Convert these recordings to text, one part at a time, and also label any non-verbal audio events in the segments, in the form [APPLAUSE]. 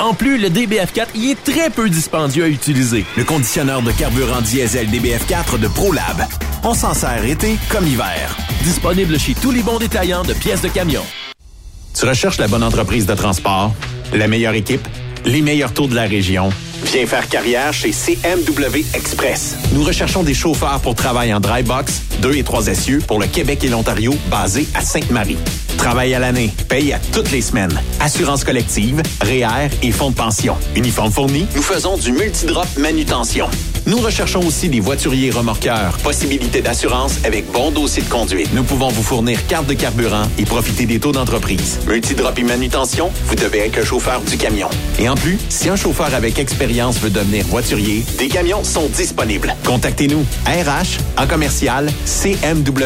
En plus, le DBF4 y est très peu dispendieux à utiliser. Le conditionneur de carburant diesel DBF4 de ProLab. On s'en sert été comme hiver. Disponible chez tous les bons détaillants de pièces de camion. Tu recherches la bonne entreprise de transport, la meilleure équipe, les meilleurs taux de la région? Viens faire carrière chez CMW Express. Nous recherchons des chauffeurs pour travail en dry box, 2 et 3 essieux pour le Québec et l'Ontario, basés à Sainte-Marie. Travail à l'année, paye à toutes les semaines. Assurance collective, REER et fonds de pension. Uniforme fourni, nous faisons du multidrop manutention. Nous recherchons aussi des voituriers remorqueurs. Possibilité d'assurance avec bon dossier de conduite. Nous pouvons vous fournir carte de carburant et profiter des taux d'entreprise. Multidrop et manutention, vous devez être le chauffeur du camion. Et en plus, si un chauffeur avec expérience veut devenir voiturier, des camions sont disponibles. Contactez-nous. RH en commercial cmwexp.com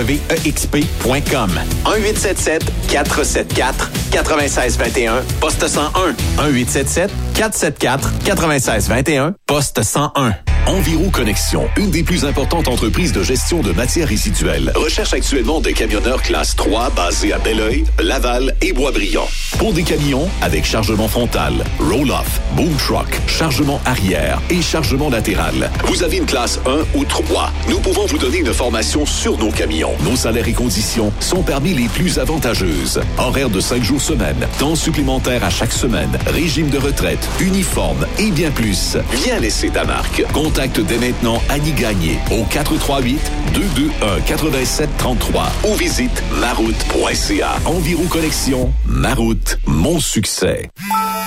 1877 474 9621 poste 101 1877 474 9621 poste 101 Enviro Connexion, une des plus importantes entreprises de gestion de matières résiduelles, recherche actuellement des camionneurs classe 3 basés à Belleuil, Laval et Boisbriand. Pour des camions avec chargement frontal, roll-off, boom truck, chargement arrière et chargement latéral. Vous avez une classe 1 ou 3. Nous pouvons vous donner une formation sur nos camions. Nos salaires et conditions sont parmi les plus avantageuses. Horaire de 5 jours semaine, temps supplémentaire à chaque semaine, régime de retraite, uniforme et bien plus. Viens laisser ta marque. Contacte dès maintenant Annie Gagné au 438 221 8733 ou visite maroute.ca. Environ Connexion, Maroute, mon succès.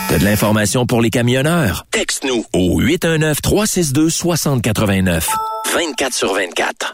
T'as de l'information pour les camionneurs? Texte-nous au 819-362-6089. 24 sur 24.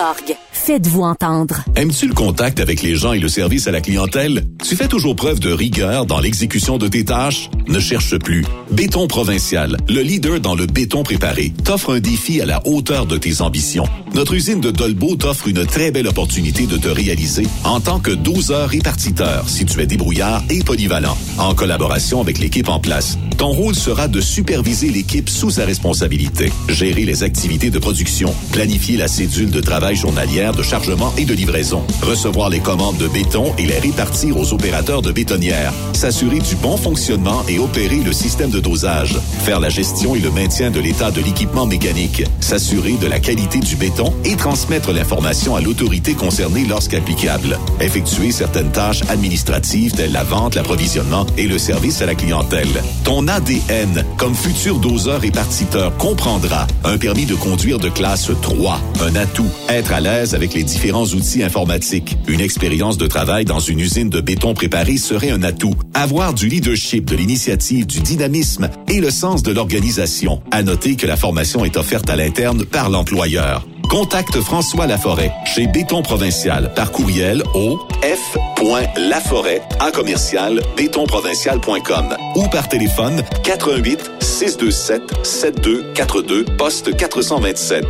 org. Faites-vous entendre. Aimes-tu le contact avec les gens et le service à la clientèle? Tu fais toujours preuve de rigueur dans l'exécution de tes tâches? Ne cherche plus. Béton Provincial, le leader dans le béton préparé, t'offre un défi à la hauteur de tes ambitions. Notre usine de Dolbeau t'offre une très belle opportunité de te réaliser en tant que 12 heures répartiteur si tu es débrouillard et polyvalent, en collaboration avec l'équipe en place. Ton rôle sera de superviser l'équipe sous sa responsabilité, gérer les activités de production, planifier la cédule de travail journalière de chargement et de livraison, recevoir les commandes de béton et les répartir aux opérateurs de bétonnières, s'assurer du bon fonctionnement et opérer le système de dosage, faire la gestion et le maintien de l'état de l'équipement mécanique, s'assurer de la qualité du béton et transmettre l'information à l'autorité concernée lorsqu'applicable, effectuer certaines tâches administratives telles la vente, l'approvisionnement et le service à la clientèle. Ton ADN, comme futur doseur et partiteur, comprendra un permis de conduire de classe 3, un atout, être à l'aise avec les différents outils informatiques. Une expérience de travail dans une usine de béton préparé serait un atout. Avoir du leadership, de l'initiative, du dynamisme et le sens de l'organisation. À noter que la formation est offerte à l'interne par l'employeur. Contacte François Laforêt chez Béton Provincial par courriel au f.laforêt à commercial bétonprovincial.com ou par téléphone 88 627 7242 poste 427.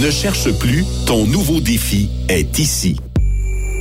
Ne cherche plus, ton nouveau défi est ici.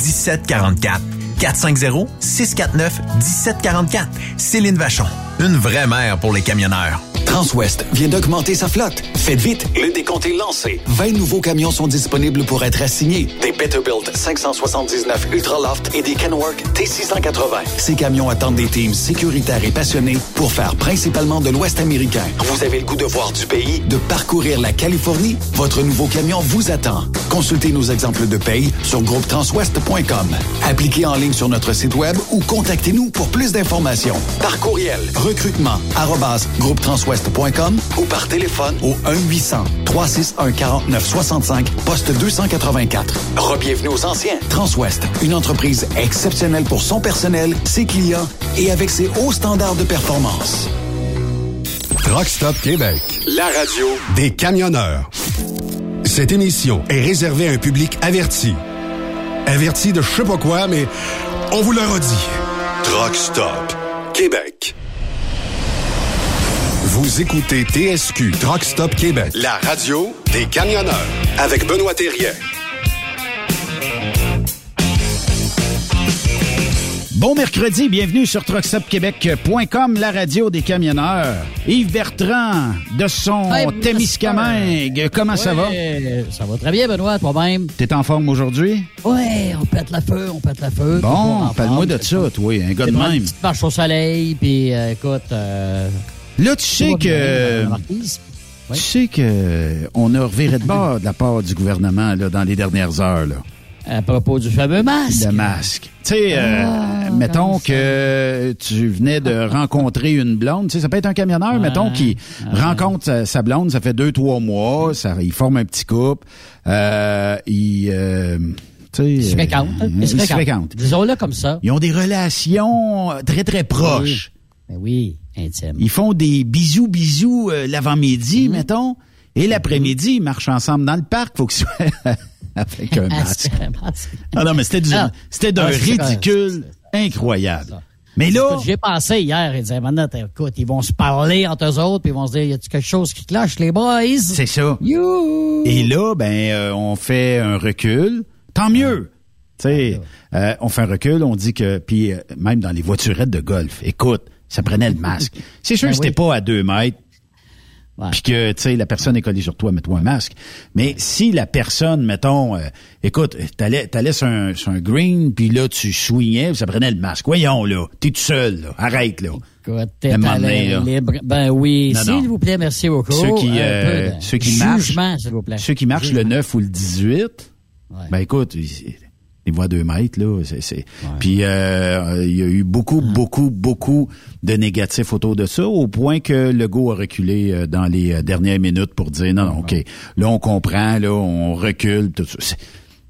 1744. 450 649 1744. Céline Vachon. Une vraie mère pour les camionneurs. Transwest vient d'augmenter sa flotte. Faites vite, le décompte est lancé. 20 nouveaux camions sont disponibles pour être assignés. Des Peterbilt 579 Ultraloft et des Kenworth T680. Ces camions attendent des teams sécuritaires et passionnés pour faire principalement de l'Ouest américain. Vous avez le goût de voir du pays, de parcourir la Californie? Votre nouveau camion vous attend. Consultez nos exemples de paye sur groupetranswest.com. Appliquez en ligne sur notre site web ou contactez-nous pour plus d'informations. Par courriel, recrutement, ou par téléphone au 1-800-361-4965, poste 284. Rebienvenue aux anciens. Transwest, une entreprise exceptionnelle pour son personnel, ses clients et avec ses hauts standards de performance. Truck Stop Québec. La radio Des camionneurs. Cette émission est réservée à un public averti. Averti de je sais pas quoi, mais on vous le redit. Truck Stop Québec. Vous écoutez TSQ Truck Stop Québec, la radio des camionneurs avec Benoît Thérien. Bon mercredi, bienvenue sur truckstopquebec.com, la radio des camionneurs. Yves Bertrand, de son Hey, Témiscamingue, comment ça va? Ça va très bien, Benoît, toi-même? T'es en forme aujourd'hui? Ouais, on pète la feu, on pète la feu. Bon, parle-moi de ça, toi, un gars de Une même. petite marche au soleil, puis euh, écoute... Euh, Là, tu sais que... Tu sais que on a reviré de bord de la part du gouvernement là, dans les dernières heures. Là. À propos du fameux masque. Le masque. Tu sais, euh, Ah, mettons comment que tu venais de [LAUGHS] rencontrer une blonde. Tu sais, ça peut être un camionneur, Ouais, mettons, qui ouais. rencontre sa, sa blonde, ça fait deux, trois mois, ça, il forme un petit couple. Euh, il, euh, tu sais, Ils se fréquentent. euh, Ils se ils fréquentent. fréquentent. Disons-le comme ça. Ils ont des relations très, très proches. Ben oui, intime. Ils font des bisous, bisous euh, l'avant-midi, Mhm. mettons. Et l'après-midi, ils marchent ensemble dans le parc. Faut qu'ils soient avec un [LAUGHS] masque. Ah non, mais c'était Ah. c'était d'un Ah, ridicule incroyable. Mais là, J'ai pensé hier, il disait, maintenant, écoute, ils vont se parler entre eux autres, puis ils vont se dire, y a-tu quelque chose qui cloche, les boys? c'est ça. You! Et là, ben, euh, on fait un recul. Tant mieux. Tu sais, euh, on fait un recul, on dit que, puis euh, même dans les voiturettes de golf, écoute, ça prenait le masque. [LAUGHS] C'est sûr Ben que c'était oui. pas à deux mètres. Puis que, tu sais, la personne est collée sur toi, mets-toi un masque. Mais si la personne, mettons, euh, écoute, t'allais, t'allais sur un, sur un green, puis là, tu swingais, ça prenait le masque. Voyons, là, t'es tout seul, là, arrête, là. Écoute, t'es libre. Ben oui, s'il vous plaît, merci beaucoup. Ceux qui, euh, ceux qui marchent, jugement, s'il vous plaît. ceux qui marchent le 9 ou le 18, Ouais. ben écoute, deux mètres, là. C'est, Puis euh, il y a eu beaucoup, beaucoup, beaucoup de négatifs autour de ça, au point que Legault a reculé euh, dans les euh, dernières minutes pour dire non, non, OK, là on comprend, là on recule, tout ça.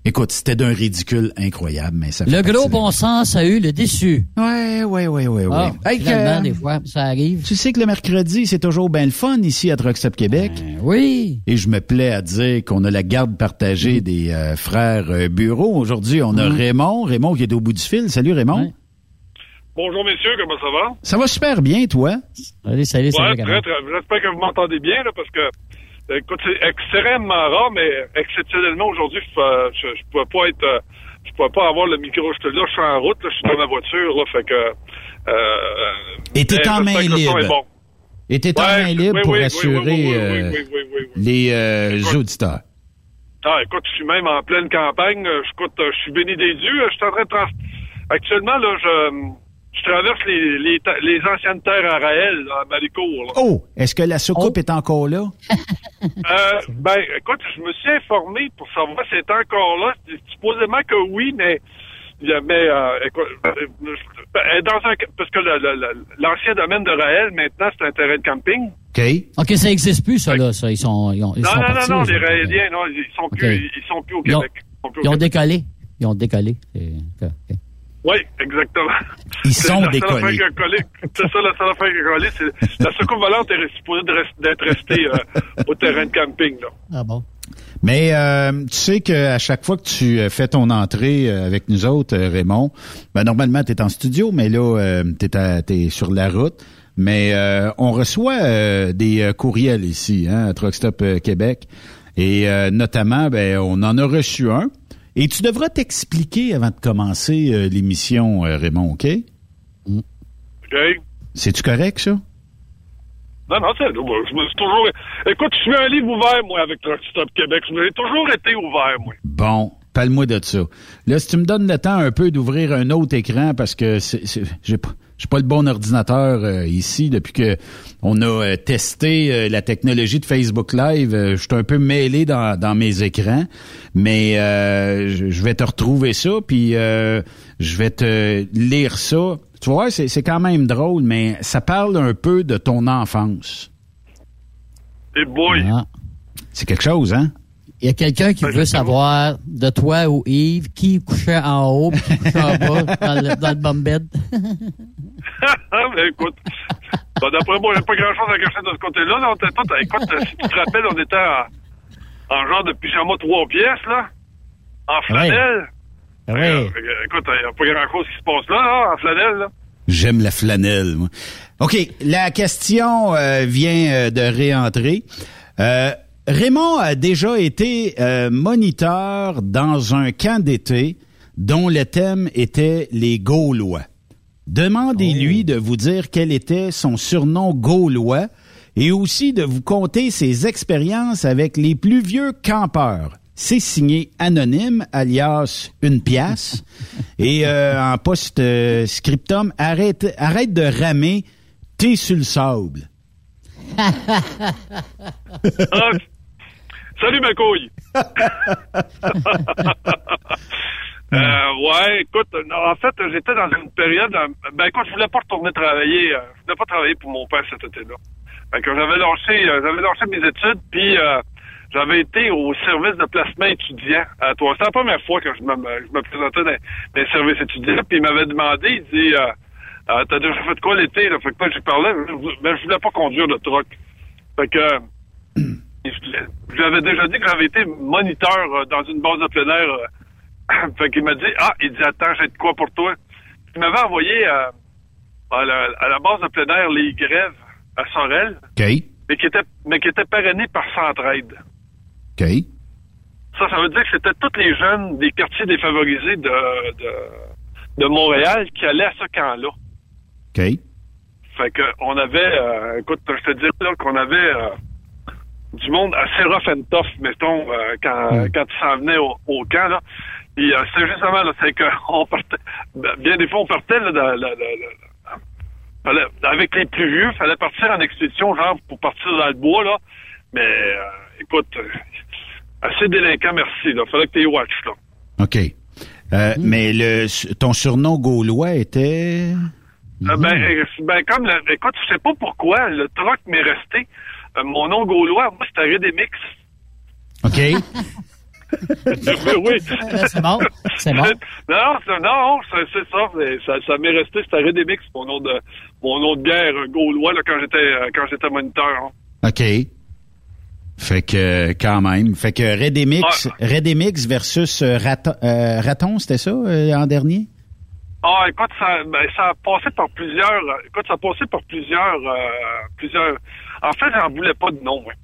Écoute, c'était d'un ridicule incroyable, mais ça fait Le gros bon sens a eu le déçu. Ouais, ouais, ouais, ouais, ouais. Ah, Hey, finalement, que- des fois, ça arrive. tu sais que le mercredi, c'est toujours bien le fun ici à Truck Stop Québec. Ben oui. Et je me plais à dire qu'on a la garde partagée des euh, frères euh, Bureau. Aujourd'hui, on a Raymond. Raymond qui est au bout du fil. Salut Raymond. Ouais. Bonjour messieurs, comment ça va? Ça va super bien, toi? Allez, salut, Ouais, salut, très, gamin. très, j'espère que vous m'entendez bien là, parce que écoute, c'est extrêmement rare, mais exceptionnellement aujourd'hui, je, je, je pouvais pas être euh, je pouvais pas avoir le micro. Je, là, je suis en route, là, je suis dans ma voiture, là, fait que Euh, Et t'es en main libre. bon. Et t'es en main libre oui, pour oui, assurer oui, euh, les euh, auditeurs. Ah, écoute, je suis même en pleine campagne. Euh, Je, écoute, euh, je suis béni des dieux. Je suis en train de trans... Actuellement, là, je, je traverse les, les, anciennes terres à Raël, à Malicourt. là. Oh, est-ce que la soucoupe Oh. est encore là? [LAUGHS] Euh, ben, écoute, je me suis informé pour savoir si c'était encore là. Supposément que oui, mais... Mais, euh, écoute, euh, euh, dans un, parce que le- le- le- l'ancien domaine de Raël, maintenant, c'est un terrain de camping. OK. OK, ça n'existe plus, ça, là. Ça. Ils sont, ils ont, ils non, sont non, partis, non, non, les. Raéliens, non, ils sont plus, ils sont plus au Ils ont, Québec. Ils sont plus au ils ont décollé. Ils ont décollé. C'est- ok. Oui, exactement. Ils C'est sont décollés. C'est ça, la seule affaire qui a collé. C'est la soucoupe volante est supposée d'être restée euh, au terrain de camping. Là. Ah bon? Mais euh, tu sais qu'à chaque fois que tu euh, fais ton entrée euh, avec nous autres, euh, Raymond, ben normalement tu es en studio, mais là tu es, sur la route. Mais euh, on reçoit euh, des euh, courriels ici, hein, à Truck Stop euh, Québec, et euh, notamment, ben on en a reçu un. Et tu devras t'expliquer avant de commencer euh, l'émission, euh, Raymond, ok? OK? C'est-tu correct ça? Non, non, c'est, je me suis toujours. Écoute, je suis un livre ouvert, moi, avec Truck Stop Québec. J'ai toujours été ouvert, moi. Bon, parle-moi de ça. Là, si tu me donnes le temps un peu d'ouvrir un autre écran, parce que c'est, j'ai pas, j'ai pas le bon ordinateur euh, ici depuis que on a euh, testé euh, la technologie de Facebook Live. je suis un peu mêlé dans, dans mes écrans, mais je, je vais te retrouver ça, puis je vais te lire ça. Tu vois, c'est, quand même drôle, mais ça parle un peu de ton enfance. Boy. Ah. C'est quelque chose, hein? Il y a quelqu'un qui veut savoir de toi ou Yves qui couchait en haut puis qui couchait en bas [LAUGHS] dans le, dans le bunk bed? Ah, mais écoute. Bon, d'après moi, il n'y a pas grand-chose à cacher de ce côté-là. là. Écoute, euh, si tu te rappelles, on était en, en genre de pyjama trois pièces, là. En flanelle. Oui. Euh, écoute, il n'y a pas grand-chose qui se passe là, là, en flanelle, là. J'aime la flanelle. moi. OK, la question euh, vient euh, de réentrer. Euh, Raymond a déjà été euh, moniteur dans un camp d'été dont le thème était les Gaulois. Demandez-lui de vous dire quel était son surnom gaulois et aussi de vous conter ses expériences avec les plus vieux campeurs. C'est signé anonyme, alias une pièce. [LAUGHS] Et euh, en post-scriptum, arrête, arrête de ramer, t'es sur le sable. [LAUGHS] Salut, ma couille. [LAUGHS] [LAUGHS] Euh, ouais, écoute, en fait, j'étais dans une période, euh, ben écoute, je voulais pas retourner travailler, euh, je voulais pas travailler pour mon père cet été-là. Fait que j'avais lâché, j'avais lâché mes études, puis euh, j'avais été au service de placement étudiant à toi. C'était la première fois que je me, je me présentais dans, les services étudiants, puis il m'avait demandé, il dit, euh, euh, t'as déjà fait de quoi l'été, là? Fait que moi, j'ai parlé, mais je voulais pas conduire de truck. Fait que, je lui avais déjà dit que j'avais été moniteur euh, dans une base de plein air. euh, [CLEARS THROAT] fait qu'il m'a dit, ah, il dit, attends, j'ai de quoi pour toi. Il m'avait envoyé euh, à, la, à la base de plein air les grèves à Sorel, OK, mais qui était, mais qui était parrainé par Centraide. OK, Ça, ça veut dire que c'était tous les jeunes des quartiers défavorisés de, de, de Montréal qui allaient à ce camp-là. OK. Fait que on avait, euh, écoute, je te dis là qu'on avait euh, du monde assez rough and tough, mettons, euh, quand, quand tu s'en venais au, au camp, là. Puis euh, c'est justement, là, c'est qu'on [LAUGHS] partait, ben, bien des fois, on partait, là, dans- là, là, là, fallait- avec les plus vieux, fallait partir en expédition, genre, pour partir dans le bois, là. Mais, euh, écoute, assez délinquant, merci, là. Fallait que tu watch, là. OK. Euh, Mais le, ton surnom gaulois était... Euh, ben, euh, ben, comme, le- écoute, je sais pas pourquoi, le troc m'est resté. Euh, mon nom gaulois, moi, c'était Redemix. OK. [LAUGHS] Oui. c'est bon. C'est bon. [LAUGHS] Non, c'est- non, c'est c'est ça. Ça, ça m'est resté, c'était Redemix, mon nom de, mon nom de guerre euh, gaulois, là, quand j'étais, euh, quand j'étais moniteur. hein. OK. Fait que, quand même. Fait que Redemix, Redemix versus euh, Raton, euh, Raton, c'était ça, euh, en dernier? Ah, écoute, ça, ben, ça a passé par plusieurs, euh, écoute, ça a passé par plusieurs, euh, plusieurs, en fait, j'en voulais pas de nom, ouais.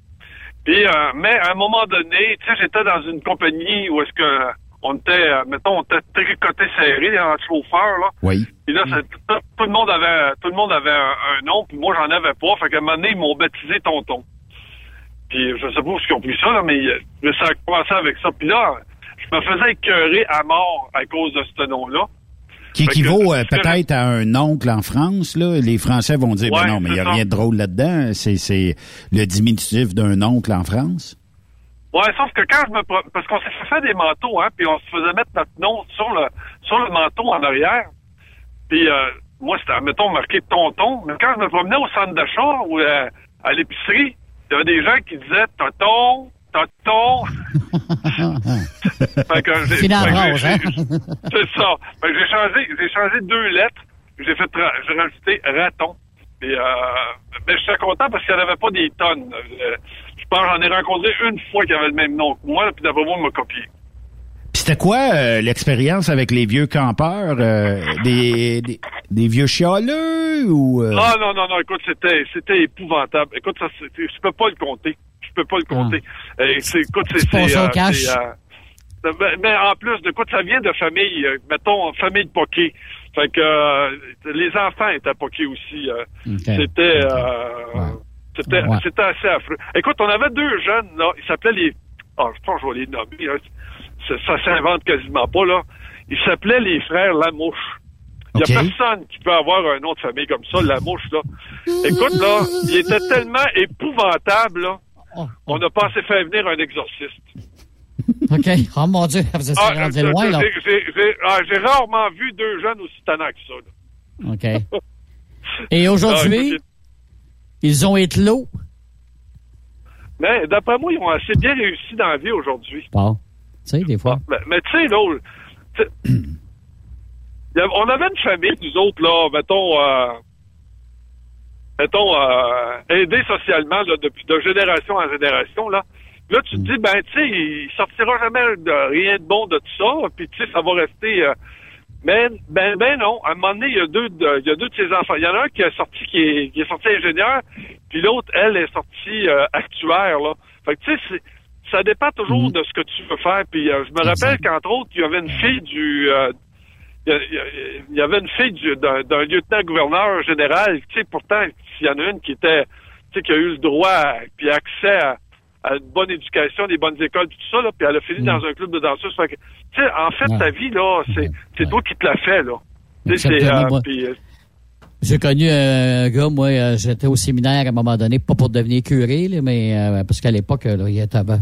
Puis, euh, mais à un moment donné, tu sais, j'étais dans une compagnie où est-ce que on était, euh, mettons, on était tricoté serré en chauffeur, là. Oui. Puis là, tout, tout le monde avait, tout le monde avait un, un nom, puis moi, j'en avais pas. Fait qu'à un moment donné, ils m'ont baptisé Tonton. Puis je sais pas où ils ont pris ça, là, mais euh, ça a commencé avec ça. Puis là, je me faisais écœurer à mort à cause de ce nom-là. Qui équivaut euh, peut-être à un oncle en France, là. Les Français vont dire, Ouais, ben non, mais il n'y a rien de drôle là-dedans. C'est, c'est le diminutif d'un oncle en France. Ouais, sauf que quand je me parce qu'on s'est fait des manteaux, hein, puis on se faisait mettre notre nom sur le sur le manteau en arrière. Puis euh, moi, c'était, mettons, marqué tonton. Mais quand je me promenais au centre d'achat ou euh, à l'épicerie, il y avait des gens qui disaient tonton, tonton. [LAUGHS] [LAUGHS] C'est dans j'ai- hein? C'est ça. Fait que j'ai changé, j'ai changé deux lettres. J'ai fait, j'ai rajouté raton. Et, euh, mais j'étais content parce qu'il n'y en avait pas des tonnes. Euh, je pense que j'en ai rencontré une fois qui avait le même nom que moi, puis d'après moi, il m'a copié. Puis c'était quoi euh, l'expérience avec les vieux campeurs? euh, des, des, des vieux chialeux ou... euh, Ah non, non, non, écoute, c'était c'était épouvantable. Écoute, ça, je peux pas le compter. Je peux pas le compter. C'est, écoute, c'est... mais, mais en plus, de quoi ça vient de famille, euh, mettons, famille de poké. Fait que euh, les enfants étaient poké aussi. euh. C'était... euh, C'était, Ouais. assez affreux. Écoute, on avait deux jeunes, là. Ils s'appelaient les... Ah, je pense que je vais les nommer. Ça, ça s'invente quasiment pas, là. Ils s'appelaient les frères Lamouche. Il n'y a personne qui peut avoir un nom de famille comme ça, Lamouche, là. Écoute, là, il était tellement épouvantable, là. Oh, On a pensé faire venir un exorciste. OK. Oh mon Dieu, vous êtes Ah, rendu loin, là. j'ai- ah, j'ai rarement vu deux jeunes aussi tannants que ça, là. OK. [LAUGHS] Et aujourd'hui, Ah, ils ont éclos. mais d'après moi, ils ont assez bien réussi dans la vie aujourd'hui. Bon. Tu sais, des fois. Mais, mais tu sais, là, avait- [CLEARS THROAT] on avait une famille, nous autres, là, mettons, euh, mettons, euh, aidés socialement, là, depuis de génération en génération, là. Là, tu te dis, ben, tu sais, il sortira jamais de rien de bon de tout ça, puis tu sais, ça va rester. euh, mais ben, ben non. À un moment donné, il y a deux, de, il y a deux de ses enfants. Il y en a un qui est sorti, qui est, qui est sorti ingénieur, puis l'autre, elle, est sortie euh, actuaire, là. Fait que tu sais, ça dépend toujours de ce que tu veux faire. Puis euh, je me rappelle qu'entre autres, il y avait une fille du, euh, il il y y avait une fille du- d'un lieutenant-gouverneur général. Tu sais, pourtant, il y en a une qui était, tu sais, qui a eu le droit à- puis accès à une bonne éducation, des bonnes écoles, tout ça, là, puis elle a fini dans un club de danseuses. Fait que, en fait, Ouais. ta vie, là, c'est toi qui te la fais, là. Euh, euh, J'ai connu un gars, moi, euh, j'étais au séminaire à un moment donné, pas pour devenir curé, là, mais euh, parce qu'à l'époque,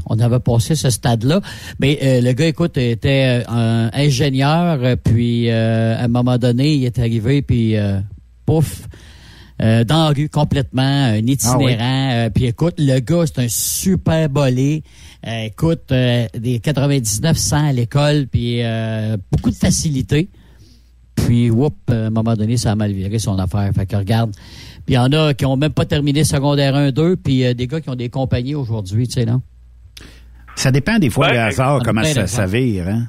on avait passé ce stade-là. Mais euh, le gars, écoute, était euh, un ingénieur, euh, puis euh, à un moment donné, il est arrivé, puis euh, pouf, euh, dans la rue complètement, un itinérant. euh, puis écoute, le gars, c'est un super bolé. Euh, écoute, euh, des 99 100 à l'école, puis euh, beaucoup de facilité. Puis, whoop, à un moment donné, ça a mal viré son affaire. Fait que regarde. Puis il y en a qui ont même pas terminé secondaire 1, 2, puis euh, des gars qui ont des compagnies aujourd'hui, tu sais, non? Ça dépend des fois Ben, le hasard, comment ça, vire, hein?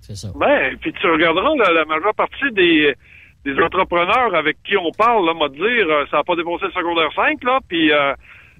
C'est ça. Ben, puis tu regarderas la, la majeure partie des, des entrepreneurs avec qui on parle, là, m'a dire, euh, ça n'a pas dépassé le secondaire 5, là, puis euh,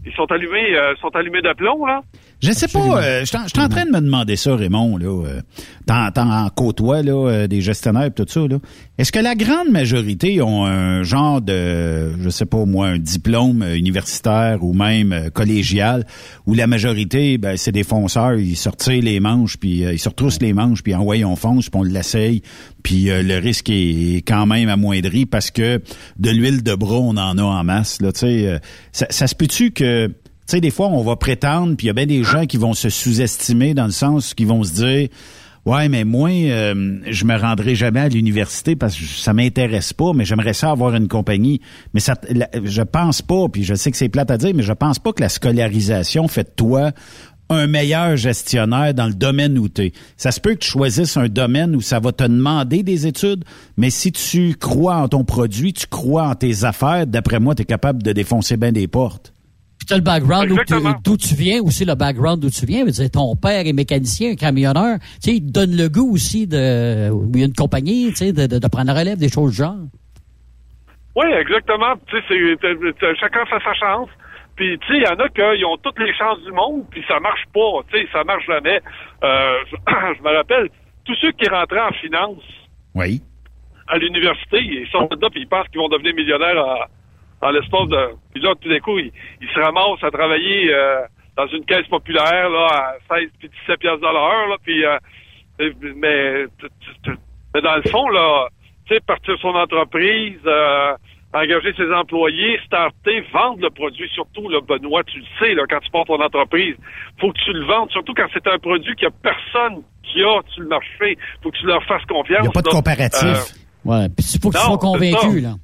ils sont allumés, euh, sont allumés d'aplomb, là. Je sais pas, euh, je suis en- train de me demander ça, Raymond, là. Euh, T'en t'en côtoies, là, euh, des gestionnaires et tout ça, là. Est-ce que la grande majorité ont un genre de, je sais pas moi, un diplôme euh, universitaire ou même collégial, où la majorité, ben, c'est des fonceurs, ils sortent les manches, puis ils se retroussent les manches, puis en ouais, on fonce, puis on l'essaye, puis euh, le risque est quand même amoindri parce que de l'huile de bras, on en a en masse, là, tu sais. ça, ça se peut-tu que tu sais, des fois, on va prétendre, puis il y a bien des gens qui vont se sous-estimer dans le sens qu'ils vont se dire Ouais, mais moi, euh, je me rendrai jamais à l'université parce que ça m'intéresse pas, mais j'aimerais ça avoir une compagnie. Mais ça, je pense pas, puis je sais que c'est plate à dire, mais je pense pas que la scolarisation fait de toi un meilleur gestionnaire dans le domaine où tu es. Ça se peut que tu choisisses un domaine où ça va te demander des études, mais si tu crois en ton produit, tu crois en tes affaires, d'après moi, tu es capable de défoncer bien des portes. Puis t'as le background où tu- Exactement. d'où tu viens, aussi le background d'où tu viens. Dire, ton père est mécanicien, un camionneur. Tu sais, il te donne le goût aussi de, il y a une compagnie, tu sais, de, de, de prendre la relève des choses du genre. Oui, exactement. Tu sais, chacun fait sa chance. Puis, tu sais, il y en a qui ont toutes les chances du monde, puis ça marche pas. Tu sais, ça marche jamais. Euh, [CLEARS THROAT] je, me rappelle, tous ceux qui rentraient en finance Oui. à l'université, ils sont là puis ils pensent qu'ils vont devenir millionnaires en, en l'espace de... Puis là, tout d'un coup, ils, ils se ramassent à travailler euh, dans une caisse populaire là, à 16 puis 17 piastres de l'heure. Là, puis, euh, mais, mais dans le fond, là, tu sais, partir son entreprise, euh, engager ses employés, starter, vendre le produit, surtout, là, Benoît, tu le sais, là, quand tu portes ton entreprise, faut que tu le vendes, surtout quand c'est un produit qu'il n'y a personne qui a sur le marché. faut que tu leur fasses confiance. Il n'y a pas de comparatif. Euh, Ouais. Puis il faut qu'ils Non, soient convaincus, là.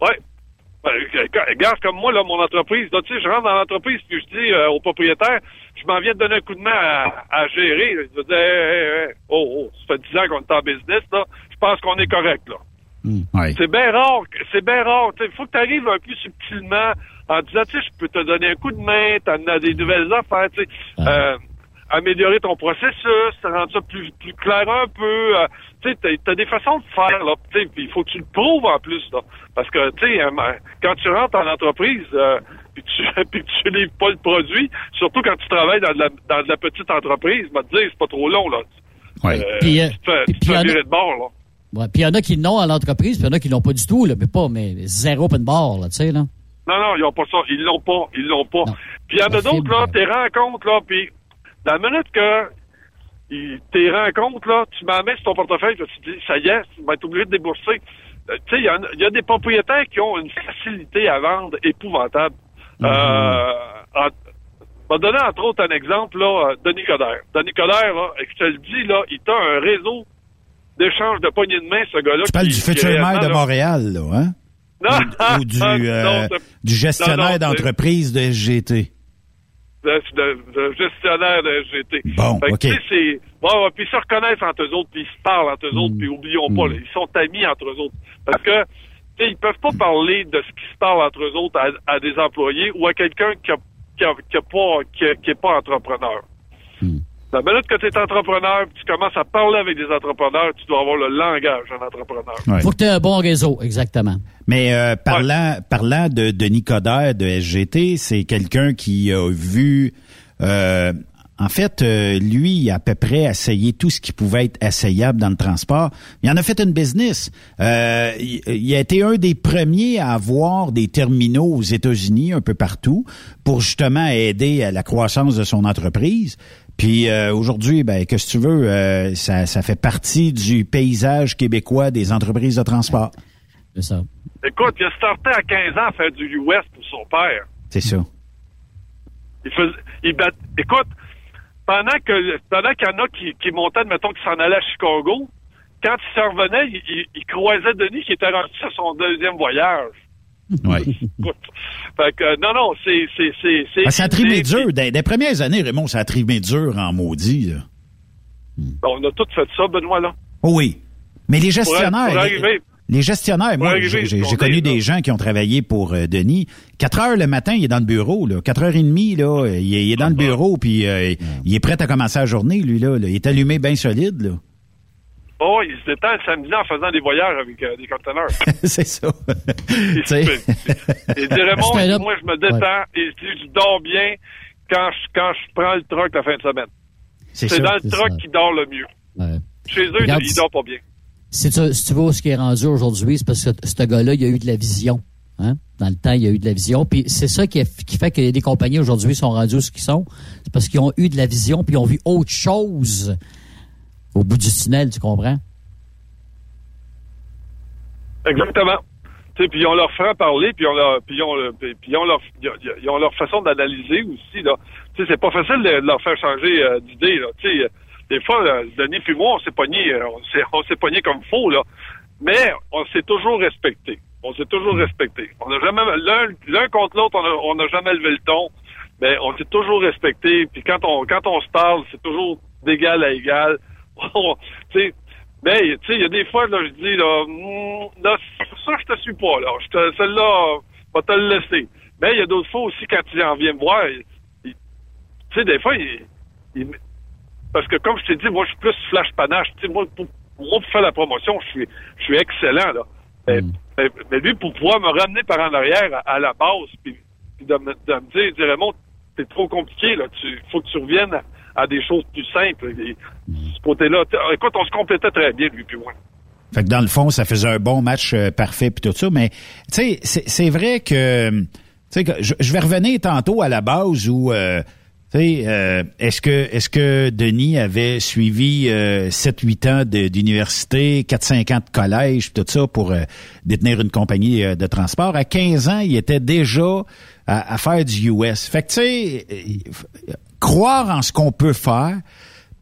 Ouais. Ben, regarde, regarde comme moi, là, mon entreprise, là, tu sais, je rentre dans l'entreprise puis je dis euh, au propriétaire, je m'en viens de donner un coup de main à, à gérer. Je veux dire, hey, hey, hey, oh, oh, ça fait 10 ans qu'on est en business, là. Je pense qu'on est correct, là. Ouais. C'est bien rare, c'est bien rare. Il faut que tu arrives un peu subtilement en disant, tu sais, je peux te donner un coup de main, t'en as des nouvelles affaires, tu sais. Euh, améliorer ton processus, rendre ça plus, plus clair un peu. euh, tu sais, t'as- des façons de faire, là. Tu sais, puis il faut que tu le prouves en plus, là. Parce que, tu sais, quand tu rentres en entreprise, euh, puis tu, [LAUGHS] puis que tu livres pas le produit, surtout quand tu travailles dans de la, dans de la petite entreprise, je vais te dire, c'est pas trop long, là. Ouais. Euh, Puis, euh, tu te fais, tu te fais virer de bord, là. Ouais. Puis il y en a qui l'ont à l'entreprise, puis il y en a qui l'ont pas du tout, là. Mais pas, mais zéro open bar, là, tu sais, là. Non, non, ils ont pas ça. Ils l'ont pas. Ils l'ont pas. Non. Puis il y en a d'autres, là, tes rencontres, là, puis la minute que tes rencontres, là, tu m'en mets sur ton portefeuille, puis tu te dis, ça y est, tu vas être obligé de débourser. Euh, tu sais, il y, a- il y a des propriétaires qui ont une facilité à vendre épouvantable. Mhm. Euh, en- je vais donner entre autres un exemple, là, euh, Denis Coderre. Denis Coderre, là, et je te le dis, là, il a un réseau d'échange de poignées de main, ce gars-là. Tu parles du futur maire de là- Montréal, là, hein? Non, Ou du, [LAUGHS] non, euh, du gestionnaire d'entreprise de SGT. de, gestionnaire de GT. Bon, Fait que, OK. tu sais, c'est... Ouais, ouais, puis ils se reconnaissent entre eux autres, puis ils se parlent entre eux autres, Mm. puis oublions pas, là, ils sont amis entre eux autres. Parce que, tu sais, ils peuvent pas parler de ce qui se parle entre eux autres à, à des employés ou à quelqu'un qui a, qui a, qui a pas, qui, a- qui est pas entrepreneur. La minute que tu es entrepreneur, puis tu commences à parler avec des entrepreneurs, tu dois avoir le langage d'un entrepreneur. Ouais. Faut que tu aies un bon réseau, exactement. Mais euh, parlant, parlant de Denis Coderre de SGT, c'est quelqu'un qui a vu... euh, en fait, euh, lui, il a à peu près essayé tout ce qui pouvait être essayable dans le transport. Il en a fait une business. Euh, il, il a été un des premiers à avoir des terminaux aux États-Unis, un peu partout, pour justement aider à la croissance de son entreprise. Puis euh, aujourd'hui, ben, qu'est-ce que tu veux, euh, ça, ça fait partie du paysage québécois des entreprises de transport. C'est ça. Écoute, il a starté à 15 ans à faire du US pour son père. C'est ça. Il faisait, il bat- écoute, pendant que pendant qu'il y en a qui, qui montaient, mettons, qui s'en allaient à Chicago, quand il s'en revenait, il, il, il croisait Denis qui était rendu sur son deuxième voyage. Écoute, fait que, euh, non, non, c'est, c'est, c'est, c'est. Ah, ça a trimé dur. Des, des premières années, Raymond, ça a trimé dur en maudit. là. Bon, on a tous fait ça, Benoît, là. Oh oui. Mais les gestionnaires. Pour les- arriver. Les gestionnaires, moi, j'ai j'ai- on j'ai connu des gens qui ont travaillé pour euh, Denis. 4 heures le matin, il est dans le bureau. Là. 4 heures et demie, là, il est, il est dans le bureau, puis euh, il est prêt à commencer la journée, lui. là. là. Il est allumé bien solide. Là. Oh, il se détend le samedi en faisant des voyages avec euh, des conteneurs. [LAUGHS] C'est ça. [LAUGHS] Il. Il dit Raymond, moi, je me détends et il dit, je dors bien quand je, quand je prends le truck la fin de semaine. C'est dans le c'est truck ça. qu'il dort le mieux. Ouais. Chez eux, Regarde, il dort pas bien. Si tu, si tu vois ce qui est rendu aujourd'hui, c'est parce que ce gars-là, il a eu de la vision. Hein? Dans le temps, il a eu de la vision. Puis c'est ça qui, qui fait que des compagnies aujourd'hui sont rendues où ce qu'ils sont. C'est parce qu'ils ont eu de la vision puis ils ont vu autre chose au bout du tunnel, tu comprends? Exactement. Puis ils ont leur franc parler, puis ils ont leur, puis ils ont, puis leur, ils ont leur façon d'analyser aussi là. Tu sais, c'est pas facile de, leur faire changer euh, d'idée là. Des fois, euh, Denis puis moi, on s'est pogné, euh, on s'est, pogné comme faux là. Mais on s'est toujours respecté. On s'est toujours respecté. On n'a jamais l'un, contre l'autre, on n'a jamais levé le ton. Mais on s'est toujours respecté. Puis quand on, quand on se parle, c'est toujours d'égal à égal. [LAUGHS] Tu mais, tu sais, il y a des fois, là, je dis, là, hmm, ça, je te suis pas, là. Celle-là, va te le laisser. Mais il y a d'autres fois aussi, quand il en vient me voir, tu sais, des fois, il- parce que comme je t'ai dit, moi, je suis plus flash panache. Tu sais, moi, pour, pour faire la promotion, je suis, je suis excellent, là. Mais, mais, mais lui, pour pouvoir me ramener par en arrière à, à la base, puis, puis de, me, de me dire, il dit, Raymond, c'est trop compliqué, là. Tu, faut que tu reviennes à, à des choses plus simples. Et ce côté-là. Écoute, on se complétait très bien, lui puis moi. Fait que dans le fond, ça faisait un bon match euh, parfait puis tout ça. Mais tu sais, c'est vrai que, tu sais, je, je, vais revenir tantôt à la base où, euh, euh, est-ce que est-ce que Denis avait suivi 7-8 ans d'université, 4-5 ans de collège, tout ça pour détenir une compagnie de transport? À 15 ans, il était déjà à, à faire du US. Fait que tu sais, croire en ce qu'on peut faire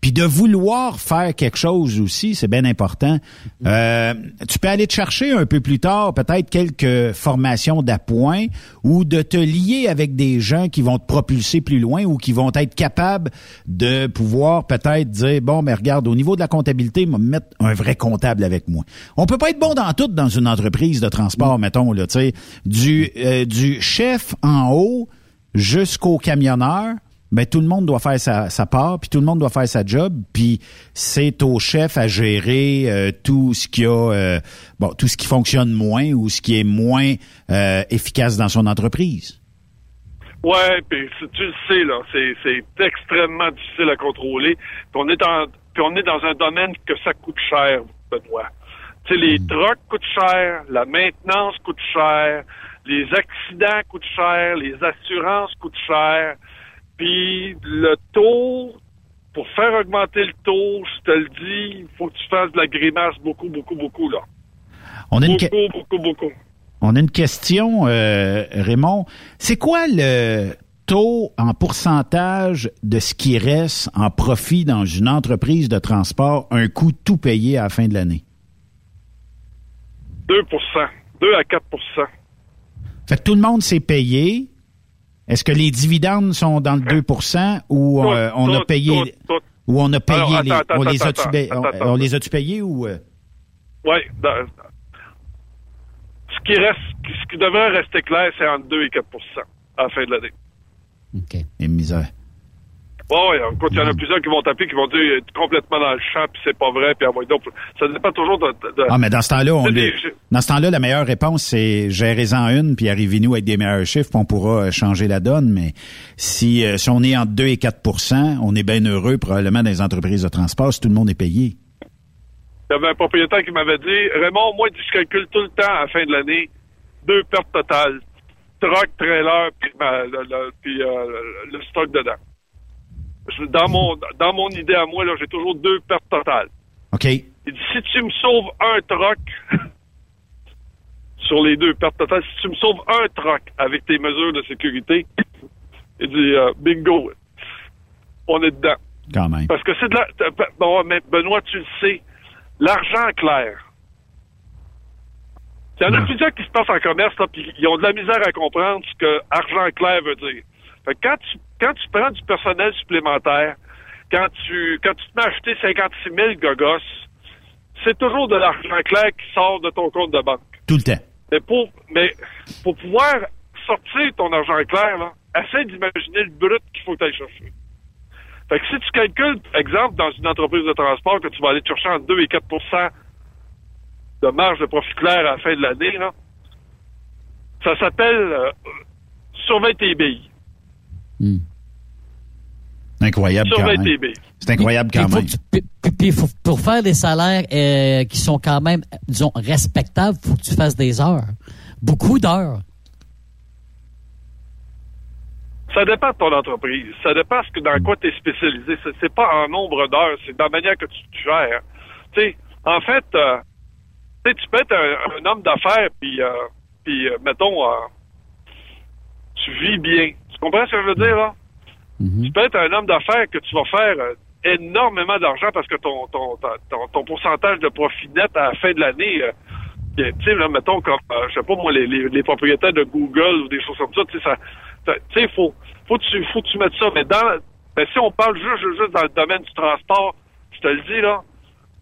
puis de vouloir faire quelque chose aussi, c'est bien important. Euh, tu peux aller te chercher un peu plus tard peut-être quelques formations d'appoint ou de te lier avec des gens qui vont te propulser plus loin ou qui vont être capables de pouvoir peut-être dire bon mais regarde au niveau de la comptabilité, me mettre un vrai comptable avec moi. On peut pas être bon dans tout dans une entreprise de transport, mettons là, tu sais, du euh, du chef en haut jusqu'au camionneur ben tout le monde doit faire sa, sa part, puis tout le monde doit faire sa job, puis c'est au chef à gérer euh, tout ce qui a euh, bon tout ce qui fonctionne moins ou ce qui est moins euh, efficace dans son entreprise. Ouais, puis tu le sais là, c'est, c'est extrêmement difficile à contrôler. Puis on est en puis on est dans un domaine que ça coûte cher, Benoît. Tu sais, les mm. trucks coûtent cher, la maintenance coûte cher, les accidents coûtent cher, les assurances coûtent cher. Puis le taux, pour faire augmenter le taux, je te le dis, il faut que tu fasses de la grimace beaucoup, beaucoup, beaucoup, là. On a beaucoup, une beaucoup, beaucoup, On a une question, euh, Raymond. C'est quoi le taux en pourcentage de ce qui reste en profit dans une entreprise de transport, un coût tout payé à la fin de l'année? 2% 2 à 4% Fait que tout le monde s'est payé, est-ce que les dividendes sont dans le 2 ou euh, on a payé ou on a payé les on les a tu on, les a-tu payés ou euh? Oui, ce qui reste ce qui devrait rester clair, c'est entre 2 et 4% à la fin de l'année. OK. Et misère. Oh, oui, il y en a plusieurs qui vont taper, qui vont dire euh, complètement dans le champ, puis c'est pas vrai, puis donc ça dépend toujours de, Ah, mais dans ce temps-là, on dans ce temps-là, la meilleure réponse, c'est gérez-en une, puis arrivez-nous avec des meilleurs chiffres, puis on pourra euh, changer la donne. Mais si, euh, si on est entre 2 et 4% on est bien heureux probablement dans les entreprises de transport si tout le monde est payé. Il y avait un propriétaire qui m'avait dit Raymond, moi, je calcule tout le temps à la fin de l'année deux pertes totales. Truck, trailer, puis, puis le stock dedans dans mon dans mon idée à moi, là, j'ai toujours deux pertes totales. OK. Il dit, si tu me sauves un troc sur les deux pertes totales, si tu me sauves un troc avec tes mesures de sécurité, il dit euh, bingo, on est dedans. Quand même. Parce que c'est de la. Bon, mais Benoît, tu le sais, l'argent clair. Il y en a plusieurs qui se passent en commerce, là, puis ils ont de la misère à comprendre ce que argent clair veut dire. Fait que quand tu quand tu prends du personnel supplémentaire, quand tu, quand tu te mets à acheter 56 000 gogos, c'est toujours de l'argent clair qui sort de ton compte de banque. Tout le temps. Mais pour, mais pour pouvoir sortir ton argent clair, là, essaie d'imaginer le brut qu'il faut aller chercher. Fait que si tu calcules, par exemple, dans une entreprise de transport, que tu vas aller chercher entre 2 et 4% de marge de profit clair à la fin de l'année, ça s'appelle euh, surveille tes billes. Hmm. Incroyable quand même. C'est incroyable quand même. Puis pour faire des salaires euh, qui sont quand même, disons, respectables, il faut que tu fasses des heures. Beaucoup d'heures. Ça dépend de ton entreprise. Ça dépend ce que, dans quoi tu es spécialisé. C'est pas en nombre d'heures, c'est dans la manière que tu te gères. sais, en fait, euh, tu peux être un, homme d'affaires, puis, euh, puis mettons, tu vis bien. Tu comprends ce que je veux dire, là? Mm-hmm. Tu peux être un homme d'affaires que tu vas faire euh, énormément d'argent parce que ton, ton, ton, pourcentage de profit net à la fin de l'année, euh, tu sais, mettons, comme, euh, je sais pas moi, les, les, propriétaires de Google ou des choses comme ça, tu sais, sais, faut, faut, tu, faut tu ça, mais dans, ben, si on parle juste, juste dans le domaine du transport, je te le dis, là,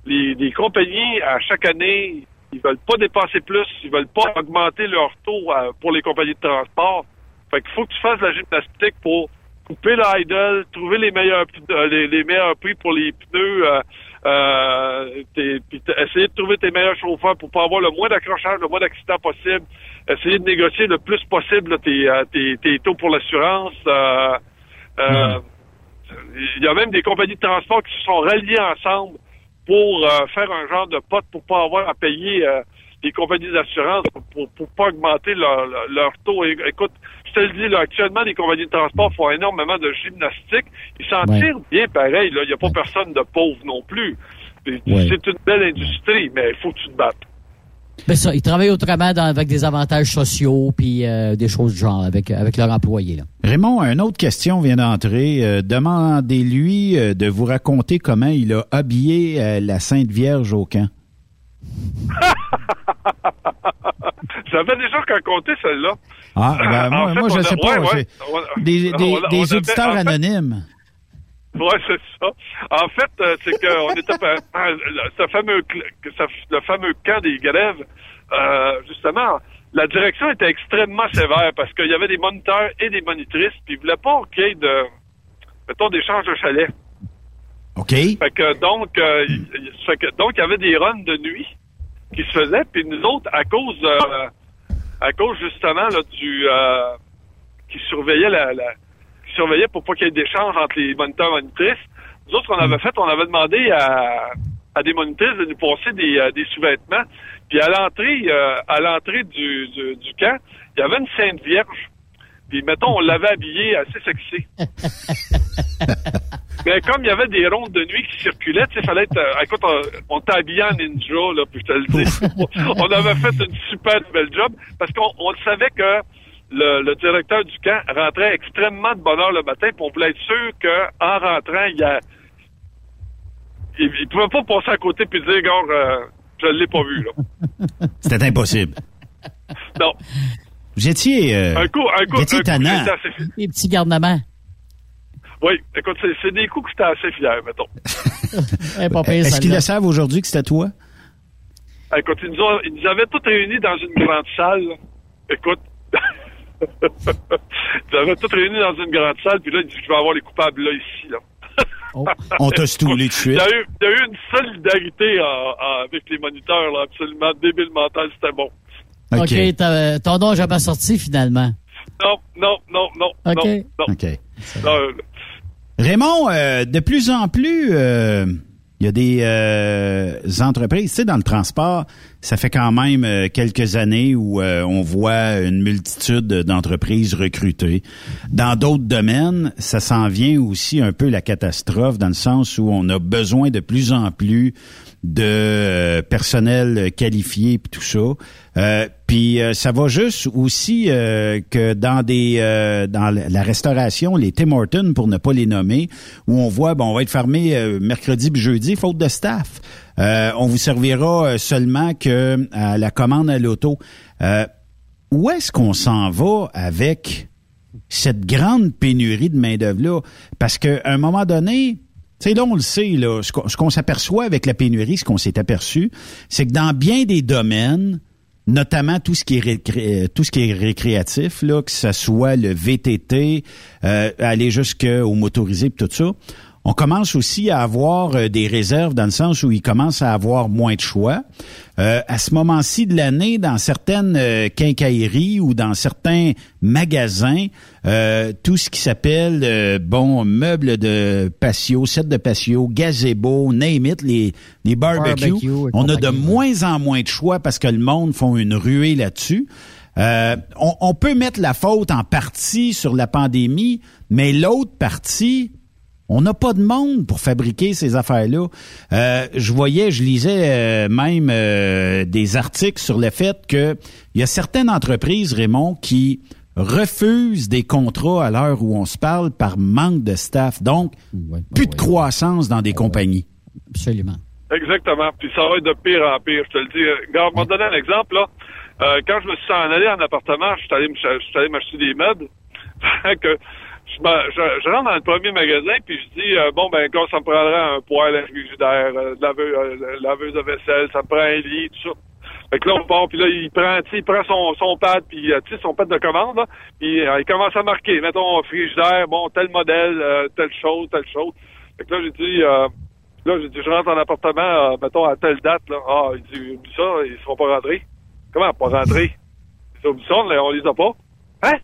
les, compagnies, à chaque année, ils veulent pas dépenser plus, ils veulent pas augmenter leur taux pour les compagnies de transport. Fait qu'il faut que tu fasses la gymnastique pour couper l'idle, trouver les meilleurs euh, les, meilleurs prix pour les pneus, euh, euh, puis essayer de trouver tes meilleurs chauffeurs pour pas avoir le moins d'accrochage, le moins d'accidents possible, essayer de négocier le plus possible tes, tes, tes, taux pour l'assurance. il y a même des compagnies de transport qui se sont ralliées ensemble pour euh, faire un genre de pote pour pas avoir à payer euh, les compagnies d'assurance pour, pour pas augmenter leur, leur- taux. Écoute, te le dis, là, actuellement, les compagnies de transport font énormément de gymnastique. Ils s'en Ouais. tirent bien pareil. là. Il n'y a pas personne de pauvre non plus. Ouais. C'est une belle industrie, mais il faut que tu te battes. Ben ça, ils travaillent autrement dans- avec des avantages sociaux puis euh, des choses du genre avec, avec leurs employés. Là. Raymond, une autre question vient d'entrer. Euh, Demandez-lui euh, de vous raconter comment il a habillé euh, la Sainte Vierge au camp. [LAUGHS] J'avais déjà raconté celle-là. Ah, ben, moi, En fait, moi, je ne sais pas. ouais, ouais. c'est On- Des, des- on- des on avait- auditeurs en fait- anonymes. Ouais, c'est ça. En fait, euh, c'est qu'on était ce fameux le fameux camp des grèves. euh, justement, la direction était extrêmement sévère parce qu'il y avait des moniteurs et des monitrices, puis ils voulaient pas qu'il y ait de mettons d'échange de chalets. OK. Fait que donc, euh, fait que, donc il y avait des runs de nuit qui se faisaient, puis nous autres, à cause euh, à cause justement là, du euh, qui surveillait la, la qui surveillait pour pas qu'il y ait d'échange entre les moniteurs et monitrices. Nous autres, ce qu'on avait fait, on avait demandé à, à des monitrices de nous passer des, euh, des sous-vêtements. Puis à l'entrée, euh, à l'entrée du, du, du camp, il y avait une Sainte Vierge. Puis mettons, on l'avait habillée assez sexy. [LAUGHS] Mais comme il y avait des rondes de nuit qui circulaient, tu sais, fallait être. euh, écoute, on, habillé en ninja, là, puis je te le dis. [LAUGHS] on avait fait une super belle job parce qu'on on le savait que le, le directeur du camp rentrait extrêmement de bonne heure le matin, puis on voulait être sûr qu'en rentrant, il y a. Il, il pouvait pas passer à côté puis dire, gars, euh, je l'ai pas vu, là. [LAUGHS] C'était impossible. Non. Vous étiez, euh, Un coup, un coup, vous étiez un coup, assez Les petits garnements. Oui, écoute, c'est, c'est des coups que j'étais assez fier, mettons. [LAUGHS] Eh, Est-ce qu'ils le savent aujourd'hui que c'était toi? Écoute, ils nous, ont- ils nous avaient tous réunis dans une grande salle. Écoute. [LAUGHS] ils nous avaient tous réunis dans une grande salle, puis là, ils disent je vais avoir les coupables là, ici, là. [LAUGHS] On t'a stoulé de Il suite. y, a eu, il y a eu une solidarité en- en- avec les moniteurs, là, absolument débile mental, c'était bon. OK. OK, t'as- ton nom n'a jamais sorti finalement. Non, non, non, non, OK. non, non. OK. Non, euh, Raymond, euh, de plus en plus, euh, il y a des euh, entreprises, tu sais, dans le transport, ça fait quand même quelques années où on voit une multitude d'entreprises recrutées. Dans d'autres domaines, ça s'en vient aussi un peu la catastrophe, dans le sens où on a besoin de plus en plus de euh, personnel qualifié puis tout ça. Euh, puis euh, ça va juste aussi euh, que dans des euh, dans la restauration, les Tim Hortons pour ne pas les nommer, où on voit bon on va être fermé euh, mercredi puis jeudi faute de staff. On vous servira seulement que à la commande à l'auto. Où est-ce qu'on s'en va avec cette grande pénurie de main-d'œuvre là Parce qu'à un moment donné, tu sais, là, on le sait, là, ce qu'on s'aperçoit avec la pénurie, ce qu'on s'est aperçu, c'est que dans bien des domaines, notamment tout ce qui est récré- tout ce qui est récréatif, là, que ce soit le VTT, euh, aller jusqu'au motorisé et tout ça, on commence aussi à avoir euh, des réserves dans le sens où il commence à avoir moins de choix. Euh, à ce moment-ci de l'année, dans certaines euh, quincailleries ou dans certains magasins, euh, tout ce qui s'appelle bon meubles de patio, set de patio, gazebo, name it, les, les barbecues, Barbecue on a de moins en moins de choix parce que le monde font une ruée là-dessus. Euh, on, on peut mettre la faute en partie sur la pandémie, mais l'autre partie, on n'a pas de monde pour fabriquer ces affaires-là. Euh, je voyais, je lisais euh, même euh, des articles sur le fait que il y a certaines entreprises, Raymond, qui refusent des contrats à l'heure où on se parle par manque de staff. Donc, Ouais, plus ouais, de croissance dans des compagnies. Absolument. Exactement. Puis ça va être de pire en pire, je te le dis. Regarde, je vais te donner un exemple, là. Euh, quand je me suis en allé en appartement, je suis allé, m'acheter des meubles. [LAUGHS] Que je, me- je, rentre dans le premier magasin, puis je dis, euh, bon, ben, quand ça me prendrait un poêle, frigidaire, euh, euh, laveuse de vaisselle, ça me prend un lit, tout ça. Fait que là, on part, puis là, il prend, il prend son, son pad, puis, euh, tu sais, son pad de commande, puis euh, il commence à marquer, mettons, frigidaire, bon, tel modèle, telle chose, telle chose. Fait que là, j'ai dit, là, j'ai dit, je rentre en appartement, mettons, à telle date, là. Ah, il dit, oublie ça, ils seront pas rentrés. Comment, pas rentrés? Il dit, oublie ça, on les a pas. Hein?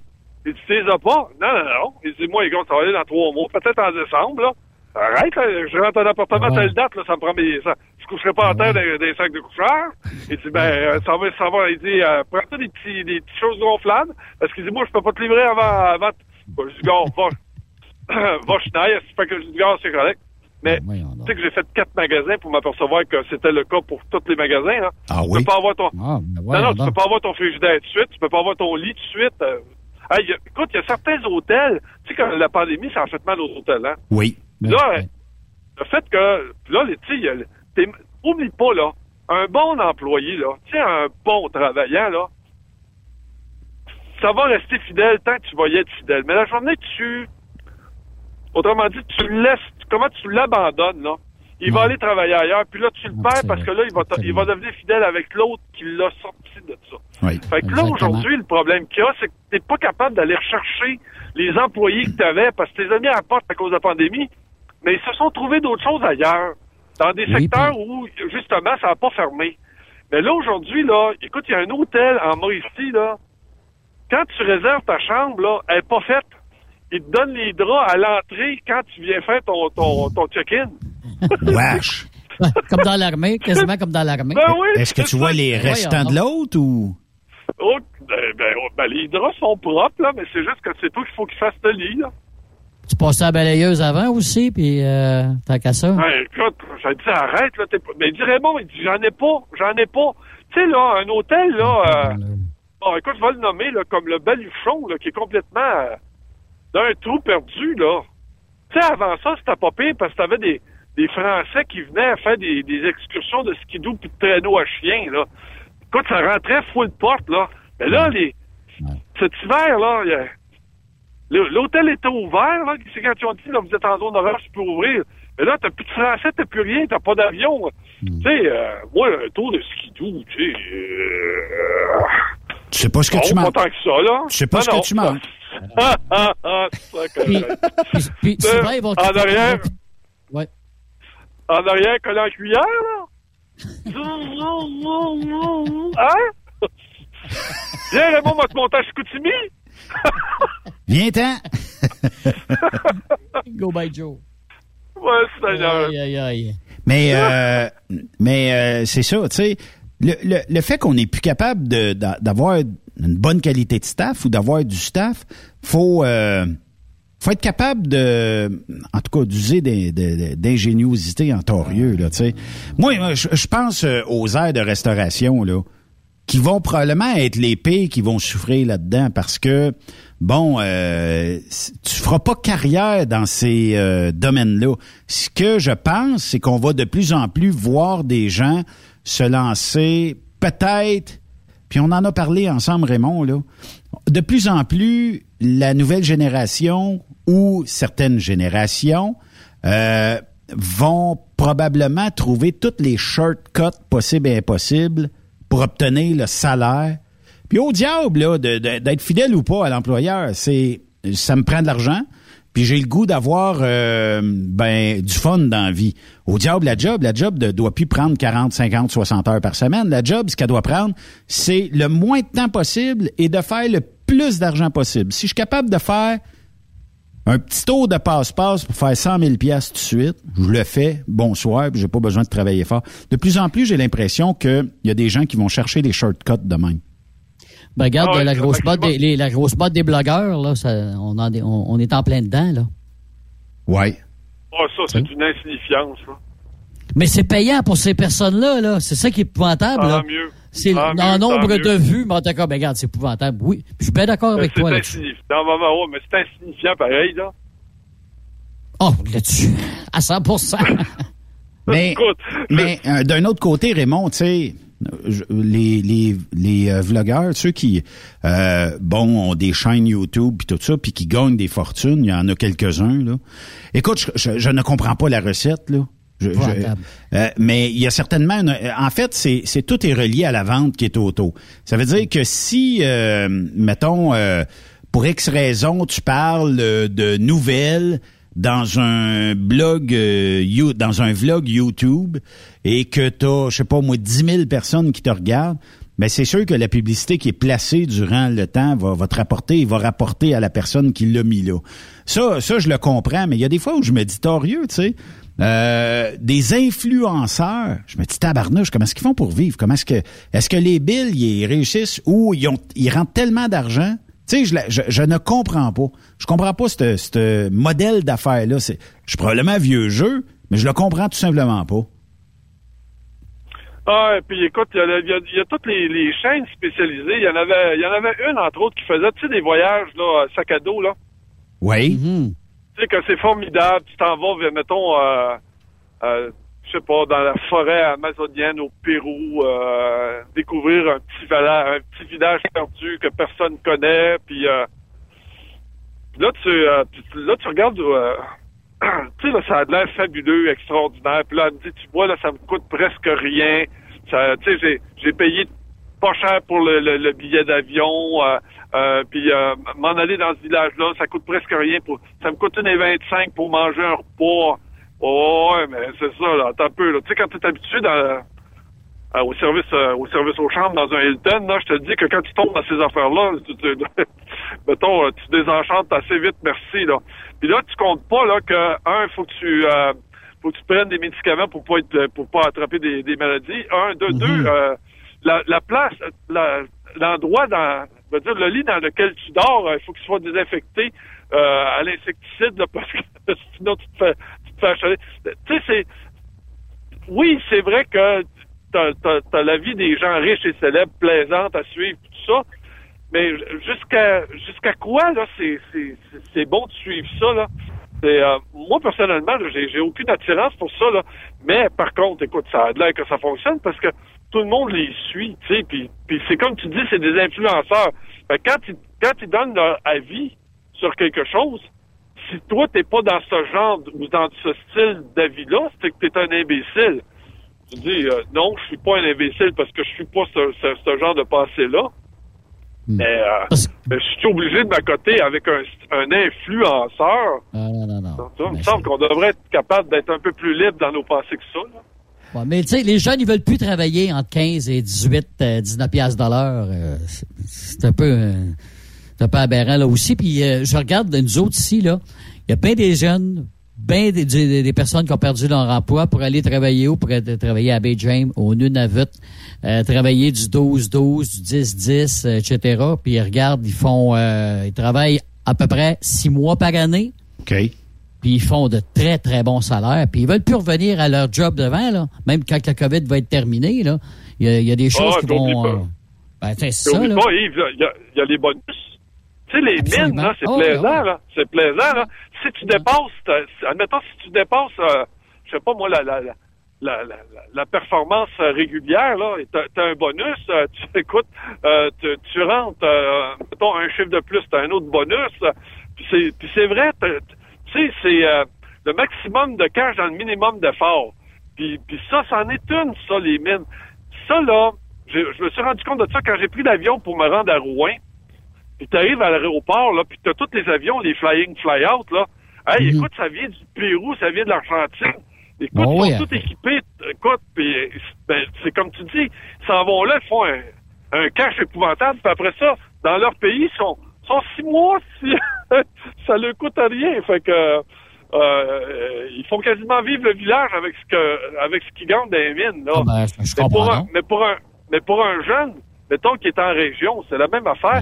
Il dit, tu les as pas? Non, non, non. Il dit, moi, les gars, ça va aller dans trois mois, peut-être en décembre, là. Arrête, là, je rentre en appartement à Ouais. telle date, là, ça me prend mes. Ça, je coucherai pas en terre des, des sacs de coucheur. Il dit, ben, euh, ça va, ça va. Il dit, euh, prends-toi des petits, des petites choses gonflables. Parce qu'il dit, moi, je peux pas te livrer avant, avant. Bon, je dis, gars, va, [COUGHS] va, Schneider. Fait que je dis, gars, c'est correct. Mais, tu sais que j'ai fait quatre magasins pour m'apercevoir que c'était le cas pour tous les magasins, là. Ah Tu oui? peux pas avoir ton, Ah, ben non, non, tu peux pas avoir ton frigidaire tout de suite, tu peux pas avoir ton lit tout de suite. euh. Hey, y a- écoute, il y a certains hôtels, tu sais, quand la pandémie, ça a fait mal aux hôtels, hein? Oui. Là, le fait que, là, les- tu sais, oublie pas, là, un bon employé, là, tu sais, un bon travaillant, là, ça va rester fidèle tant que tu vas y être fidèle. Mais la journée que tu, autrement dit, tu laisses, comment tu l'abandonnes, là, il va aller travailler ailleurs, puis là, tu le perds parce que là, il va, il va devenir fidèle avec l'autre qui l'a sorti de ça. Oui. Fait que là, aujourd'hui, le problème qu'il y a, c'est que t'es pas capable d'aller rechercher les employés que tu avais parce que tu les as mis à la porte à cause de la pandémie, mais ils se sont trouvés d'autres choses ailleurs, dans des Oui, secteurs où, justement, ça n'a pas fermé. Mais là, aujourd'hui, là, écoute, il y a un hôtel en Mauricie, là, quand tu réserves ta chambre, là, elle n'est pas faite. Ils te donnent les draps à l'entrée quand tu viens faire ton, ton, ton check-in. [LAUGHS] Wesh. comme dans l'armée, quasiment comme dans l'armée. Ben oui, Est-ce que tu vois les Voyons restants de l'autre ou? Oh, ben, ben, oh, ben, les draps sont propres, là, mais c'est juste que c'est toi qu'il faut qu'il fasse le lit, là. Tu passais à la balayeuse avant aussi, puis euh, tant qu'à ça. Ouais, écoute, j'ai dit arrête, là, t'es pas. Mais il dit Raymond, il dit j'en ai pas, j'en ai pas. Tu sais, là, un hôtel, là, euh, bon, écoute, je vais le nommer, là, comme le Baluchon, là, qui est complètement euh, d'un trou perdu, là. Tu sais, avant ça, c'était pas pire parce que t'avais des, des Français qui venaient faire des, des excursions de skidoo puis de traîneau à chien, là. Écoute, ça rentrait full porte, là. Mais là, les, cet hiver, là, y a- l'hôtel était ouvert, là. C'est quand ils ont dit, là, vous êtes en zone orange, tu peux ouvrir. Mais là, t'as plus de français, t'as plus rien, t'as pas d'avion. Tu sais, euh, moi, un tour de skidoo, tu sais, euh, Tu sais pas ce que bon, tu pas manges. tant que ça, là. Tu sais pas Ah ce que tu manges. [LAUGHS] Ah, ah, ah, ça, Puis, puis, puis Euh, souvent, ils vont... en arrière, Ouais. En arrière, collant en cuillère, là. hein? Viens, Raymond, moi, te monter à Chicoutimi? Viens-t'en. [LAUGHS] Go by Joe. Ouais, c'est un Aïe, aïe, aïe. Mais euh, mais euh, c'est ça, tu sais. Le, le, le fait qu'on n'est plus capable d'avoir une bonne qualité de staff ou d'avoir du staff, faut euh, faut être capable de, en tout cas, d'user d'ingéniosité en torieux, là, tu sais. Moi, je pense euh, aux aires de restauration, là, qui vont probablement être les pires qui vont souffrir là-dedans parce que, bon, euh, tu feras pas carrière dans ces euh, domaines-là. Ce que je pense, c'est qu'on va de plus en plus voir des gens se lancer, peut-être, puis on en a parlé ensemble, Raymond, là, de plus en plus, la nouvelle génération ou certaines générations euh, vont probablement trouver toutes les shortcuts possibles et impossibles pour obtenir le salaire. Puis au diable, d'être fidèle ou pas à l'employeur, c'est ça me prend de l'argent, puis j'ai le goût d'avoir euh, ben du fun dans la vie. Au diable, la job, la job ne doit plus prendre 40, 50, 60 heures par semaine. La job, ce qu'elle doit prendre, c'est le moins de temps possible et de faire le plus d'argent possible. Si je suis capable de faire un petit tour de passe-passe pour faire 100 000 pièces tout de suite, je le fais, bonsoir, puis j'ai pas besoin de travailler fort. De plus en plus, j'ai l'impression qu'il y a des gens qui vont chercher des shortcuts de même. Ben, regarde, Ah ouais, la, grosse botte des, les- la grosse botte des blogueurs, là, ça, on, en est- on, on est en plein dedans, là. Ouais. Oh, ça, c'est une insignifiance, là. Mais c'est payant pour ces personnes-là, là. C'est ça qui est épouvantable, là. Mieux. C'est en mieux, nombre tant de mieux. vues, mais en tout cas, ben, regarde, c'est épouvantable. Oui, je suis bien d'accord avec toi insignifiant. Non, non, non, mais c'est insignifiant pareil, là. Oh, là-dessus, à 100 Mais, [LAUGHS] Écoute, mais euh, d'un autre côté, Raymond, tu sais, les, les, les euh, vlogueurs, ceux qui, euh, bon, ont des chaînes YouTube puis tout ça, puis qui gagnent des fortunes, il y en a quelques-uns, là. Écoute, je, je- je ne comprends pas la recette, là. Je- euh, mais il y a certainement, une- en fait, c'est, c'est tout est relié à la vente qui est auto. Ça veut dire que si, euh, mettons, euh, pour X raison, tu parles euh, de nouvelles dans un blog, euh, You- dans un vlog YouTube et que tu as, je sais pas moi, 10 000 personnes qui te regardent, mais c'est sûr que la publicité qui est placée durant le temps va, va te rapporter, il va rapporter à la personne qui l'a mis là. Ça, ça, je le comprends, mais il y a des fois où je me dis torieux, tu sais. Euh, des influenceurs, je me dis tabarnouche, comment est-ce qu'ils font pour vivre? Comment est-ce que est-ce que les billes ils réussissent ou ils ont ils rentrent tellement d'argent? Tu sais, je, je, je, ne comprends pas. Je comprends pas ce modèle d'affaires-là. Je suis probablement vieux jeu, mais je le comprends tout simplement pas. Ah, et puis écoute, il y, a, y a, toutes les, les, chaînes spécialisées. Il y en avait, il y en avait une entre autres qui faisait, tu sais, des voyages là, sac à dos là. Oui. Mm-hmm. Tu sais que c'est formidable. Tu t'en vas, mettons, euh, euh, je sais pas, dans la forêt amazonienne au Pérou, euh, découvrir un petit village, un petit village perdu que personne connaît. Puis euh, là, tu, euh, là, tu regardes. Euh, [CLEARS THROAT] tu sais, là, ça a l'air fabuleux, extraordinaire. Puis là, elle me dit, tu vois, là, ça me coûte presque rien. Tu sais, j'ai payé pas cher pour le, le, billet d'avion. Euh, euh, puis euh, m'en aller dans ce village-là, ça coûte presque rien. pour Ça me coûte une et 25 pour manger un repas. Oh, ouais, mais c'est ça, là, t'as peu. Tu sais, quand tu es habitué dans, au service au service aux chambres dans un Hilton, là, je te dis que quand tu tombes dans ces affaires-là, tu, tu, [LAUGHS] mettons, tu désenchantes assez vite, merci. Là. Puis là, tu comptes pas là que un, faut que tu faut que tu prennes des médicaments pour pas être pour pas attraper des, des maladies. Un, deux, deux, mm-hmm. la, la place, l'endroit dans veux dire, le lit dans lequel tu dors, il faut qu'il soit désinfecté euh, à l'insecticide, [LAUGHS] parce que sinon tu te fais, tu te fais achaler. Tu sais, c'est... Oui, c'est vrai que t'as, as, la vie des gens riches et célèbres plaisante à suivre, tout ça, mais jusqu'à jusqu'à quoi, là, c'est, bon de suivre ça, là? Euh, moi, personnellement, j'ai, aucune attirance pour ça, là. Mais, par contre, écoute, ça a l'air que ça fonctionne parce que tout le monde les suit, tu sais, puis, puis c'est comme tu dis, c'est des influenceurs. quand ils, quand donnent leur avis sur quelque chose, si toi, t'es pas dans ce genre ou dans ce style d'avis-là, c'est que t'es un imbécile. Tu dis, euh, non, je suis pas un imbécile parce que je suis pas ce, ce, genre de passé-là. Hmm. Mais, euh, je suis obligé de m'accoter avec un, un influenceur. Non, non, non. Ça, il me semble qu'on devrait être capable d'être un peu plus libre dans nos pensées que ça. Là mais tu sais, les jeunes, ils veulent plus travailler entre 15 et 18, 19 piastres de l'heure. Euh, c'est un peu, euh, un peu aberrant là aussi. Puis euh, je regarde nous autres ici, là, il y a bien des jeunes, bien des, personnes qui ont perdu leur emploi pour aller travailler où? Pour travailler à Bay James, au Nunavut, travailler du 12-12, du 10-10, etc. Puis ils regardent, ils font, ils travaillent à peu près six mois par année. OK puis ils font de très, très bons salaires, puis ils veulent plus revenir à leur job devant, là, même quand la COVID va être terminée, là. Il y a, des choses ah, qui vont... Euh, ben, c'est ça, là. Pas, Yves, il y, a, les bonus. Tu sais, les mines, là, c'est ah, plaisant, là. C'est plaisant, là. Si tu dépasses, admettons, si tu dépasses, euh, je sais pas, moi, la, la, la, la, la, performance régulière, là, tu as, un bonus, euh, tu [LAUGHS] écoutes, tu, tu, rentres, mettons, un chiffre de plus, tu as un autre bonus. Puis c'est vrai, tu sais, c'est euh, le maximum de cash dans le minimum d'effort. Puis, puis ça, c'en est une, ça, les mines. Ça, là, je, me suis rendu compte de ça quand j'ai pris l'avion pour me rendre à Rouen. Puis t'arrives à l'aéroport, là, puis t'as tous les avions, les flying, fly-out, là. Hey, mhm. écoute, ça vient du Pérou, ça vient de l'Argentine. Écoute, ils sont tous équipés. Écoute, puis ben, c'est comme tu dis, ils s'en vont là, ils font un, un cash épouvantable. Puis après ça, dans leur pays, ils sont sont six mois, [LAUGHS] si ça ne coûte rien. Fait que euh, ils font quasiment vivre le village avec ce que avec ce qu'ils gagnent dans les mines. Là. Ah ben, mais, pour un, mais, pour un, mais pour un jeune, mettons qui est en région, c'est la même affaire.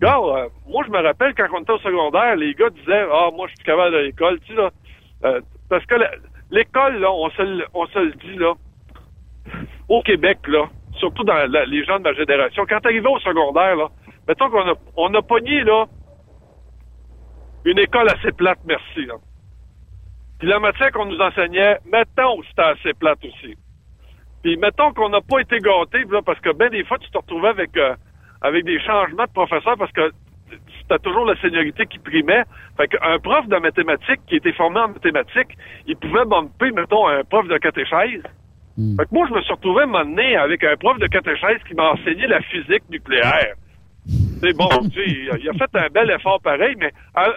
Gars, euh, moi je me rappelle quand on était au secondaire, les gars disaient Ah, moi je suis capable de l'école, tu sais là. Euh, parce que l'école, là, on se, on se le dit là, au Québec, là, surtout dans les gens de ma génération, quand t'arrivais au secondaire, là, mettons qu'on a, on a pogné, là, une école assez plate, merci, là. Puis la matière qu'on nous enseignait, mettons, c'était assez plate aussi. Puis mettons qu'on n'a pas été gâtés, là, parce que ben des fois, tu te retrouvais avec, euh, avec des changements de professeurs parce que c'était toujours la seniorité qui primait. Fait qu'un prof de mathématiques qui était formé en mathématiques, il pouvait bumper, mettons, un prof de catéchèse. Hmm. Fait que moi, je me suis retrouvé à avec un prof de catéchèse qui m'a enseigné la physique nucléaire. C'est bon, tu il a fait un bel effort pareil, mais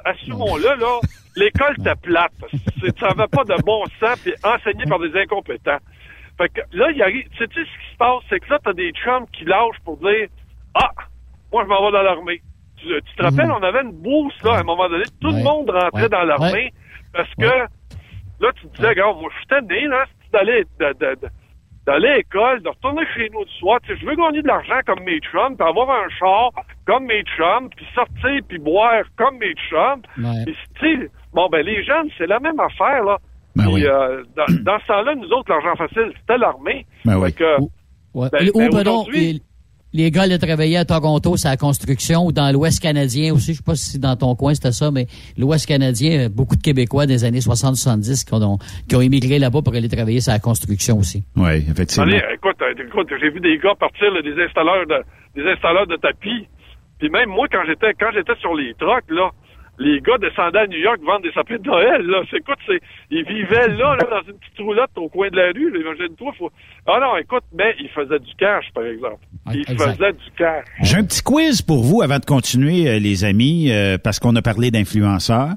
assumons-le, là, l'école était plate. Ça n'avait pas de bon sens, puis enseigné par des incompétents. Fait que là, il arrive, tu sais ce qui se passe, c'est que là, t'as des chums qui lâchent pour dire, ah, moi, je m'en vais dans l'armée. Tu, tu te rappelles, on avait une bourse, là, à un moment donné, tout le monde rentrait Ouais. dans l'armée Ouais. parce que, là, tu te disais, regarde, moi, je suis tanné, là, d'aller, d'aller à l'école, de retourner chez nous du soir. Tu sais, je veux gagner de l'argent comme mes chums, puis avoir un char comme mes chums, puis sortir, puis boire comme mes chums. Puis, tu sais, bon, ben, les jeunes, c'est la même affaire, là. Ben Puis, oui. euh, dans, dans ce temps-là, nous autres, l'argent facile, c'était l'armée. Ben oui. Que. Ben, ou ben, ben les, gars allaient travailler à Toronto, c'est la construction, ou dans l'Ouest canadien aussi. Je sais pas si dans ton coin c'était ça, mais l'Ouest canadien, beaucoup de Québécois des années 60-70 qui ont, qui ont émigré là-bas pour aller travailler sur la construction aussi. Oui, effectivement. Allez, écoute, euh, écoute, j'ai vu des gars partir, là, des installeurs de, des installeurs de tapis. Puis même moi, quand j'étais, quand j'étais sur les trucks, là, les gars descendaient à New York vendre des sapins de Noël, là. Écoute, c'est, ils vivaient là, là, dans une petite roulotte au coin de la rue. Imagine-toi, faut... Ah non, écoute, mais ils faisaient du cash, par exemple. Ils exact. faisaient du cash. J'ai un petit quiz pour vous avant de continuer, euh, les amis, euh, parce qu'on a parlé d'influenceurs.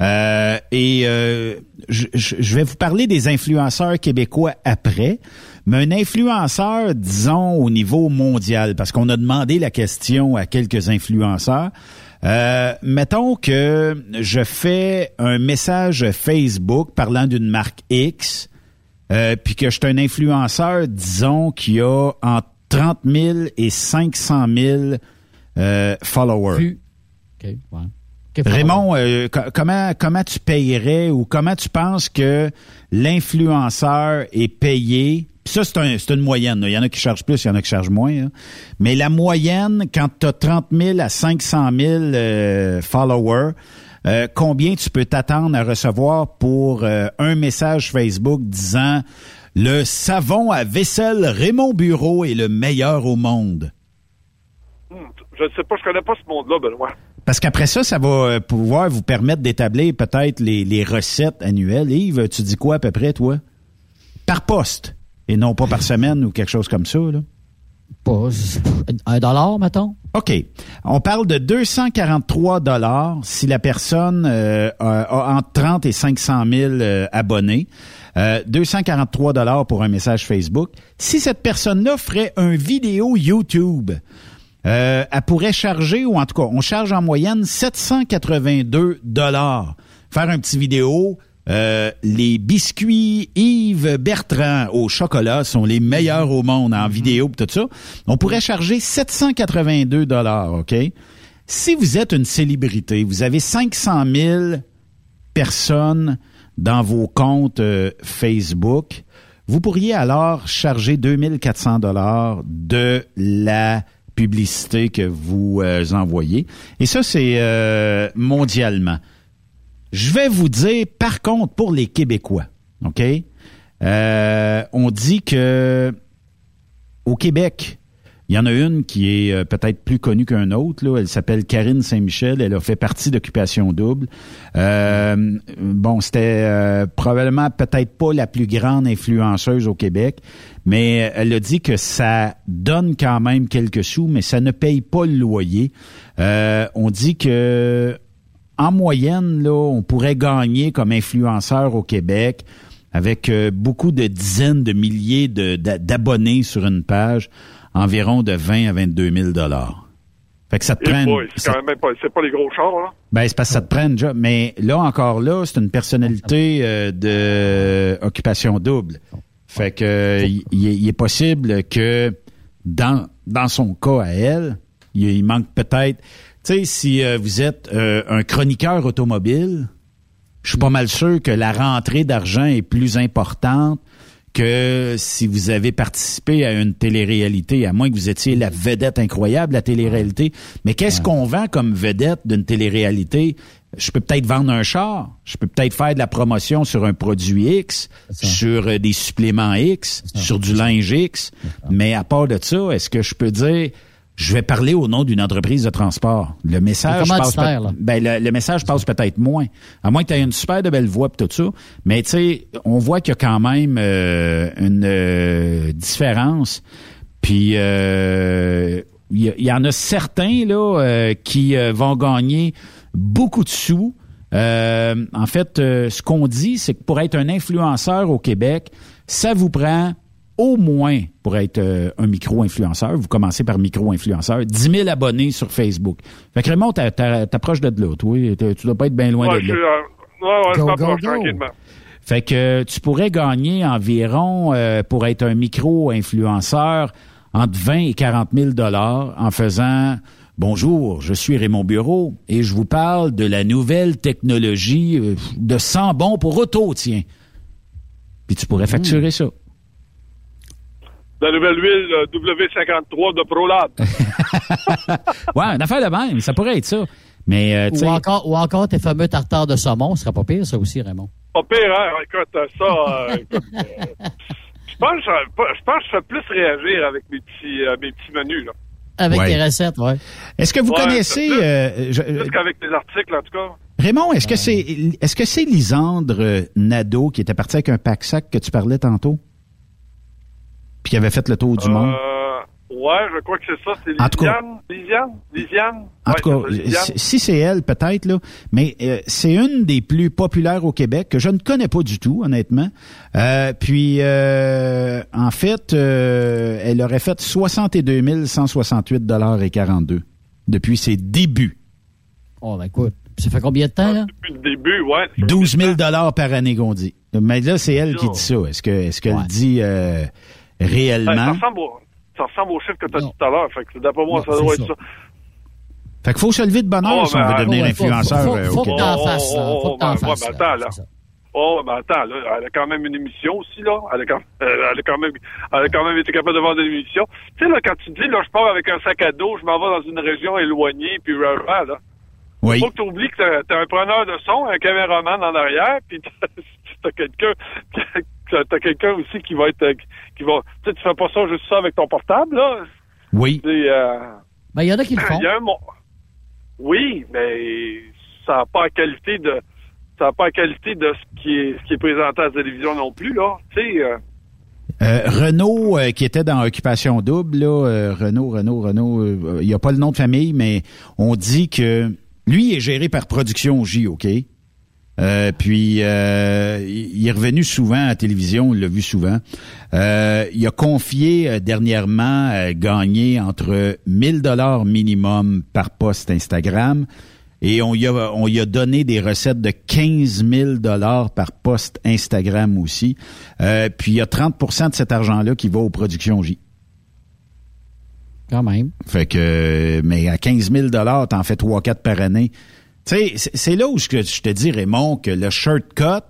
Euh, et euh, je- je vais vous parler des influenceurs québécois après, mais un influenceur, disons, au niveau mondial, parce qu'on a demandé la question à quelques influenceurs. Euh, mettons que je fais un message Facebook parlant d'une marque X, euh, puis que je suis un influenceur, disons, qui a entre 30 000 et 500 000 euh, followers. Ouais. Raymond, euh, co- comment comment tu payerais ou comment tu penses que l'influenceur est payé? Puis ça, c'est un, c'est une moyenne. là. Il y en a qui chargent plus, il y en a qui chargent moins. hein. Mais la moyenne, quand tu as 30 000 à 500 000 euh, followers, euh, combien tu peux t'attendre à recevoir pour euh, un message Facebook disant « Le savon à vaisselle Raymond Bureau est le meilleur au monde ». Hmm, je ne sais pas, je connais pas ce monde-là, Benoît. Parce qu'après ça, ça va euh, pouvoir vous permettre d'établir peut-être les, les recettes annuelles. Yves, tu dis quoi à peu près, toi? Par poste, et non pas par semaine ou quelque chose comme ça, là? Pas, un dollar, mettons? OK. On parle de 243 dollars si la personne euh, a, a entre 30 et 500 000 euh, abonnés. Euh, 243 dollars pour un message Facebook. Si cette personne-là ferait un vidéo YouTube, euh, elle pourrait charger, ou en tout cas, on charge en moyenne 782 dollars. Faire un petit vidéo. Euh, les biscuits Yves Bertrand au chocolat sont les meilleurs au monde en vidéo pis tout ça. On pourrait charger 782 dollars, OK? Si vous êtes une célébrité, vous avez 500 000 personnes dans vos comptes euh, Facebook, vous pourriez alors charger 2400 dollars de la publicité que vous euh, envoyez. Et ça, c'est euh, mondialement. Je vais vous dire, par contre, pour les Québécois, OK? Euh, on dit que au Québec, il y en a une qui est euh, peut-être plus connue qu'un autre. Elle s'appelle Karine Saint-Michel. Elle a fait partie d'Occupation Double. Euh, bon, c'était euh, probablement peut-être pas la plus grande influenceuse au Québec, mais elle a dit que ça donne quand même quelques sous, mais ça ne paye pas le loyer. On dit que en moyenne, là, on pourrait gagner comme influenceur au Québec avec euh, beaucoup de dizaines de milliers de- d'abonnés sur une page, environ de 20 à 22 000 dollars. Fait que ça te prend... c'est quand même pas, pas les gros chars, là. ben, c'est parce que ça te prend une job. Mais là, encore là, c'est une personnalité euh, de occupation double. Fait que euh, il, est- possible que dans, dans son cas à elle, il manque peut-être... Tu sais, si euh, vous êtes euh, un chroniqueur automobile, je suis pas mal sûr que la rentrée d'argent est plus importante que si vous avez participé à une télé-réalité, à moins que vous étiez la vedette incroyable, la télé-réalité. Mais qu'est-ce qu'on vend comme vedette d'une télé-réalité? Je peux peut-être vendre un char, je peux peut-être faire de la promotion sur un produit X, sur euh, des suppléments X, sur du linge X, mais à part de ça, est-ce que je peux dire je vais parler au nom d'une entreprise de transport. Le message passe là? ben, le, le message passe peut-être moins. À moins que tu aies une super de belle voix pis tout ça. Mais tu sais, on voit qu'il y a quand même euh, une euh, différence. Puis euh, il y, a- il y en a certains là euh, qui euh, vont gagner beaucoup de sous. Euh, en fait, euh, ce qu'on dit, c'est que pour être un influenceur au Québec, ça vous prend au moins, pour être euh, un micro-influenceur, vous commencez par micro-influenceur, 10 000 abonnés sur Facebook. Fait que Raymond, t'approches de là, toi. Tu dois pas être bien loin ouais, de là. ouais, ouais, je m'approche tranquillement. Fait que tu pourrais gagner environ, euh, pour être un micro-influenceur, entre 20 et 40 000 dollars en faisant Bonjour, je suis Raymond Bureau et je vous parle de la nouvelle technologie euh, de sang bon pour auto, tiens. Puis tu pourrais facturer ça. La nouvelle huile euh, W53 de ProLab. [LAUGHS] ouais, une affaire de même, ça pourrait être ça. Mais, euh, ou, encore, ou encore tes fameux tartares de saumon, ce serait pas pire, ça aussi, Raymond. Pas pire, hein? Écoute, ça, écoute, je pense, je pense que je fais plus réagir avec mes petits, mes petits menus, là. Avec les recettes, oui. Est-ce que vous connaissez... Euh, Plus qu'avec les articles, en tout cas. Raymond, est-ce que c'est est-ce que c'est Lisandre Nadeau qui était parti avec un pack-sac que tu parlais tantôt? Puis qui avait fait le tour du monde? Ouais, je crois que c'est ça. C'est Lisiane. Lisiane? Lisiane? En tout cas, si c'est elle, peut-être, là. Mais euh, c'est une des plus populaires au Québec que je ne connais pas du tout, honnêtement. Euh, puis, euh, en fait, elle aurait fait 62 168 dollars et 42 depuis ses débuts. Oh, ben écoute, ça fait combien de temps, là? Depuis le début, ouais. 12 000 dollars par année qu'on dit. Mais là, c'est elle qui dit ça. Est-ce que est-ce qu'elle dit réellement? Ben, ça ressemble ça ressemble au chiffre que tu as dit tout à l'heure. Fait que d'après moi, ça doit être ça. Fait qu'il faut se lever de bonne heure oh, si on veut devenir influenceur. Faut, faut, faut, que t'en fasses, là. Faut que t'en fasses. Ouais, ben, attends, là. Oh, mais attends, là, elle a quand même une émission aussi, là. Elle a quand, elle a quand même, elle a quand même été capable de vendre une émission. Tu sais, là, quand tu dis, là, je pars avec un sac à dos, je m'en vais dans une région éloignée, puis rara, là. Oui. Faut que tu oublies que t'es un preneur de son, un caméraman en arrière, puis [LAUGHS] t'as quelqu'un, t'as quelqu'un aussi qui va être, qui va, tu sais, tu fais pas ça juste ça avec ton portable, là. Oui. Euh, ben, il y en a qui le font. Y a un, oui, mais ça n'a pas la qualité de, ça n'a pas la qualité de ce qui est, ce qui est présenté à la télévision non plus, là. Tu sais, euh, euh, Renault, qui était dans Occupation Double, là, Renault, Renault, Renault, il n'y a pas le nom de famille, mais on dit que lui est géré par Production J, OK? Euh, puis euh, il est revenu souvent à la télévision, on l'a vu souvent. Euh, il a confié dernièrement gagner entre 1000 dollars minimum par poste Instagram et on y a on y a donné des recettes de 15 000 dollars par poste Instagram aussi. puis il y a 30% de cet argent-là qui va aux productions J. Quand même. Fait que mais à 15 000 dollars, t'en fais 3-4 par année. Tu sais, c'est là où je, te dis, Raymond, que le shortcut,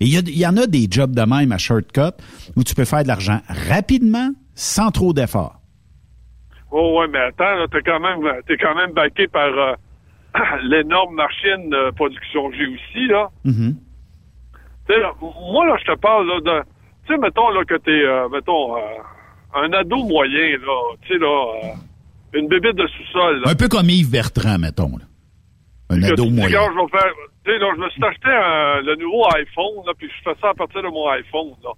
il y, y, en a des jobs de même à shortcut où tu peux faire de l'argent rapidement, sans trop d'efforts. Oh ouais, mais attends, t'es quand même t'es quand même baqué par euh, [CLEARS THROAT] l'énorme machine de production G aussi, là. Mm-hmm. moi, là, je te parle là, de. Tu sais, mettons là que t'es euh, mettons euh, un ado moyen, là, tu sais, là, une bébête de sous-sol. Un peu comme Yves Bertrand, mettons. Là. Un ado moyen. je, vais faire, je me suis acheté le nouveau iPhone, là, puis je fais ça à partir de mon iPhone. Là.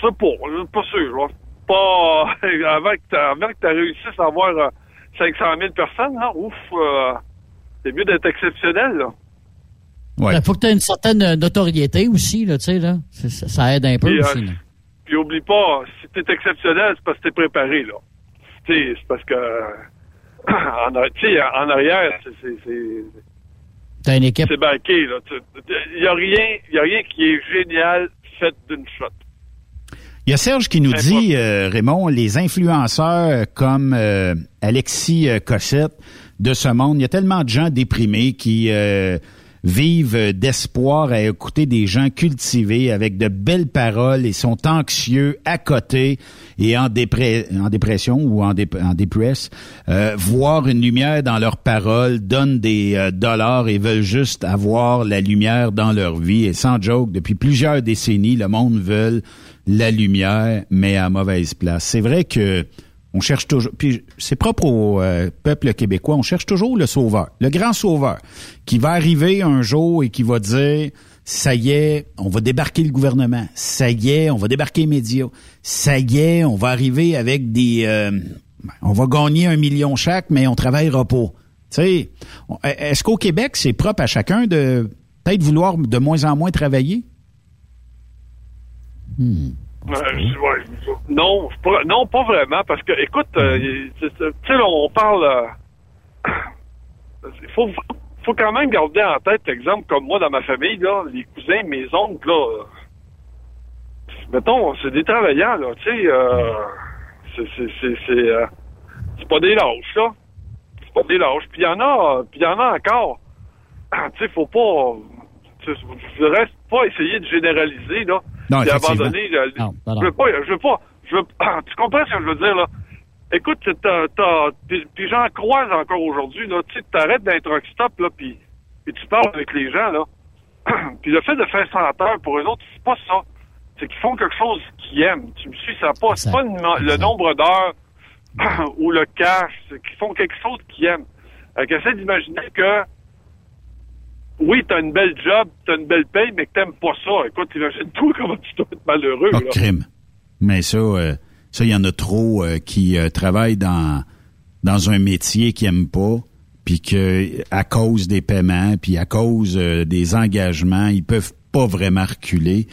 C'est pas, pas sûr. Pas, [LAUGHS] avant que tu réussisses à avoir 500 euh, 000 personnes, là, ouf, euh, c'est mieux d'être exceptionnel. Là. Ouais. Il faut que tu aies une certaine notoriété aussi, là, tu sais, là. Ça, aide un peu puis, aussi. Euh, puis oublie pas, si tu es exceptionnel, c'est parce que tu es préparé, là. Tu sais, c'est parce que [COUGHS] en, en arrière, c'est. une équipe? C'est banqué, là. Il n'y a, rien, y a rien qui est génial fait d'une shot. Il y a Serge qui nous dit, euh, Raymond, les influenceurs comme euh, Alexis euh, Cossette de ce monde, il y a tellement de gens déprimés qui vivent d'espoir à écouter des gens cultivés avec de belles paroles et sont anxieux à côté et en, en dépression ou en, dé en dépresse, euh, voir une lumière dans leurs paroles, donnent des euh, dollars et veulent juste avoir la lumière dans leur vie. Et sans joke, depuis plusieurs décennies, le monde veut la lumière, mais à mauvaise place. C'est vrai que on cherche toujours, puis c'est propre au euh, peuple québécois, on cherche toujours le sauveur, le grand sauveur, qui va arriver un jour et qui va dire, ça y est, on va débarquer le gouvernement, ça y est, on va débarquer les médias, ça y est, on va arriver avec des, euh, on va gagner un million chaque, mais on travaillera pas. Tu sais, est-ce qu'au Québec, c'est propre à chacun de peut-être vouloir de moins en moins travailler? Hmm. Euh, non, non, pas vraiment, parce que, écoute, euh, c'est- tu sais, là, on parle... euh, [COUGHS] Il faut, faut quand même garder en tête, exemple, comme moi, dans ma famille, là, les cousins, mes oncles, là, mettons, c'est des travailleurs, là, tu sais, euh, c'est- c'est- c'est c'est, c'est pas des lâches, là. C'est pas des lâches. Puis il y en a, puis il y en a encore. [COUGHS] tu sais, faut pas... Je reste pas essayer de généraliser, là. Non, abandonner... le- Non, non, non. Je veux pas, je veux pas, je veux, [COUGHS] tu comprends ce que je veux dire, là? Écoute, t'as, t'as, puis, j'en croise encore aujourd'hui, là, tu sais, t'arrêtes d'un truck stop, là, puis, tu parles avec les gens, là. [COUGHS] puis le fait de faire 100 heures, pour eux autres, c'est pas ça. C'est qu'ils font quelque chose qu'ils aiment. Tu me suis, ça pas, c'est pas le no- le nombre d'heures [COUGHS] ou le cash, c'est qu'ils font quelque chose qu'ils aiment. Fait qu'essaie d'imaginer que, oui, t'as une belle job, t'as une belle paye, mais que t'aimes pas ça. Écoute, imagine-toi [LAUGHS] comment tu dois être malheureux, Pas là. de crime. Mais ça, euh, ça, il y en a trop euh, qui euh, travaillent dans dans un métier qu'ils aiment pas, puis que à cause des paiements, puis à cause euh, des engagements, ils peuvent pas vraiment reculer,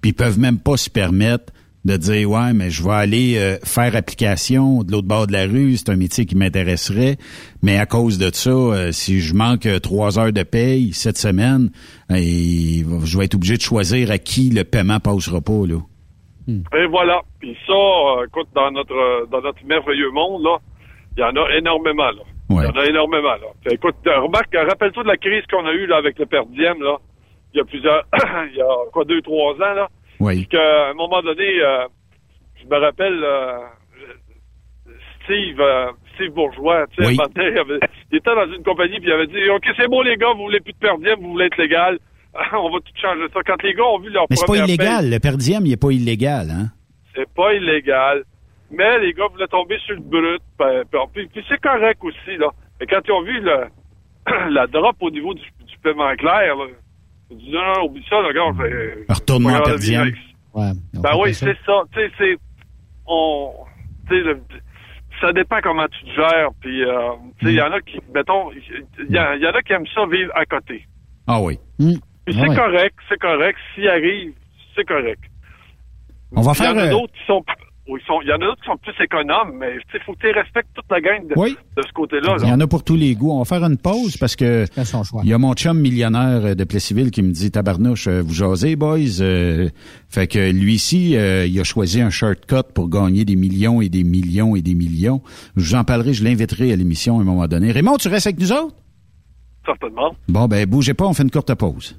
puis ils peuvent même pas se permettre de dire ouais mais je vais aller euh, faire application de l'autre bord de la rue c'est un métier qui m'intéresserait mais à cause de ça euh, si je manque euh, trois heures de paye cette semaine et je vais être obligé de choisir à qui le paiement passera pas là Et voilà. Puis ça, euh, écoute, dans notre dans notre merveilleux monde, là, il y en a énormément, là. Il y en a énormément, là. Fait, écoute, remarque, rappelle-toi de la crise qu'on a eue là, avec le père Diem, là. Il y a plusieurs, [COUGHS] il y a quoi, deux, trois ans, là. Oui. Qu'à un moment donné, euh, je me rappelle, euh, Steve, euh, Steve Bourgeois, tu sais, Oui. un matin, il, était dans une compagnie, puis il avait dit, OK, c'est bon, les gars, vous voulez plus de père Diem, vous voulez être légal. [LAUGHS] On va tout changer ça. Quand les gars ont vu leur Mais c'est pas illégal. paye, Le per diem, il est pas illégal, hein? c'est pas illégal. Mais les gars voulaient tomber sur le brut. ben, Puis, puis- c'est correct aussi, là. Mais quand ils ont vu le, [CLEARS THROAT] la drop au niveau du, du paiement clair, là, dit non, non, oublie ça, là, gars. c'est- Retourne-moi en pas per grave de vivre diem. avec Ouais. Ben oui, c'est ça. Tu sais, c'est. On. Tu sais, le- ça dépend comment tu te gères. Puis, euh, tu sais, il y en a qui, mettons, il y, y en a qui aiment ça vivre à côté. Ah oui. Hmm. Puis Ah c'est ouais. correct, c'est correct. S'il arrive, c'est correct. On va Puis Il y faire... en a euh, d'autres qui sont. Oui, ils sont- Il y en a d'autres qui sont plus économes, mais il faut que tu respectes toute la gang de, Oui. de ce côté-là. Il y en a pour tous les goûts. On va faire une pause parce que il y a mon chum millionnaire de Plessisville qui me dit tabarnouche, euh, vous jasez boys. Euh, fait que lui ici, euh, il a choisi un shortcut pour gagner des millions et des millions et des millions. Je vous en parlerai, je l'inviterai à l'émission à un moment donné. Raymond, tu restes avec nous autres? Certainement. Bon ben bougez pas, on fait une courte pause.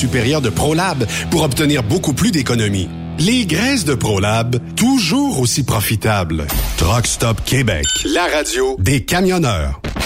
supérieure de ProLab pour obtenir beaucoup plus d'économies. Les graisses de ProLab, toujours aussi profitables. Truck Stop Québec. La radio des camionneurs.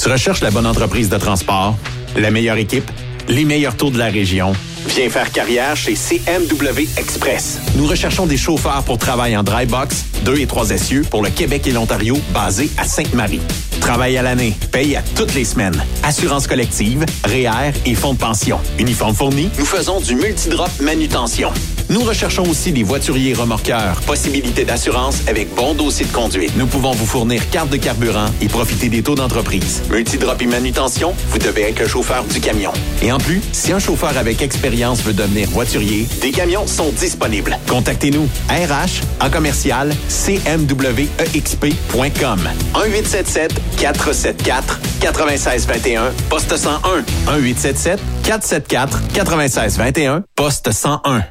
Tu recherches la bonne entreprise de transport, la meilleure équipe, les meilleurs taux de la région? Viens faire carrière chez CMW Express. Nous recherchons des chauffeurs pour travail en dry box, 2 et 3 essieux pour le Québec et l'Ontario, basés à Sainte-Marie. Travail à l'année, paye à toutes les semaines. Assurance collective, REER et fonds de pension. Uniforme fourni, nous faisons du multidrop manutention. Nous recherchons aussi des voituriers remorqueurs. Possibilité d'assurance avec bon dossier de conduite. Nous pouvons vous fournir carte de carburant et profiter des taux d'entreprise. Multidrop et manutention, vous devez être le chauffeur du camion. Et en plus, si un chauffeur avec expérience veut devenir voiturier, des camions sont disponibles. Contactez-nous. RH en commercial cmwexp.com 1877 474 9621 poste 101 1877 474 9621 poste 101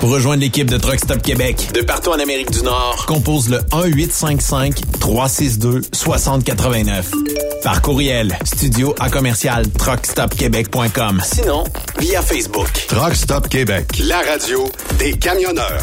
Pour rejoindre l'équipe de Truck Stop Québec, de partout en Amérique du Nord, compose le 1-855-362-6089. Par courriel, studio à commercial truckstopquebec.com. Sinon, via Facebook. Truck Stop Québec, la radio des camionneurs.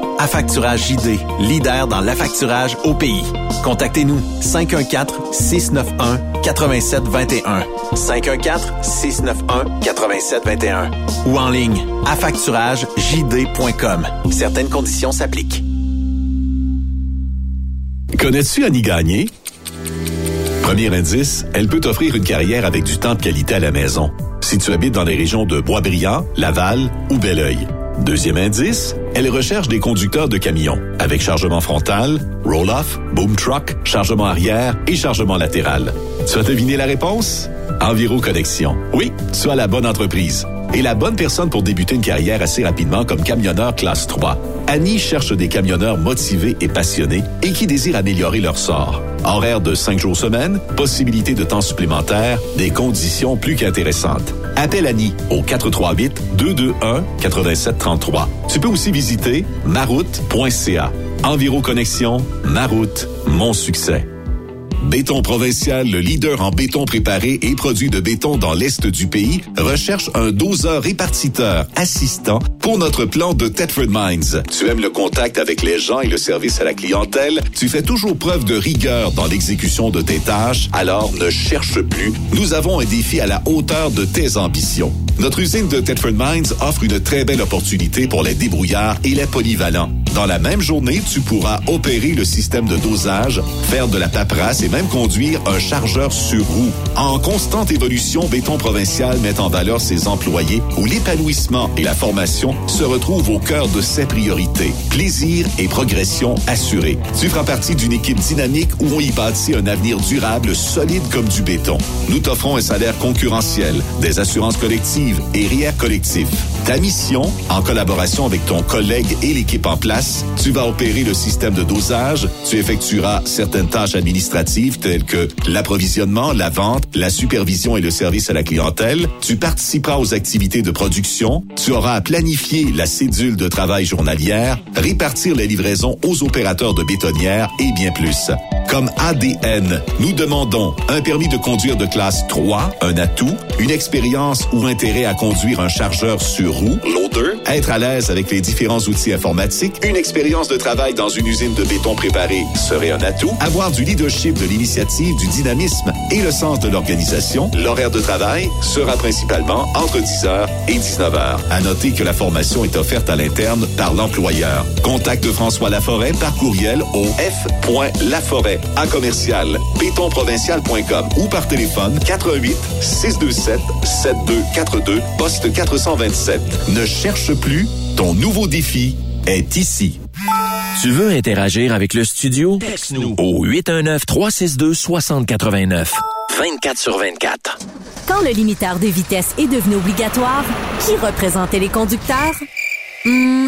Affacturage JD, leader dans l'affacturage au pays. Contactez-nous 514-691-8721. 514-691-8721. Ou en ligne, affacturagejd.com. Certaines conditions s'appliquent. Connais-tu Annie Gagné? Premier indice, elle peut t'offrir une carrière avec du temps de qualité à la maison. Si tu habites dans les régions de Boisbriand, Laval ou Belleuil. Deuxième indice, elle recherche des conducteurs de camions avec chargement frontal, roll-off, boom truck, chargement arrière et chargement latéral. Tu as deviné la réponse? Enviro Connexion. Oui, tu as la bonne entreprise et la bonne personne pour débuter une carrière assez rapidement comme camionneur classe 3. Annie cherche des camionneurs motivés et passionnés et qui désirent améliorer leur sort. Horaire de 5 jours semaine, possibilité de temps supplémentaire, des conditions plus qu'intéressantes. Appelle Annie au 438-221-8733. Tu peux aussi visiter maroute.ca. Enviro Connexion, Maroute, mon succès. Béton Provincial, le leader en béton préparé et produit de béton dans l'Est du pays, recherche un doseur répartiteur assistant pour notre plan de Tetford Mines. Tu aimes le contact avec les gens et le service à la clientèle? Tu fais toujours preuve de rigueur dans l'exécution de tes tâches? Alors ne cherche plus. Nous avons un défi à la hauteur de tes ambitions. Notre usine de Tetford Mines offre une très belle opportunité pour les débrouillards et les polyvalents. Dans la même journée, tu pourras opérer le système de dosage, faire de la paperasse et même conduire un chargeur sur roue. En constante évolution, Béton Provincial met en valeur ses employés où l'épanouissement et la formation se retrouvent au cœur de ses priorités. Plaisir et progression assurés. Tu feras partie d'une équipe dynamique où on y bâtit un avenir durable, solide comme du béton. Nous t'offrons un salaire concurrentiel, des assurances collectives et RIER collectif. Ta mission, en collaboration avec ton collègue et l'équipe en place, tu vas opérer le système de dosage, tu effectueras certaines tâches administratives telles que l'approvisionnement, la vente, la supervision et le service à la clientèle, tu participeras aux activités de production, tu auras à planifier la cédule de travail journalière, répartir les livraisons aux opérateurs de bétonnières et bien plus. Comme ADN, nous demandons un permis de conduire de classe 3, un atout, une expérience ou intérêt à conduire un chargeur sur roue, loader, être à l'aise avec les différents outils informatiques, Une expérience de travail dans une usine de béton préparé serait un atout. Avoir du leadership, de l'initiative, du dynamisme et le sens de l'organisation, l'horaire de travail sera principalement entre 10h et 19h. À noter que la formation est offerte à l'interne par l'employeur. Contacte François Laforêt par courriel au f.laforêt à commercial bétonprovincial.com ou par téléphone 88 627 7242 poste 427. Ne cherche plus, ton nouveau défi est ici. Tu veux interagir avec le studio? Texte-nous au 819-362-6089. 24 sur 24. Quand le limiteur de vitesse est devenu obligatoire, qui représentait les conducteurs? Hmm,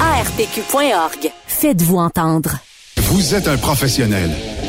ARPQ.org. Faites-vous entendre. Vous êtes un professionnel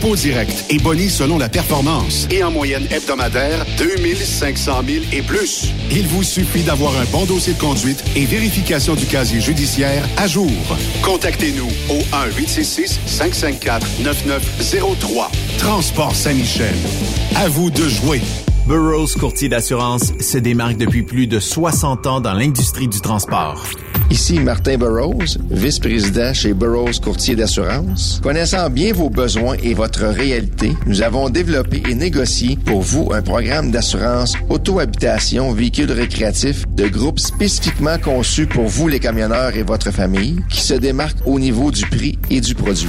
dépôt direct et boni selon la performance. Et en moyenne hebdomadaire, 2500 000 et plus. Il vous suffit d'avoir un bon dossier de conduite et vérification du casier judiciaire à jour. Contactez-nous au 1-866-554-9903. Transport Saint-Michel. À vous de jouer. Burroughs Courtier d'assurance se démarque depuis plus de 60 ans dans l'industrie du transport. Ici Martin Burroughs, vice-président chez Burroughs Courtier d'assurance. Connaissant bien vos besoins et votre réalité, nous avons développé et négocié pour vous un programme d'assurance auto-habitation véhicule récréatif de groupe spécifiquement conçu pour vous les camionneurs et votre famille qui se démarque au niveau du prix et du produit.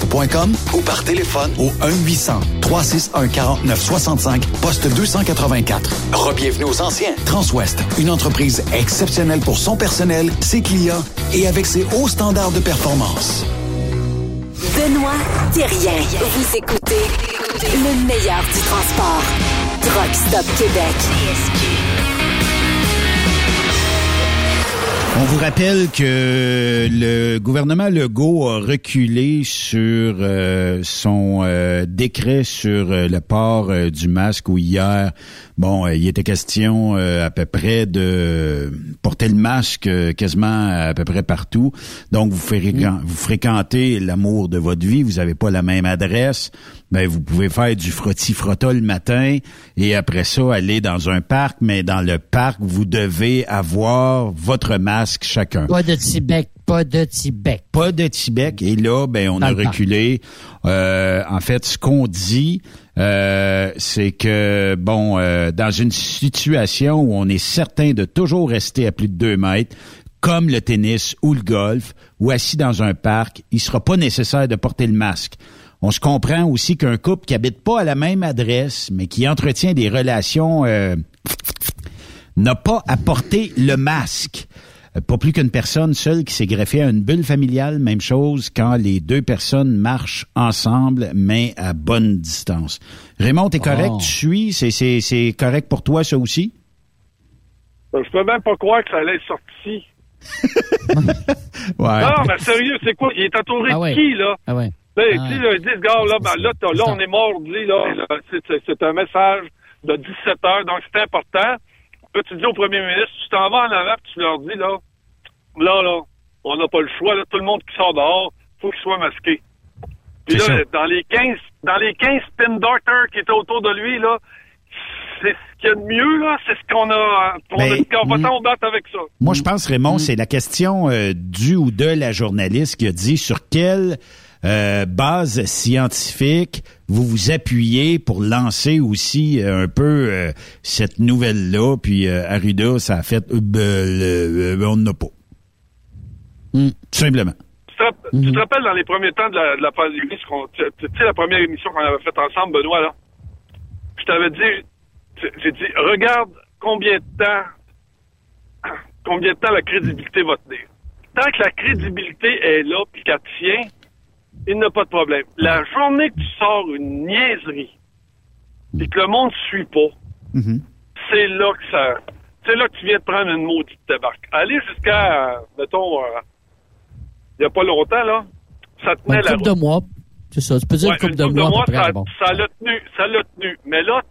ou par téléphone au 1-800-361-4965, poste 284. Rebienvenue aux anciens. Transwest, une entreprise exceptionnelle pour son personnel, ses clients et avec ses hauts standards de performance. Benoît Thérien. Vous écoutez le meilleur du transport. Truck Stop Québec. On vous rappelle que le gouvernement Legault a reculé sur euh, son euh, décret sur euh, le port du masque où hier, bon, il était question à peu près de porter le masque quasiment à peu près partout. Donc vous, fréquentez, vous fréquentez l'amour de votre vie, vous n'avez pas la même adresse, ben vous pouvez faire du frotti-frotta le matin et après ça aller dans un parc, mais dans le parc vous devez avoir votre masque chacun. Pas de Tibet, pas de Tibet. Pas de Tibet. Et là, ben on Dans a reculé. Euh, en fait, ce qu'on dit, euh, c'est que bon, euh, dans une situation où on est certain de toujours rester à plus de deux mètres, comme le tennis ou le golf, ou assis dans un parc, il sera pas nécessaire de porter le masque. On se comprend aussi qu'un couple qui habite pas à la même adresse, mais qui entretient des relations, euh, n'a pas à porter le masque. Euh, Pas plus qu'une personne seule qui s'est greffée à une bulle familiale, même chose quand les deux personnes marchent ensemble, mais à bonne distance. Raymond, t'es correct? Oh. Tu suis? C'est, c'est, c'est correct pour toi, ça aussi? Je peux même pas croire que ça allait être sorti. [LAUGHS] Ouais. Non, mais sérieux, c'est quoi? Il est entouré Ah de qui, là? Ah ouais. Tu sais, Ah là, ils disent, gars, là, ben, là, là, on est mordi, là. là, c'est- un message de 17 heures, donc c'est important. Là, tu dis au premier ministre, tu t'en vas en avant, puis tu leur dis, là, là, là, on n'a pas le choix, là, tout le monde qui sort dehors, faut qu'il soit masqué. Puis là, ça. dans les 15, dans les 15 spin doctors qui étaient autour de lui, là, c'est ce qu'il y a de mieux, là, c'est ce qu'on a, on a Ben, dit qu'on va mm. s'en battre avec ça. Moi, je pense, Raymond, c'est la question euh, du ou de la journaliste qui a dit sur quelle euh, base scientifique vous vous appuyez pour lancer aussi euh, un peu euh, cette nouvelle-là. Puis euh, Arruda, ça a fait, euh, ben, le- euh, on n'en a pas. Tout simplement. Tu te, tu te rappelles dans les premiers temps de la, de la pandémie, ce qu'on- tu sais, la première émission qu'on avait faite ensemble, Benoît, là? Je t'avais dit, tu- j'ai dit, regarde combien de temps, combien de temps la crédibilité va tenir. Tant que la crédibilité est là puis qu'elle tient, il n'y a pas de problème. La journée que tu sors une niaiserie et que le monde ne suit pas, c'est là que ça, c'est là que tu viens de prendre une maudite débarque. Aller jusqu'à, mettons, euh, il n'y a pas longtemps, là, ça tenait la couple de route. mois. C'est ça. Tu peux dire Ouais, une couple de mois ça, bon. ça l'a tenu, ça l'a tenu. Mais là,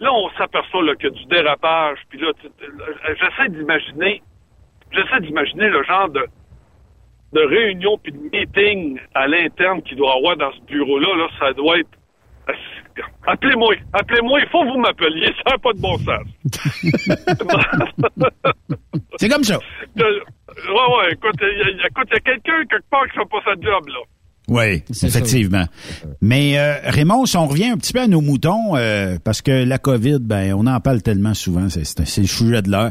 là, on s'aperçoit qu'il y a du dérapage. Puis là, j'essaie d'imaginer, j'essaie d'imaginer le genre de, de réunion puis de meeting à l'interne qu'il doit y avoir dans ce bureau-là. Là, ça doit être. Appelez-moi, appelez-moi, il faut que vous m'appeliez, ça n'a pas de bon sens. [LAUGHS] C'est comme ça. Ouais, ouais, écoute, il y a, écoute, il y a quelqu'un quelque part qui fait pas sa job, là. Oui, effectivement. Mais euh, Raymond, si on revient un petit peu à nos moutons, euh, parce que la COVID, ben, on en parle tellement souvent, c'est, c'est, c'est le sujet de l'heure.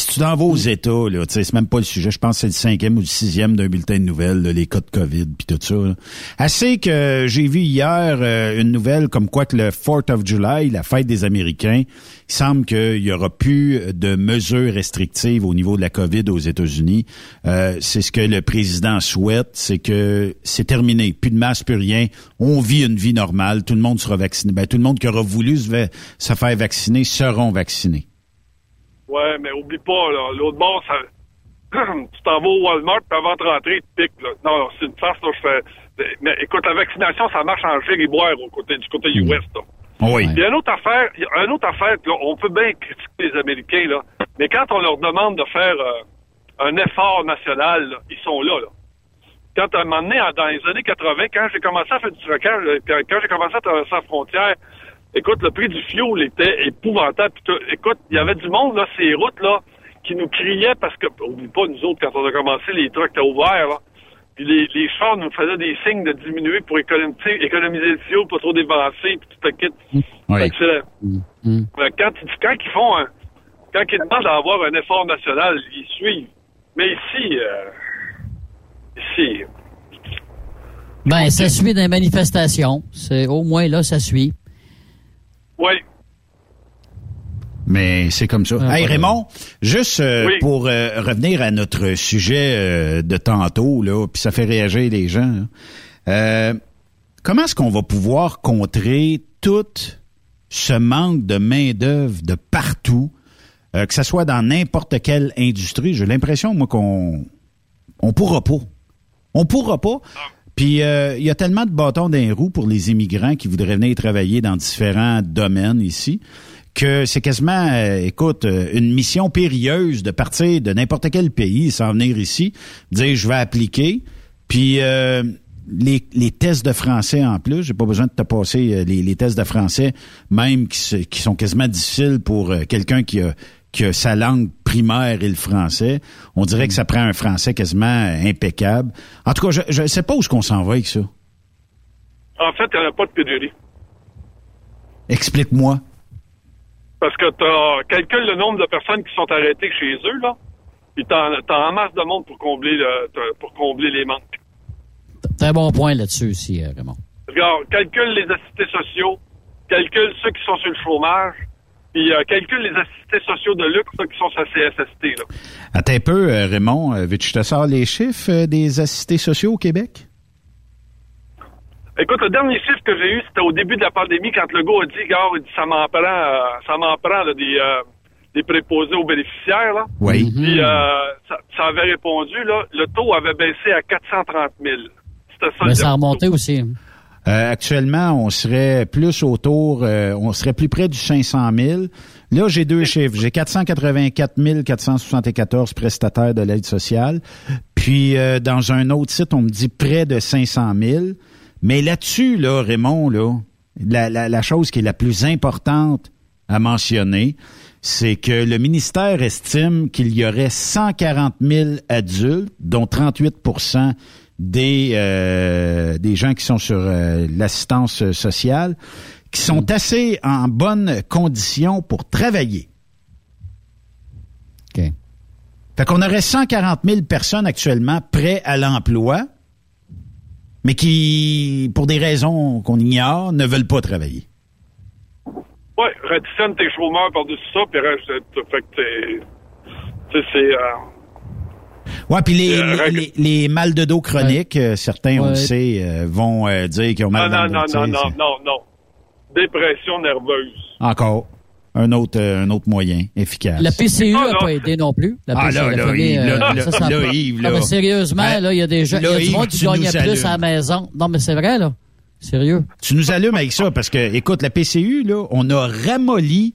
Si tu t'en vas aux États, là, c'est même pas le sujet. Je pense que c'est le cinquième ou le sixième d'un bulletin de nouvelles, là, les cas de COVID, puis tout ça. là. Assez que j'ai vu hier euh, une nouvelle comme quoi que le 4th of July, la fête des Américains, il semble qu'il y aura plus de mesures restrictives au niveau de la COVID aux États-Unis. Euh, c'est ce que le président souhaite, c'est que c'est terminé, plus de masque, plus rien. On vit une vie normale, tout le monde sera vacciné. Ben, tout le monde qui aura voulu se, se faire vacciner seront vaccinés. Ouais, mais oublie pas, là, l'autre bord, ça... [CLEARS THROAT] tu t'en vas au Walmart, puis avant de rentrer, tu piques, là. Non, non, c'est une farce, là, je fais... Mais écoute, la vaccination, ça marche en gire et boire au côté, du côté US, là. Oui. Il y a une autre affaire, il y a une autre affaire, là, on peut bien critiquer les Américains, là, mais quand on leur demande de faire euh, un effort national, là, ils sont là, là. Quand à un moment donné, dans les années 80, quand j'ai commencé à faire du trocage, euh, quand j'ai commencé à traverser la frontière, écoute, le prix du fioul était épouvantable. Puis écoute, il y avait du monde, là, ces routes, là, qui nous criaient parce que, oublie pas, nous autres, quand on a commencé, les trucks étaient ouverts, là. Puis les, les chars nous faisaient des signes de diminuer pour économiser, économiser le fioul, pas trop dépenser, puis tout le kit. Oui. Fait que c'est- fait que quand, ils- quand ils font un, quand ils demandent d'avoir un effort national, ils suivent. Mais ici, euh, ici, Ben, ça suit des manifestations. C'est au moins là, ça suit. Oui. Mais c'est comme ça. Ah, hey. Raymond, juste euh, Oui. pour euh, revenir à notre sujet euh, de tantôt, là, puis ça fait réagir les gens. là. Euh, comment est-ce qu'on va pouvoir contrer tout ce manque de main-d'œuvre de partout, euh, que ce soit dans n'importe quelle industrie? J'ai l'impression, moi, qu'on on pourra pas. On pourra pas. Puis euh, il y a tellement de bâtons dans les roues pour les immigrants qui voudraient venir travailler dans différents domaines ici que c'est quasiment, euh, écoute, euh, une mission périlleuse de partir de n'importe quel pays, s'en venir ici, dire je vais appliquer, puis euh, les, les tests de français en plus, j'ai pas besoin de te passer euh, les, les tests de français, même qui, se- qui sont quasiment difficiles pour euh, quelqu'un qui a, qui a sa langue primaire et le français. On dirait que ça prend un français quasiment impeccable. En tout cas, je, je sais pas où est-ce qu'on s'en va avec ça. En fait, il n'y en a pas de pénurie. Explique-moi. Parce que t'as calcule le nombre de personnes qui sont arrêtées chez eux, là. Puis t'as en masse de monde pour combler le, pour combler les manques. T'as un bon point là-dessus aussi, euh, Raymond. Regarde, calcule les assistés sociaux, calcule ceux qui sont sur le chômage, puis euh, calcule les assistés sociaux de luxe qui sont sur la CSST, là. Attends un peu, euh, Raymond. Euh, Veux-tu que je te sors les chiffres des assistés sociaux au Québec? Écoute, le dernier chiffre que j'ai eu, c'était au début de la pandémie, quand le gars a dit, gars, il dit, ça m'en prend, euh, ça m'en prend, là, des, euh, des préposés aux bénéficiaires, là. Oui. Puis, euh, ça, ça avait répondu, là, le taux avait baissé à 430 000. C'était ça. Mais le ça a remonté aussi. Euh, actuellement, on serait plus autour, euh, on serait plus près du 500 000. Là, j'ai deux chiffres. J'ai 484 474 prestataires de l'aide sociale. Puis, euh, dans un autre site, on me dit près de 500 000. Mais là-dessus, là, Raymond, là, la, la, la chose qui est la plus importante à mentionner, c'est que le ministère estime qu'il y aurait 140 000 adultes, dont 38 des, euh, des gens qui sont sur euh, l'assistance sociale, qui sont assez en bonne condition pour travailler. OK. Fait qu'on aurait 140 000 personnes actuellement prêtes à l'emploi, mais qui, pour des raisons qu'on ignore, ne veulent pas travailler. Ouais, rétitionne tes chômeurs par-dessus ça, puis reste. Fait que c'est. euh, Ouais, puis les, Euh, les, règle- les- les mal de dos chroniques, euh, certains, on le sait, euh, vont euh, dire qu'ils ont mal non, dans non, non, dos, non, non, non, non. Dépression nerveuse. Encore. Un autre, euh, un autre moyen efficace. La PCU Ah, n'a non. pas aidé non plus. La Ah, PCU, là, là, famille, Yves, là, euh, là, ça, ça là, pas- Yves, Non, là. mais sérieusement, Hein? là, il y a des gens, il y Là, a du monde qui gagnait plus allumes. à la maison. Non, mais c'est vrai, là. Sérieux. Tu nous allumes avec ça parce que, écoute, la PCU, là, on a ramolli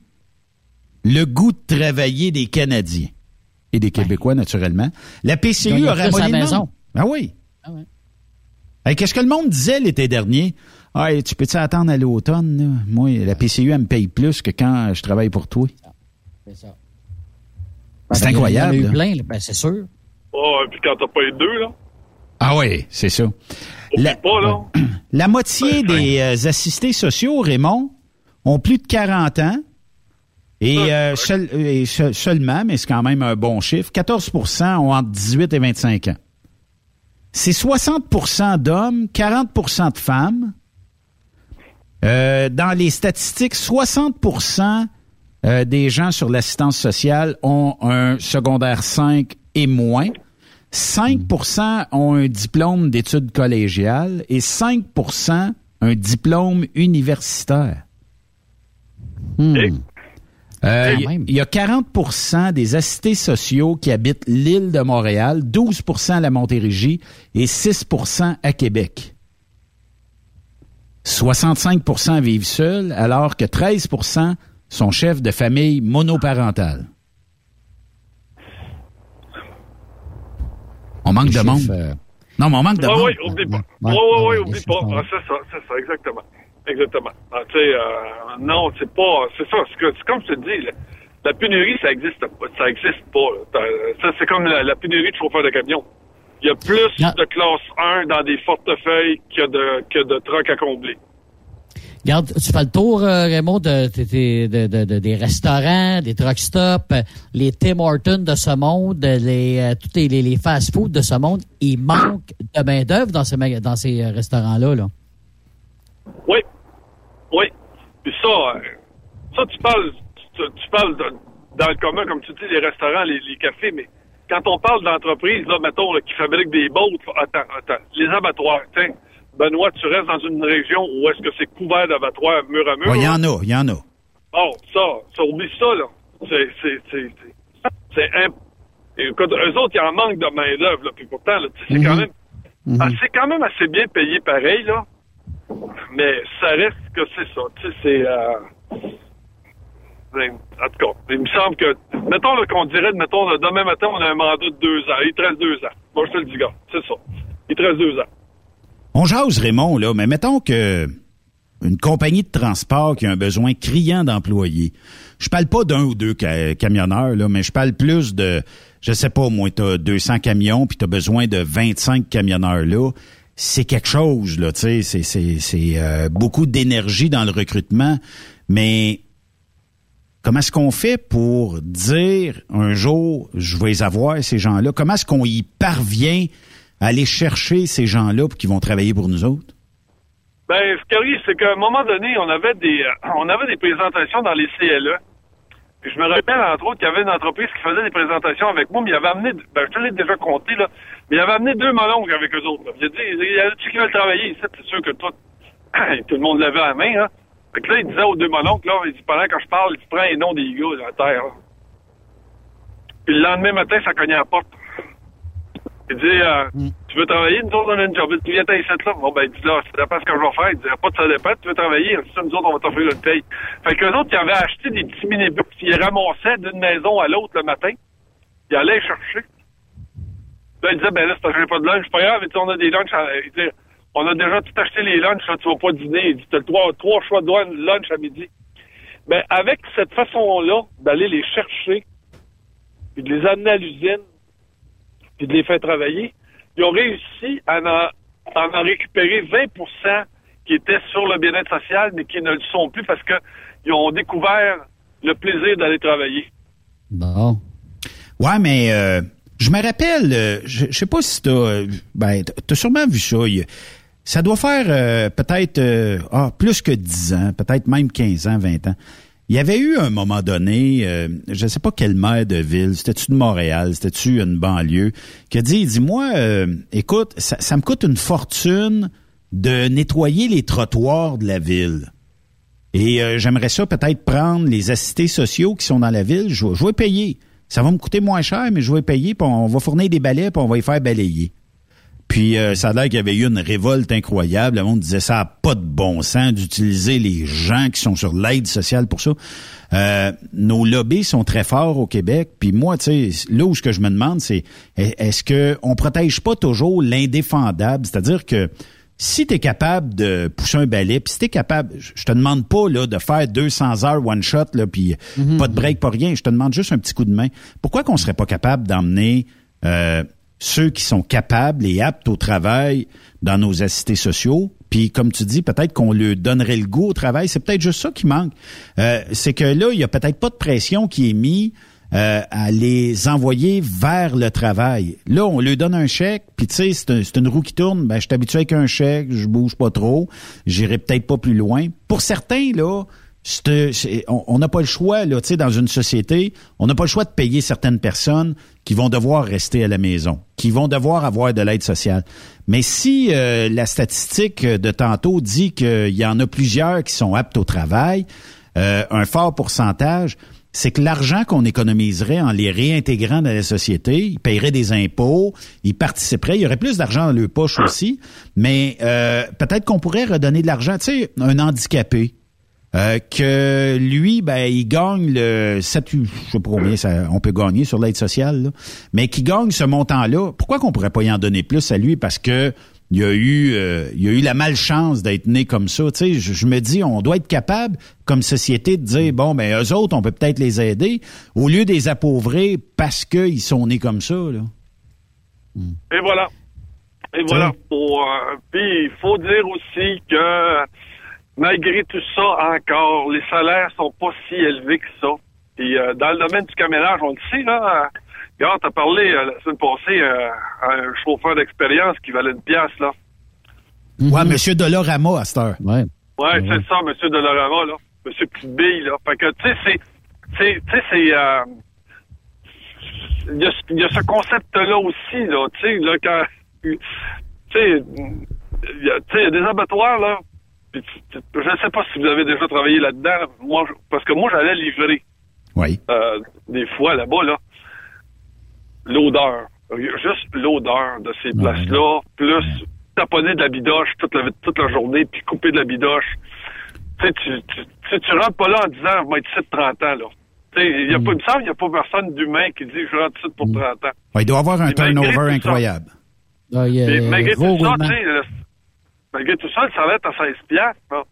le goût de travailler des Canadiens et des Québécois, naturellement. La PCU a ramolli le maison. monde. Ah oui. Ah ouais. Hey, Qu'est-ce que le monde disait l'été dernier? Ah, hey, tu peux-tu attendre à l'automne? Moi, la PCU, elle me paye plus que quand je travaille pour toi. C'est ça. C'est Ben, il y en a incroyable. eu plein, ben, c'est sûr. Oh, puis quand t'as pas deux, là? Ah oui, c'est ça. La, Pas, là? [CLEARS THROAT] la moitié des euh, assistés sociaux, Raymond, ont plus de 40 ans. Et, euh, seul- et se- seulement, mais c'est quand même un bon chiffre, 14% ont entre 18 et 25 ans. C'est 60% d'hommes, 40% de femmes. Euh, dans les statistiques, 60% euh, des gens sur l'assistance sociale ont un secondaire 5 et moins. 5 ont un diplôme d'études collégiales et 5% un diplôme universitaire. Hmm. Euh, Il même. il y a 40% des assistés sociaux qui habitent l'île de Montréal, 12% à la Montérégie et 6% à Québec. 65% vivent seuls, alors que 13% sont chefs de famille monoparentale. On manque de monde. euh, Non, mais on manque de Oui, monde. oui, oublie pas. Oui, oui, oublie pas. Ah, c'est ça, c'est ça, exactement. Exactement. Ah, tu sais, euh, non, c'est pas, c'est ça, c'est que- c'est comme je te dis, la, la pénurie, ça existe pas, ça existe pas. là. T'as- Ça, c'est comme la, la pénurie de chauffeurs de camion. Il y a plus de classe 1 dans des portefeuilles que de, que de trucks à combler. Regarde, tu fais le tour, euh, Raymond, de, de- de- de- de- des restaurants, des truck stops, euh, les Tim Hortons de ce monde, les, tous les, les, les fast-food de ce monde. Il manque de main-d'œuvre dans ces, dans ces restaurants-là. Là. Oui. Puis ça, euh, ça, tu parles, tu, tu parles de- dans le commun, comme tu dis, les restaurants, les, les cafés, mais quand on parle d'entreprises, là, mettons, là, qui fabriquent des bottes, attends, attends, les abattoirs, tiens, Benoît, tu restes dans une région où est-ce que c'est couvert d'abattoirs mur à mur? Il y en a, il y en a. Bon, ça, ça, oublie ça, là. C'est, c'est, c'est, c'est, c'est imp- Écoute, eux autres, ils en manquent de main-d'œuvre, là. Puis pourtant, là, c'est quand même, ah, c'est quand même assez bien payé pareil, là. Mais ça reste que c'est ça. Tu sais, c'est, euh, ben, en tout cas, il me semble que, mettons, qu'on dirait, mettons, demain matin, on a un mandat de deux ans. Il te deux ans. Moi, je te le dis, gars. C'est ça. Il te deux ans. On jase, Raymond, là, mais mettons que une compagnie de transport qui a un besoin criant d'employés. Je parle pas d'un ou deux ca- camionneurs, là, mais je parle plus de, je sais pas, moi, t'as 200 camions, puis t'as besoin de 25 camionneurs là. C'est quelque chose, là, tu sais, c'est, euh, beaucoup d'énergie dans le recrutement, mais comment est-ce qu'on fait pour dire un jour, je vais les avoir, ces gens-là? Comment est-ce qu'on y parvient à aller chercher ces gens-là qu'ils vont travailler pour nous autres? Ben, ce qui arrive, c'est qu'à un moment donné, on avait des, euh, on avait des présentations dans les CLE. Je me rappelle, entre autres, qu'il y avait une entreprise qui faisait des présentations avec moi, mais il avait amené, ben, je te l'ai déjà compté, là, mais il avait amené deux mononcles avec eux autres. là. Il a dit, il y a qui veulent travailler ici? C'est sûr que tout, [CLEARS THROAT] tout le monde l'avait à la main, hein. Fait que là, il disait aux deux mononcles, là, il dit, pendant que je parle, il prend les noms des gars, là, à terre, là. Puis le lendemain matin, ça cognait à la porte. Il dit, euh, tu veux travailler? Nous autres, on a une job. Tu viens ici, là. Bon, ben, il dit, là, ça dépend ce que je vais faire. Il dit, pas de ça dépend. Tu veux travailler? Ça, nous autres, on va t'offrir une paye. Fait que les autres, ils avaient acheté des petits minibus, ils ramassaient d'une maison à l'autre le matin. Ils allaient chercher. Là, il disait, ben là, c'est parce que j'ai pas de lunch. C'est pas grave, on a des lunchs. à- Il dit, on a déjà tout acheté les lunchs, là, tu vas pas dîner. Il dit, t'as trois, trois choix de lunch à midi. Ben, avec cette façon-là, d'aller les chercher, puis de les amener à l'usine, puis de les faire travailler, ils ont réussi à en, à en récupérer 20% qui étaient sur le bien-être social, mais qui ne le sont plus parce qu'ils ont découvert le plaisir d'aller travailler. Bon. Ouais, mais euh, je me rappelle, euh, je, je sais pas si t'as, euh, ben, t'as- sûrement vu ça. ça doit faire euh, peut-être ah, plus que 10 ans, peut-être même 15 ans, 20 ans. Il y avait eu un moment donné, je ne sais pas quel maire de ville, c'était-tu de Montréal, c'était-tu une banlieue, qui a dit, il dit, moi, euh, écoute, ça, ça me coûte une fortune de nettoyer les trottoirs de la ville. Et j'aimerais ça peut-être prendre les assistés sociaux qui sont dans la ville. Je, je vais payer. Ça va me coûter moins cher, mais je vais payer. Puis on va fournir des balais, puis on va y faire balayer. Puis euh, ça a l'air qu'il y avait eu une révolte incroyable. Le monde disait ça a pas de bon sens d'utiliser les gens qui sont sur l'aide sociale pour ça. Euh, nos lobbies sont très forts au Québec. Puis moi, tu sais, là où ce que je me demande, c'est est-ce que on protège pas toujours l'indéfendable, c'est-à-dire que si tu es capable de pousser un balai, puis si tu es capable, je te demande pas là de faire 200 heures one shot là puis pas de break pas rien, je te demande juste un petit coup de main. Pourquoi qu'on serait pas capable d'emmener euh, ceux qui sont capables et aptes au travail dans nos assistés sociaux? Puis comme tu dis, peut-être qu'on leur donnerait le goût au travail. C'est peut-être juste ça qui manque. Euh, c'est que là, il y a peut-être pas de pression qui est mise euh, à les envoyer vers le travail. Là, on leur donne un chèque, puis tu sais, c'est un- c'est une roue qui tourne. Ben, je suis habitué avec un chèque, je bouge pas trop, j'irai peut-être pas plus loin. Pour certains, là, on n'a pas le choix, là, tu sais, dans une société, on n'a pas le choix de payer certaines personnes qui vont devoir rester à la maison, qui vont devoir avoir de l'aide sociale. Mais si euh, la statistique de tantôt dit qu'il y en a plusieurs qui sont aptes au travail, euh, un fort pourcentage, c'est que l'argent qu'on économiserait en les réintégrant dans la société, ils paieraient des impôts, ils participeraient, il y aurait plus d'argent dans leur poche aussi, mais euh, peut-être qu'on pourrait redonner de l'argent, tu sais, un handicapé. Euh, que lui, ben, il gagne le 7, je sais pas combien ça, on peut gagner sur l'aide sociale, là, mais qui gagne ce montant-là. Pourquoi qu'on pourrait pas y en donner plus à lui? Parce que il y a eu, euh, il y a eu la malchance d'être né comme ça. Tu sais, je, je me dis, on doit être capable, comme société, de dire bon, ben eux autres, on peut peut-être les aider au lieu de les appauvrir parce qu'ils sont nés comme ça. Là. Et voilà. Et voilà. Euh, puis il faut dire aussi que malgré tout ça, encore, les salaires sont pas si élevés que ça. Puis euh, dans le domaine du camionnage, on le sait, là. Regarde, t'as parlé euh, la semaine passée euh, à un chauffeur d'expérience qui valait une pièce, là. Ouais, Monsieur Dolorama à cette heure. Ouais. Ouais, c'est ça, Monsieur Dolorama, là. Monsieur Petite-Bille, là. Fait que, tu sais, c'est... Tu sais, c'est... euh, Il y, a, ce- il y a ce concept-là aussi, là. Tu sais, là, quand... Tu sais, il y a tu sais, il y a des abattoirs, là. Je ne sais pas si vous avez déjà travaillé là-dedans. Moi, je- parce que moi, j'allais livrer. Oui. euh, des fois, là-bas, là. L'odeur. Juste l'odeur de ces places-là, plus taponner de la bidoche toute la, toute la journée, puis couper de la bidoche. Tu sais, tu, tu, rentres pas là en disant, je vais être ici de 30 ans, là. Tu sais, il y a pas, il me semble, il n'y a pas personne d'humain qui dit, je rentre ici pour 30 ans. Ouais, il doit avoir un malgré turnover tout ça- incroyable. Ah, il y a Mais malgré tout ça, roulement. tu sais, le- malgré tout ça, le salaire est à 16 piastres, là.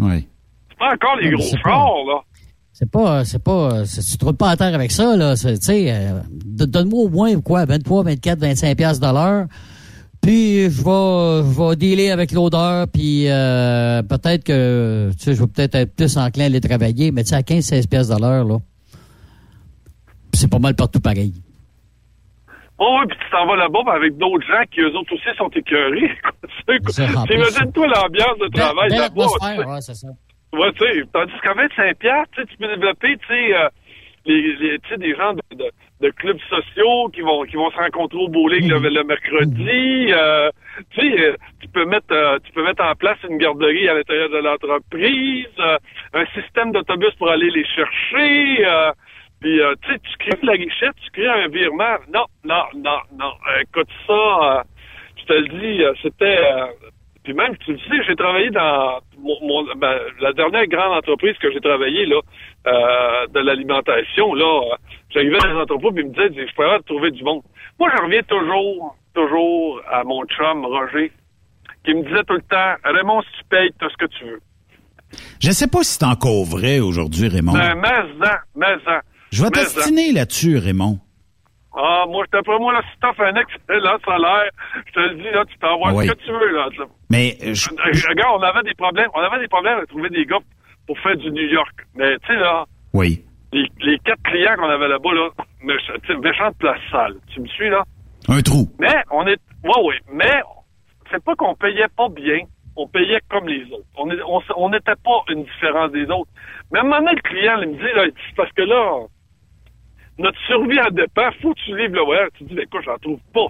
Oui. C'est pas encore les mais gros pas- chars, là. C'est pas, c'est pas, c'est- tu te pas à terre avec ça, là. C'est- Tu sais, euh, donne-moi au moins, quoi, 23, 24, 25 piastres de l'heure. Puis, je vais, je vais dealer avec l'odeur, puis euh, peut-être que, tu sais, je vais peut-être être plus enclin à aller travailler, mais tu sais, à 15, 16 piastres de l'heure, là, c'est pas mal partout pareil. Oh oui, puis tu t'en vas là-bas avec d'autres gens qui, eux autres aussi, sont écœurés. [LAUGHS] En plus. Imagine-toi l'ambiance de travail là-bas. ouais, c'est ça. Ouais, tu sais, tandis qu'à 25 piastres, tu peux développer, tu sais, euh, des gens de, clubs sociaux qui vont qui vont se rencontrer au bowling le, le mercredi. euh, tu sais, euh, tu peux mettre euh, tu peux mettre en place une garderie à l'intérieur de l'entreprise, un système d'autobus pour aller les chercher. Puis, tu sais, tu crées la guichette, tu crées un virement. Non, non, non, non. Écoute ça, je te le dis, c'était... puis même, tu le sais, j'ai travaillé dans mon, mon- ben, la dernière grande entreprise que j'ai travaillé, là, euh, de l'alimentation, là. J'arrivais dans les entrepôts, puis ils me disaient, je pourrais trouver du monde. Moi, je reviens toujours, toujours à mon chum, Roger, qui me disait tout le temps, Raymond, si tu payes, t'as ce que tu veux. Je sais pas si c'est encore vrai aujourd'hui, Raymond. Ben, mais-en, mais-en. Je vais Mais-en. t'astiner là-dessus, Raymond. Ah, moi, d'après moi, là, si t'offres un excellent salaire, je te le dis, là, tu t'envoies Ah oui. ce que tu veux, là. là. Mais euh, je- Euh, Regarde, on avait des problèmes, on avait des problèmes à trouver des gars pour faire du New York. Mais, tu sais, là, oui. les, les quatre clients qu'on avait là-bas, là, sais, méchante place sale. Tu me suis, là? Un trou. Mais, on est, ouais, oui, mais, c'est pas qu'on payait pas bien, on payait comme les autres. On est- on on n'était pas une différence des autres. Mais à un moment donné, le client, il me dit, là, parce que là, notre survie en dépend, faut que tu livres le voyage. Tu dis, mais écoute, j'en trouve pas.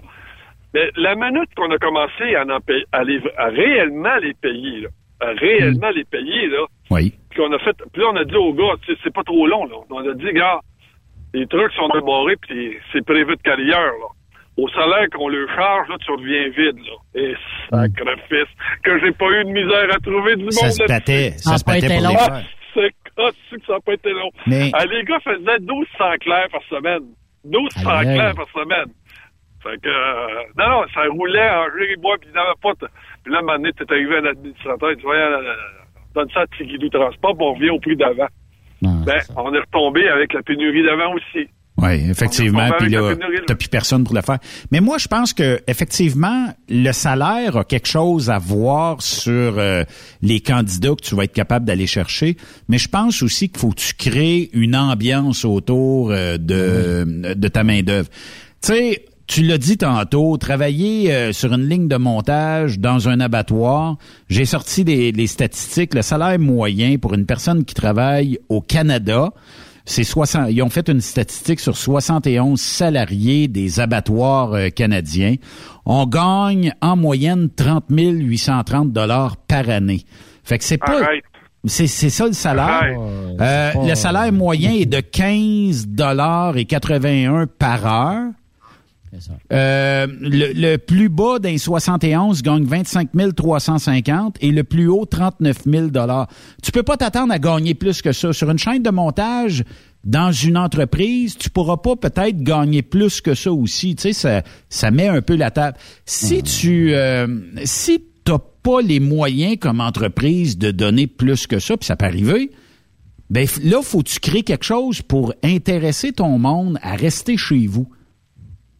Mais la minute qu'on a commencé à, en payer- à, les- à réellement les payer, là, à réellement les payer, là, Oui. puis on a fait, puis là, on a dit aux gars, tu sais, c'est pas trop long, là. On a dit, gars, les trucs sont démarrés, puis c'est prévu de carrière, là. Au salaire qu'on le charge, là, tu reviens vide, là. Et sacrifice, que j'ai pas eu de misère à trouver du monde Ça se battait, ça se été pour long. les faire. c'est [LAUGHS] cassé que ça n'a pas été long. Mais- Ah, les gars faisaient 1200 clairs par semaine. 1200 Aïe, aïe. clairs par semaine. Fait que, euh, non, non, ça roulait en jus bois, puis il n'avait pas... de- Puis là, un moment donné, t'es arrivé à l'administrateur, il dit, voyons, euh, donne ça à Tigidou Transport, puis on revient au prix d'avant. Ben, on est retombé avec la pénurie d'avant aussi. Oui, effectivement. Puis là, t'as plus personne pour le faire. Mais moi, je pense que effectivement, le salaire a quelque chose à voir sur euh, les candidats que tu vas être capable d'aller chercher. Mais je pense aussi qu'il faut que tu crées une ambiance autour euh, de, de ta main d'œuvre. Tu sais. Tu l'as dit tantôt, travailler euh, sur une ligne de montage dans un abattoir, j'ai sorti des, les statistiques, le salaire moyen pour une personne qui travaille au Canada, c'est 60, ils ont fait une statistique sur 71 salariés des abattoirs euh, canadiens. On gagne en moyenne 30 830 dollars par année. Fait que c'est pas c'est c'est ça le salaire. Arrête. Euh, le salaire moyen est de 15 dollars et 81 par heure. Euh, le, le plus bas d'un 71 gagne 25 350 et le plus haut 39 000 dollars. Tu peux pas t'attendre à gagner plus que ça sur une chaîne de montage. Dans une entreprise, tu pourras pas peut-être gagner plus que ça aussi. Tu sais, ça, ça met un peu la table. Si tu, euh, si t'as pas les moyens comme entreprise de donner plus que ça, puis ça peut arriver, ben là, faut que tu crées quelque chose pour intéresser ton monde à rester chez vous.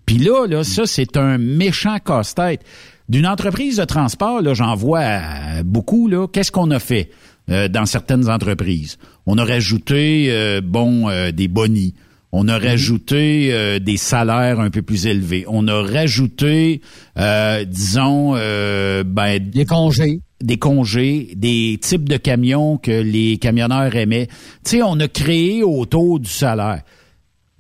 Puis là, là, ça, c'est un méchant casse-tête. D'une entreprise de transport, là, j'en vois euh, beaucoup, là. Qu'est-ce qu'on a fait euh, dans certaines entreprises? On a rajouté, euh, bon, euh, des bonis. On a rajouté euh, des salaires un peu plus élevés. On a rajouté, euh, disons, euh, ben, Des congés. des congés, des types de camions que les camionneurs aimaient. Tu sais, on a créé autour du salaire.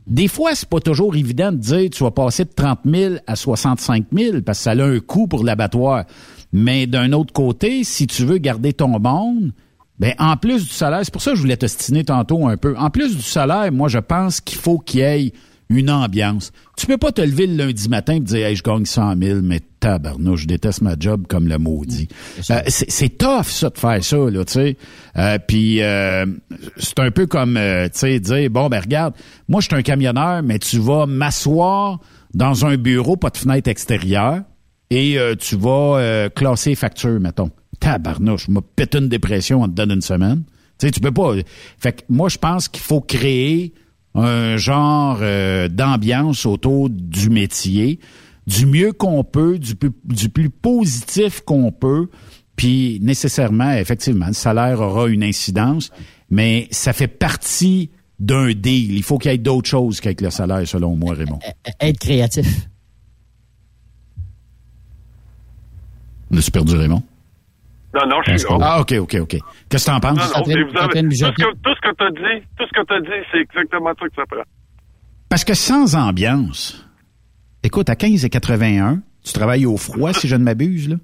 Des fois, c'est pas toujours évident de dire tu vas passer de 30 000 à 65 000 parce que ça a un coût pour l'abattoir. Mais d'un autre côté, si tu veux garder ton monde, ben en plus du salaire, c'est pour ça que je voulais t'ostiner tantôt un peu. En plus du salaire, moi je pense qu'il faut qu'il y ait une ambiance. Tu peux pas te lever le lundi matin et dire hey, je gagne 100 000, mais tabarnouche, je déteste ma job comme le maudit. Euh, c'est tough ça de faire ça là, tu sais. Euh, Puis euh, c'est un peu comme tu sais dire bon ben regarde, moi je suis un camionneur, mais tu vas m'asseoir dans un bureau pas de fenêtre extérieure et tu vas classer les factures, mettons. Tabarnouche, m'a pété une dépression en te donne une semaine. Tu sais, tu peux pas. Fait que moi, je pense qu'il faut créer un genre euh, d'ambiance autour du métier, du mieux qu'on peut, du plus, du plus positif qu'on peut. Puis nécessairement, effectivement, le salaire aura une incidence, mais ça fait partie d'un deal. Il faut qu'il y ait d'autres choses qu'avec le salaire, selon moi, Raymond. Être créatif. On a-tu perdu Raymond? Non, non, je suis là. Ah, OK, OK, OK. Qu'est-ce que t'en penses? Non, non, vous avez, tout, ce que, tout ce que t'as dit, tout ce que t'as dit, c'est exactement ça que ça prend. Parce que sans ambiance, écoute, à 15 et 81, tu travailles au froid, si je ne m'abuse, là.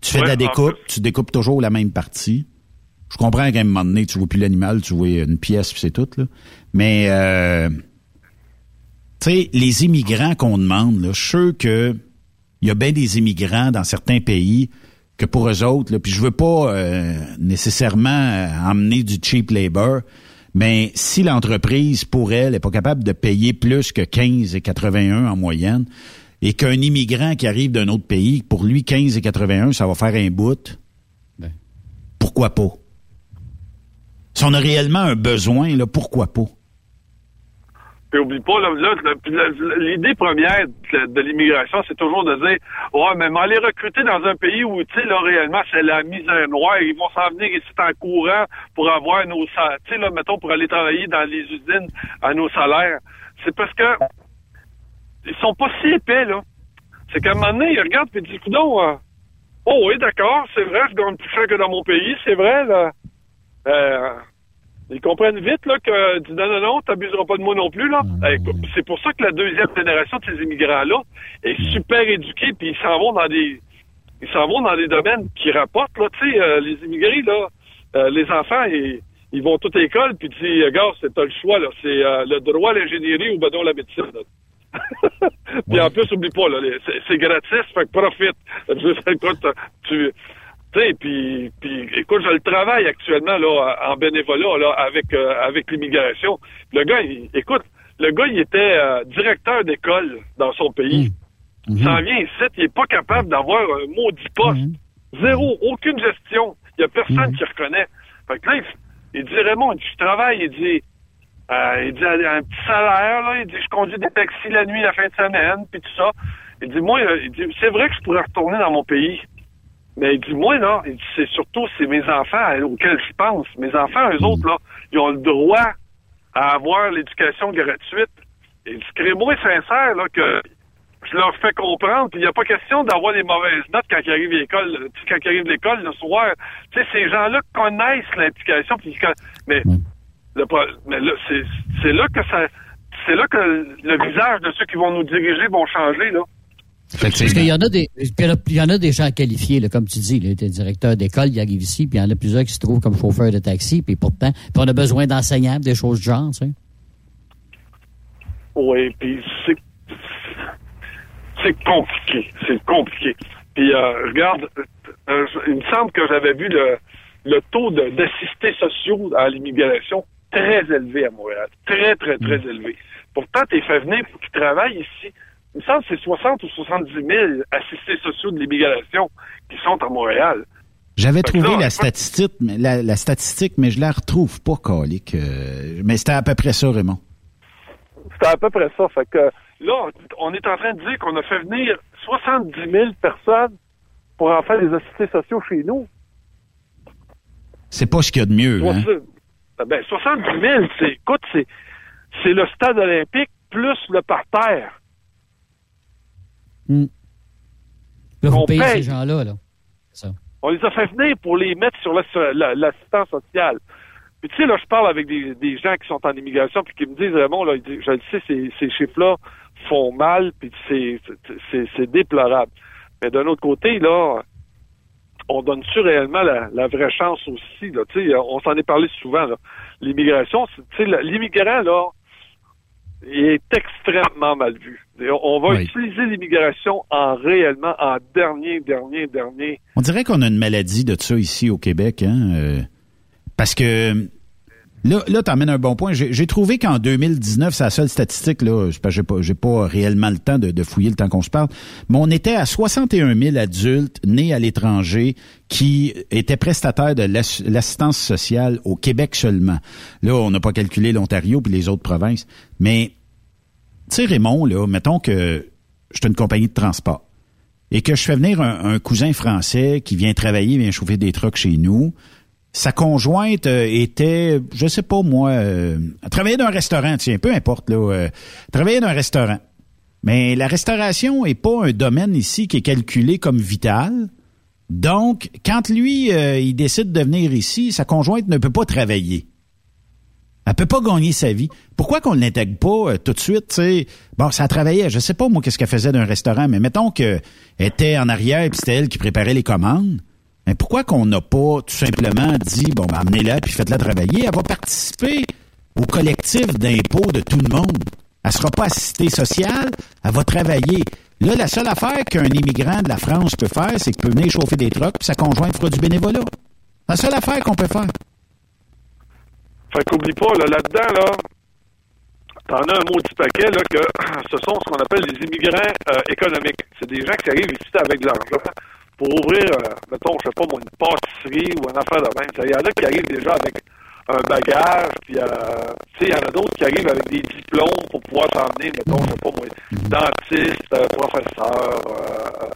Tu fais de la découpe, tu découpes toujours la même partie. Je comprends qu'à un moment donné, tu vois plus l'animal, tu vois une pièce, puis c'est tout, là. Mais, euh, tu sais, les immigrants qu'on demande, là, je suis sûr que il y a bien des immigrants dans certains pays que pour eux autres, là, puis je veux pas euh, nécessairement euh, emmener du cheap labor, mais si l'entreprise, pour elle, est pas capable de payer plus que 15 et 81 en moyenne, et qu'un immigrant qui arrive d'un autre pays, pour lui, 15 et 81, ça va faire un bout, Ben. pourquoi pas? Si on a réellement un besoin, là, pourquoi pas? Puis oublie pas, là, l'idée première de, l'immigration, c'est toujours de dire Ouais, mais aller recruter dans un pays où, tu sais, là, réellement, c'est la misère noire. Ils vont s'en venir ici en courant pour avoir nos salaires. Tu sais, là, mettons, pour aller travailler dans les usines à nos salaires. C'est parce que ils sont pas si épais, là. C'est qu'à un moment donné, ils regardent et disent Coudon, euh, oh oui, d'accord, c'est vrai, je gagne plus cher que dans mon pays, c'est vrai, là. Euh, ils comprennent vite là que dis non non non t'abuseras pas de moi non plus là. Écoute, c'est pour ça que la deuxième génération de ces immigrants là est super éduquée puis ils s'en vont dans des ils s'en vont dans des domaines qui rapportent là tu sais euh, les immigrés là euh, les enfants ils, ils vont toute l'école puis tu dis gars c'est t'as le choix là c'est euh, le droit l'ingénierie ou ben non la médecine. là. [LAUGHS] puis en plus oublie pas là c'est, gratis fait que profite. [LAUGHS] Je- écoute, tu tu sais, puis, puis, écoute, je le travaille actuellement là en bénévolat là avec euh, avec l'immigration. Le gars, il- écoute, le gars, il était euh, directeur d'école dans son pays. Il s'en vient ici, il est pas capable d'avoir un maudit poste. Zéro, aucune gestion. Il y a personne qui reconnaît. Fait que là, il, il dit Raymond, il dit, je travaille, il dit euh, il dit un petit salaire, là, il dit je conduis des taxis la nuit, la fin de semaine, puis tout ça. Il dit moi, euh, il dit c'est vrai que je pourrais retourner dans mon pays. Mais il dit, moi, non, il dit, c'est surtout, c'est mes enfants euh, auxquels je pense. Mes enfants, eux autres, là, ils ont le droit à avoir l'éducation gratuite. Et crémo est sincère, là, que je leur fais comprendre qu'il n'y a pas question d'avoir des mauvaises notes quand ils arrivent à l'école, quand ils arrivent à l'école le soir. Tu sais, ces gens-là connaissent l'éducation, mais, le mais là, c'est, c'est là que ça, c'est là que le visage de ceux qui vont nous diriger vont changer, là. Parce qu'il y en a des, il y en a des gens qualifiés, là, comme tu dis, là, t'es directeur d'école, ils arrivent ici, puis il y en a plusieurs qui se trouvent comme chauffeurs de taxi, puis pourtant, puis on a besoin d'enseignants, des choses du genre, tu sais. Oui, puis c'est c'est compliqué, c'est compliqué. Puis euh, regarde, euh, il me semble que j'avais vu le, le taux de- d'assistés sociaux à l'immigration très élevé à Montréal, très très très élevé. Pourtant, t'es fait venir pour qu'ils travaillent ici. Il me semble que c'est 60 ou 70 000 assistés sociaux de l'immigration qui sont à Montréal. J'avais trouvé là, la statistique, mais la, la statistique, mais je la retrouve pas, Calique. Euh, mais c'était à peu près ça, Raymond. C'était à peu près ça. Fait que là, on est en train de dire qu'on a fait venir 70 000 personnes pour en faire des assistés sociaux chez nous. C'est pas ce qu'il y a de mieux, hein? Soix- Ben, 70 000, c'est, écoute, c'est, c'est le stade olympique plus le parterre. Là, vous On payez paye. ces gens-là, là. Ça. On les a fait venir pour les mettre sur la- la- l'assistance sociale. Puis tu sais, là, je parle avec des, des gens qui sont en immigration puis qui me disent, Raymond, là, je le sais, ces, ces chiffres-là font mal, puis c'est, déplorable. Mais d'un autre côté, là, on donne-tu réellement la, la vraie chance aussi, là? Tu sais, on s'en est parlé souvent, là. L'immigration, c'est- tu sais, le- l'immigrant, là, il est extrêmement mal vu. On- On va Oui. utiliser l'immigration en réellement, en dernier, dernier, dernier On dirait qu'on a une maladie de ça ici au Québec, hein? euh, parce que là, là t'emmènes un bon point. J'ai trouvé qu'en 2019, c'est la seule statistique, là, j'ai pas, pas réellement le temps de, fouiller le temps qu'on se parle, mais on était à 61 000 adultes nés à l'étranger qui étaient prestataires de l'ass- l'assistance sociale au Québec seulement. Là, on n'a pas calculé l'Ontario puis les autres provinces. Mais, tu sais, Raymond, là, mettons que je une compagnie de transport et que je fais venir un, un cousin français qui vient travailler, vient chauffer des trucks chez nous. Sa conjointe euh, était, je sais pas moi, euh, travaillait dans un restaurant, tiens, peu importe là, euh, travaillait dans un restaurant. Mais la restauration est pas un domaine ici qui est calculé comme vital. Donc, quand lui, euh, il décide de venir ici, sa conjointe ne peut pas travailler. Elle peut pas gagner sa vie. Pourquoi qu'on ne l'intègre pas euh, tout de suite, tu sais? Bon, ça travaillait, je sais pas moi qu'est-ce qu'elle faisait d'un restaurant, mais mettons qu'elle était en arrière puis c'était elle qui préparait les commandes. Mais pourquoi qu'on n'a pas tout simplement dit, bon, ben, amenez-la puis faites-la travailler? Elle va participer au collectif d'impôts de tout le monde. Elle sera pas assistée sociale, elle va travailler. Là, la seule affaire qu'un immigrant de la France peut faire, c'est qu'il peut venir chauffer des trucks, puis sa conjointe fera du bénévolat. La seule affaire qu'on peut faire. Fait qu'oublie pas, là, là-dedans, là, t'en as un maudit paquet, là, que [CLEARS THROAT] ce sont ce qu'on appelle les immigrants euh, économiques. C'est des gens qui arrivent ici avec de l'argent pour ouvrir, euh, mettons, je sais pas moi, une pâtisserie ou une affaire de même. Il y en a qui arrivent déjà avec un bagage, puis euh, il y en a d'autres qui arrivent avec des diplômes pour pouvoir s'emmener, mettons, je sais pas moi, dentiste, euh, professeur, euh,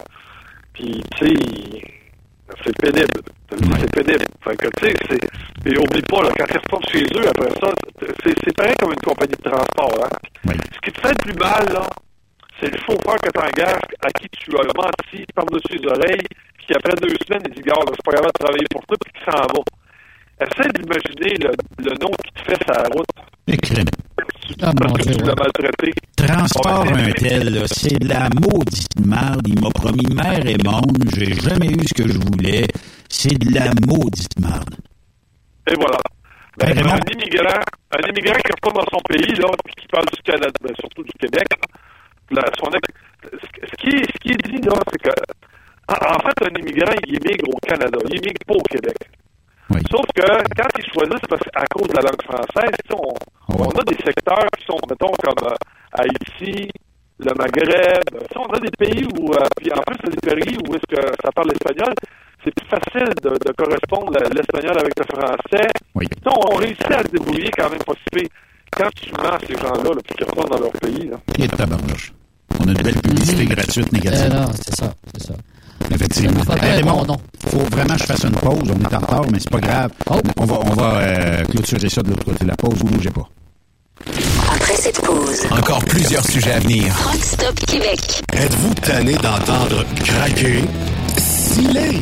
puis tu sais, c'est pénible. C'est pénible. Fait que, tu sais. Et oublie pas, là, quand ils retournent chez eux, après ça, c'est, c'est pareil comme une compagnie de transport, hein. Ce qui te fait le plus mal, là, c'est le chauffeur que tu engages, à qui tu as menti par-dessus les oreilles, puis après deux semaines, il dit, gars, là, c'est pas grave de travailler pour toi, puis qui s'en va. Essaie d'imaginer le, le nom qui te fait sa route. Écrime. Ah, mon Parce que Dieu, tu ouais. l'as maltraité. Transport un tel, c'est de la maudite merde. Il m'a promis mère et monde. J'ai jamais eu ce que je voulais. C'est de la maudite merde. Et voilà. Ben, Ben, un immigrant, un immigrant qui retourne dans son pays, là, puis qui parle du Canada, ben, surtout du Québec, là, son ex- ce, qui est, ce qui est dit, là, c'est que, en, fait, un immigrant, il immigre au Canada, il immigre pas au Québec. Sauf que, quand ils choisissent, parce qu'à cause de la langue française, sais, on, on a des secteurs qui sont, mettons, comme euh, Haïti, le Maghreb, on a des pays où, euh, puis en plus, c'est des pays où est-ce que ça parle espagnol, c'est plus facile de, de correspondre le- l'espagnol avec le français. Sais, on réussit à se débrouiller quand même pas si. Quand tu mens ces gens-là, là, puis qu'ils retournent dans leur pays, là, Et tabarnouche. On a une belle publicité gratuite négative. Euh, non, c'est ça, c'est ça. Effectivement. Eh, Raymond, bon nom. faut vraiment que je fasse une pause. On est en retard, mais c'est pas grave. On va, on va euh, clôturer ça de l'autre côté de la pause. Vous bougez pas. Après cette pause, Encore plusieurs sujets à venir. Rockstop Québec. Êtes-vous tanné d'entendre craquer, sciller,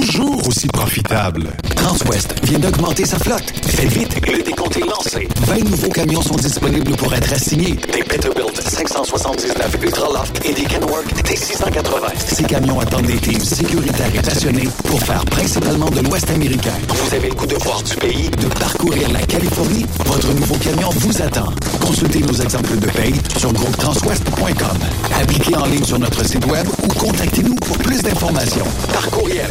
toujours aussi profitables. Transwest vient d'augmenter sa flotte. Faites vite, le décompte est lancé. 20 nouveaux camions sont disponibles pour être assignés. Des Peterbilt 579 Ultraloft et des Kenworth T680. Ces camions attendent des teams sécuritaires et pour faire principalement de l'Ouest américain. Vous avez le goût de voir du pays, de parcourir la Californie? Votre nouveau camion vous attend. Consultez nos exemples de paye sur groupetranswest.com. Appliquez en ligne sur notre site web ou contactez-nous pour plus d'informations. Par courriel,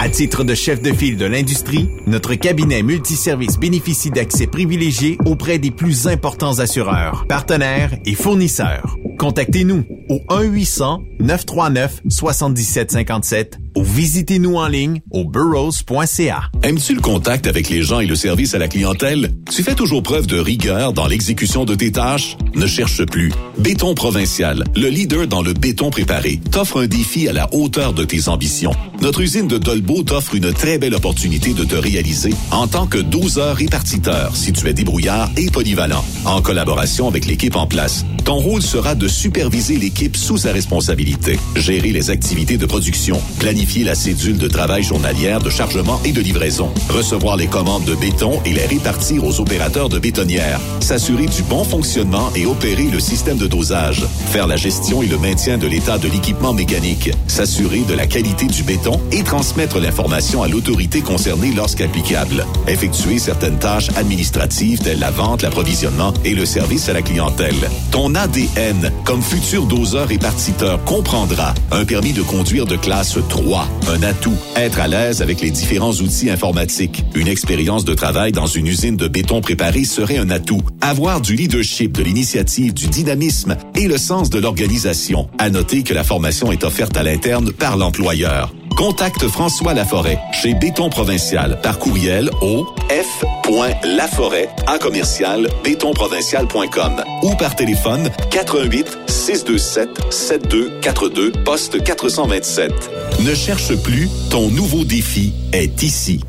À titre de chef de file de l'industrie, notre cabinet multiservice bénéficie d'accès privilégié auprès des plus importants assureurs, partenaires et fournisseurs. Contactez-nous au 1-800-939-7757 ou visitez-nous en ligne au burrows.ca. Aimes-tu le contact avec les gens et le service à la clientèle? Tu fais toujours preuve de rigueur dans l'exécution de tes tâches? Ne cherche plus. Béton Provincial, le leader dans le béton préparé, t'offre un défi à la hauteur de tes ambitions. Notre usine de Dolbeau t'offre une très belle opportunité de te réaliser en tant que 12 heures répartiteur si tu es débrouillard et polyvalent. En collaboration avec l'équipe en place, ton rôle sera de superviser l'équipe équipe sous sa responsabilité. Gérer les activités de production, planifier la cédule de travail journalière de chargement et de livraison, recevoir les commandes de béton et les répartir aux opérateurs de bétonnières, s'assurer du bon fonctionnement et opérer le système de dosage, faire la gestion et le maintien de l'état de l'équipement mécanique, s'assurer de la qualité du béton et transmettre l'information à l'autorité concernée lorsqu'applicable, effectuer certaines tâches administratives telles la vente, l'approvisionnement et le service à la clientèle. Ton ADN, comme futur doseur et partiteur, comprendra un permis de conduire de classe 3, un atout, être à l'aise avec les différents outils informatiques, une expérience de travail dans une usine de béton préparé serait un atout, avoir du leadership, de l'initiative, du dynamisme et le sens de l'organisation. À noter que la formation est offerte à l'interne par l'employeur. Contacte François Laforêt chez Béton Provincial par courriel au f.laforêt à commercial bétonprovincial.com ou par téléphone 88 627 7242 poste 427. Ne cherche plus, ton nouveau défi est ici.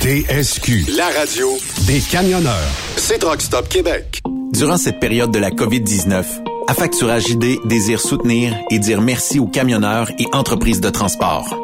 TSQ, la radio des camionneurs. C'est Truck Stop Québec. Durant cette période de la COVID-19, Affacturage ID désire soutenir et dire merci aux camionneurs et entreprises de transport.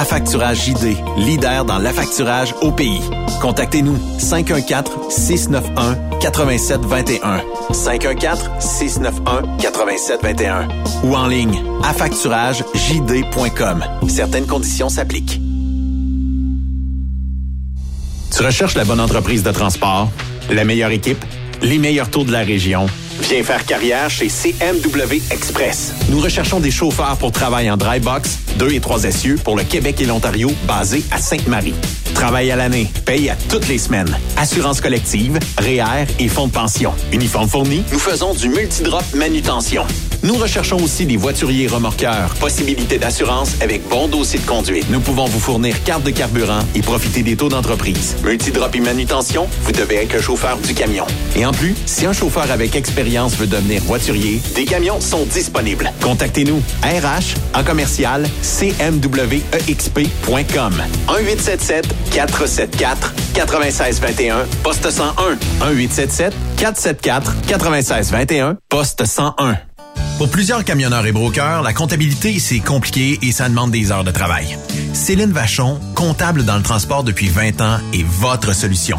Affacturage JD, leader dans l'affacturage au pays. Contactez-nous 514-691-8721. 514-691-8721. Ou en ligne, affacturagejd.com. Certaines conditions s'appliquent. Tu recherches la bonne entreprise de transport, la meilleure équipe, les meilleurs taux de la région. Viens faire carrière chez CMW Express. Nous recherchons des chauffeurs pour travail en dry box, 2 et 3 essieux pour le Québec et l'Ontario, basés à Sainte-Marie. Travail à l'année, paye à toutes les semaines. Assurance collective, REER et fonds de pension. Uniforme fourni, nous faisons du multidrop manutention. Nous recherchons aussi des voituriers remorqueurs. Possibilité d'assurance avec bon dossier de conduite. Nous pouvons vous fournir carte de carburant et profiter des taux d'entreprise. Multidrop et manutention, vous devez être un chauffeur du camion. Et en plus, si un chauffeur avec expérience veut devenir voiturier, des camions sont disponibles. Contactez-nous RH en commercial cmwexp.com 1877 474 9621 poste 101 1877 474 9621 poste 101 Pour plusieurs camionneurs et brokers, la comptabilité, c'est compliqué et ça demande des heures de travail. Céline Vachon, comptable dans le transport depuis 20 ans, est votre solution.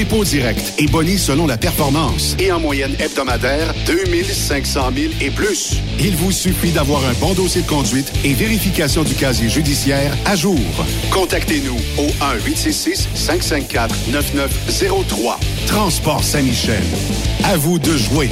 dépôt direct et boni selon la performance. Et en moyenne hebdomadaire, 2500 000 et plus. Il vous suffit d'avoir un bon dossier de conduite et vérification du casier judiciaire à jour. Contactez-nous au 1-866-554-9903. Transport Saint-Michel. À vous de jouer.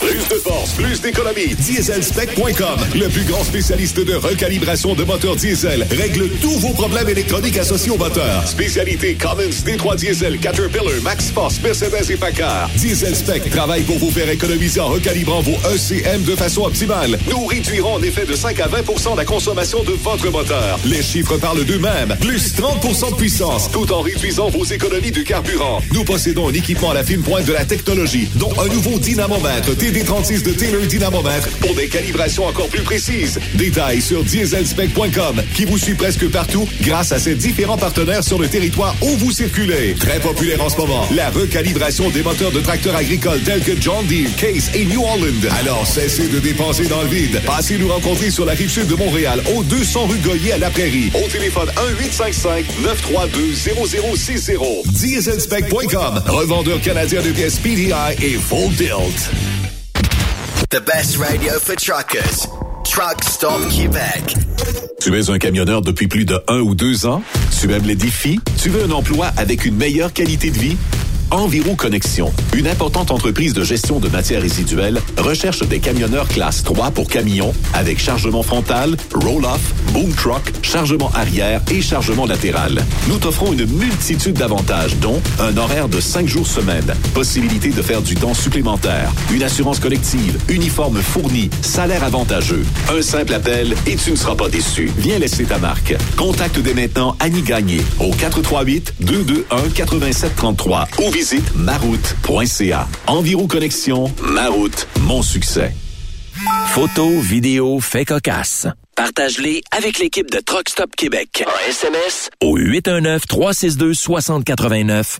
Plus de force, plus d'économie. Dieselspec.com, le plus grand spécialiste de recalibration de moteurs diesel, règle tous vos problèmes électroniques associés au moteur. Spécialité Cummins, D3 Diesel, Caterpillar, Max Force, Mercedes et Packard. Dieselspec travaille pour vous faire économiser en recalibrant vos ECM de façon optimale. Nous réduirons en effet de 5 à 20% la consommation de votre moteur. Les chiffres parlent d'eux-mêmes. Plus 30% de puissance, tout en réduisant vos économies de carburant. Nous possédons un équipement à la fine pointe de la technologie, dont un nouveau dynamomètre TD ID36 de Taylor Dynamomètre pour des calibrations encore plus précises. Détails sur dieselspec.com qui vous suit presque partout grâce à ses différents partenaires sur le territoire où vous circulez. Très populaire en ce moment, la recalibration des moteurs de tracteurs agricoles tels que John Deere, Case et New Holland. Alors cessez de dépenser dans le vide. Passez nous rencontrer sur la rive sud de Montréal, au 200 rue Goyer à la Prairie. Au téléphone 1-855-932-0060. Dieselspec.com, revendeur canadien de pièces PDI et Full Tilt. The best radio for truckers. Truck Stop Québec. Tu es un camionneur depuis plus de un ou deux ans? Tu aimes les défis? Tu veux un emploi avec une meilleure qualité de vie? Environ Connexion, une importante entreprise de gestion de matières résiduelles, recherche des camionneurs classe 3 pour camions avec chargement frontal, roll-off, boom truck, chargement arrière et chargement latéral. Nous t'offrons une multitude d'avantages, dont un horaire de 5 jours semaine, possibilité de faire du temps supplémentaire, une assurance collective, uniforme fourni, salaire avantageux. Un simple appel et tu ne seras pas déçu. Viens laisser ta marque. Contacte dès maintenant Annie Gagné au 438 221 8733 ou visite maroute.ca. Environ Connexion, Maroute, mon succès. Photos, vidéos, faits cocasse. Partage-les avec l'équipe de Truck Stop Québec. En SMS au 819-362-6089.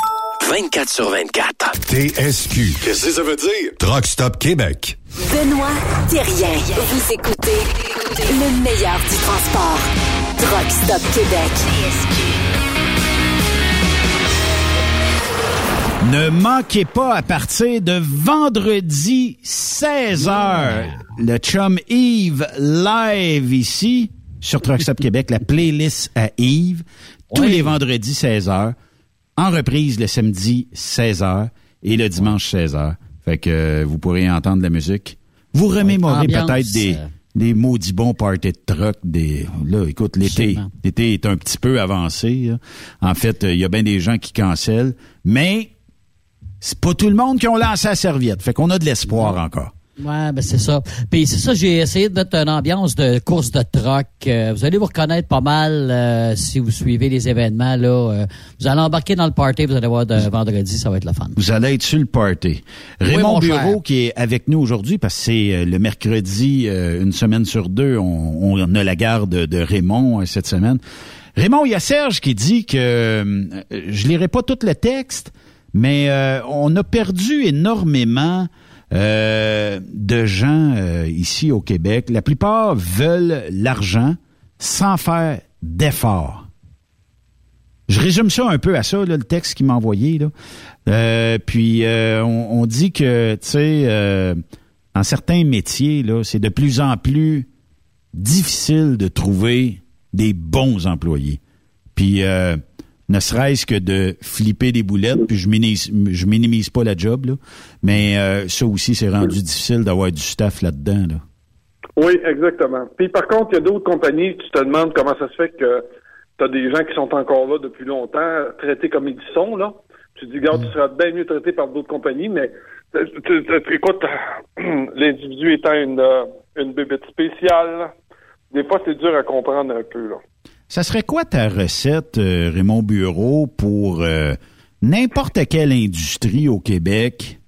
24 sur 24. TSQ. Qu'est-ce que ça veut dire? Truck Stop Québec. Benoît Thérien. Vous écoutez le meilleur du transport. Truck Stop Québec. Ne manquez pas à partir de vendredi 16h, le chum Yves live ici sur Truck Stop Québec, la playlist à Yves, tous les vendredis 16h, en reprise le samedi 16h et le dimanche 16h. Fait que euh, vous pourrez entendre la musique. Vous remémorez ambiance, peut-être des, euh, des maudits bons parties de truck. Des, là, écoute, l'été, l'été est un petit peu avancé. là. En fait, euh, il y a bien des gens qui cancellent, mais c'est pas tout le monde qui ont lancé la serviette. Fait qu'on a de l'espoir encore. Ouais, ben c'est ça. Puis c'est ça, j'ai essayé de mettre une ambiance de course de troc. Euh, vous allez vous reconnaître pas mal euh, si vous suivez les événements. là. Euh, vous allez embarquer dans le party, vous allez voir de vendredi, ça va être le fun. Vous allez être sur le party. Raymond mon Bureau cher. qui est avec nous aujourd'hui parce que c'est euh, le mercredi, euh, une semaine sur deux, on, on a la garde de Raymond euh, cette semaine. Raymond, il y a Serge qui dit que je lirai pas tout le texte, mais euh, on a perdu énormément euh, de gens euh, ici au Québec. La plupart veulent l'argent sans faire d'efforts. Je résume ça un peu à ça, le texte qu'il m'a envoyé. Puis on, on dit que, tu sais, dans certains métiers, c'est de plus en plus difficile de trouver des bons employés. Puis ne serait-ce que de flipper des boulettes, puis je minimise, je minimise pas la job, là, mais euh, ça aussi, c'est rendu difficile d'avoir du staff là-dedans. Là. Oui, exactement. Puis par contre, il y a d'autres compagnies, tu te demandes comment ça se fait que tu as des gens qui sont encore là depuis longtemps, traités comme ils sont, là. Tu te dis, regarde, tu seras bien mieux traité par d'autres compagnies, mais tu- écoute, [CLEARS THROAT] l'individu étant une, euh, une bébête spéciale, des fois, c'est dur à comprendre un peu, là. Ça serait quoi ta recette, euh, Raymond Bureau, pour euh, n'importe quelle industrie au Québec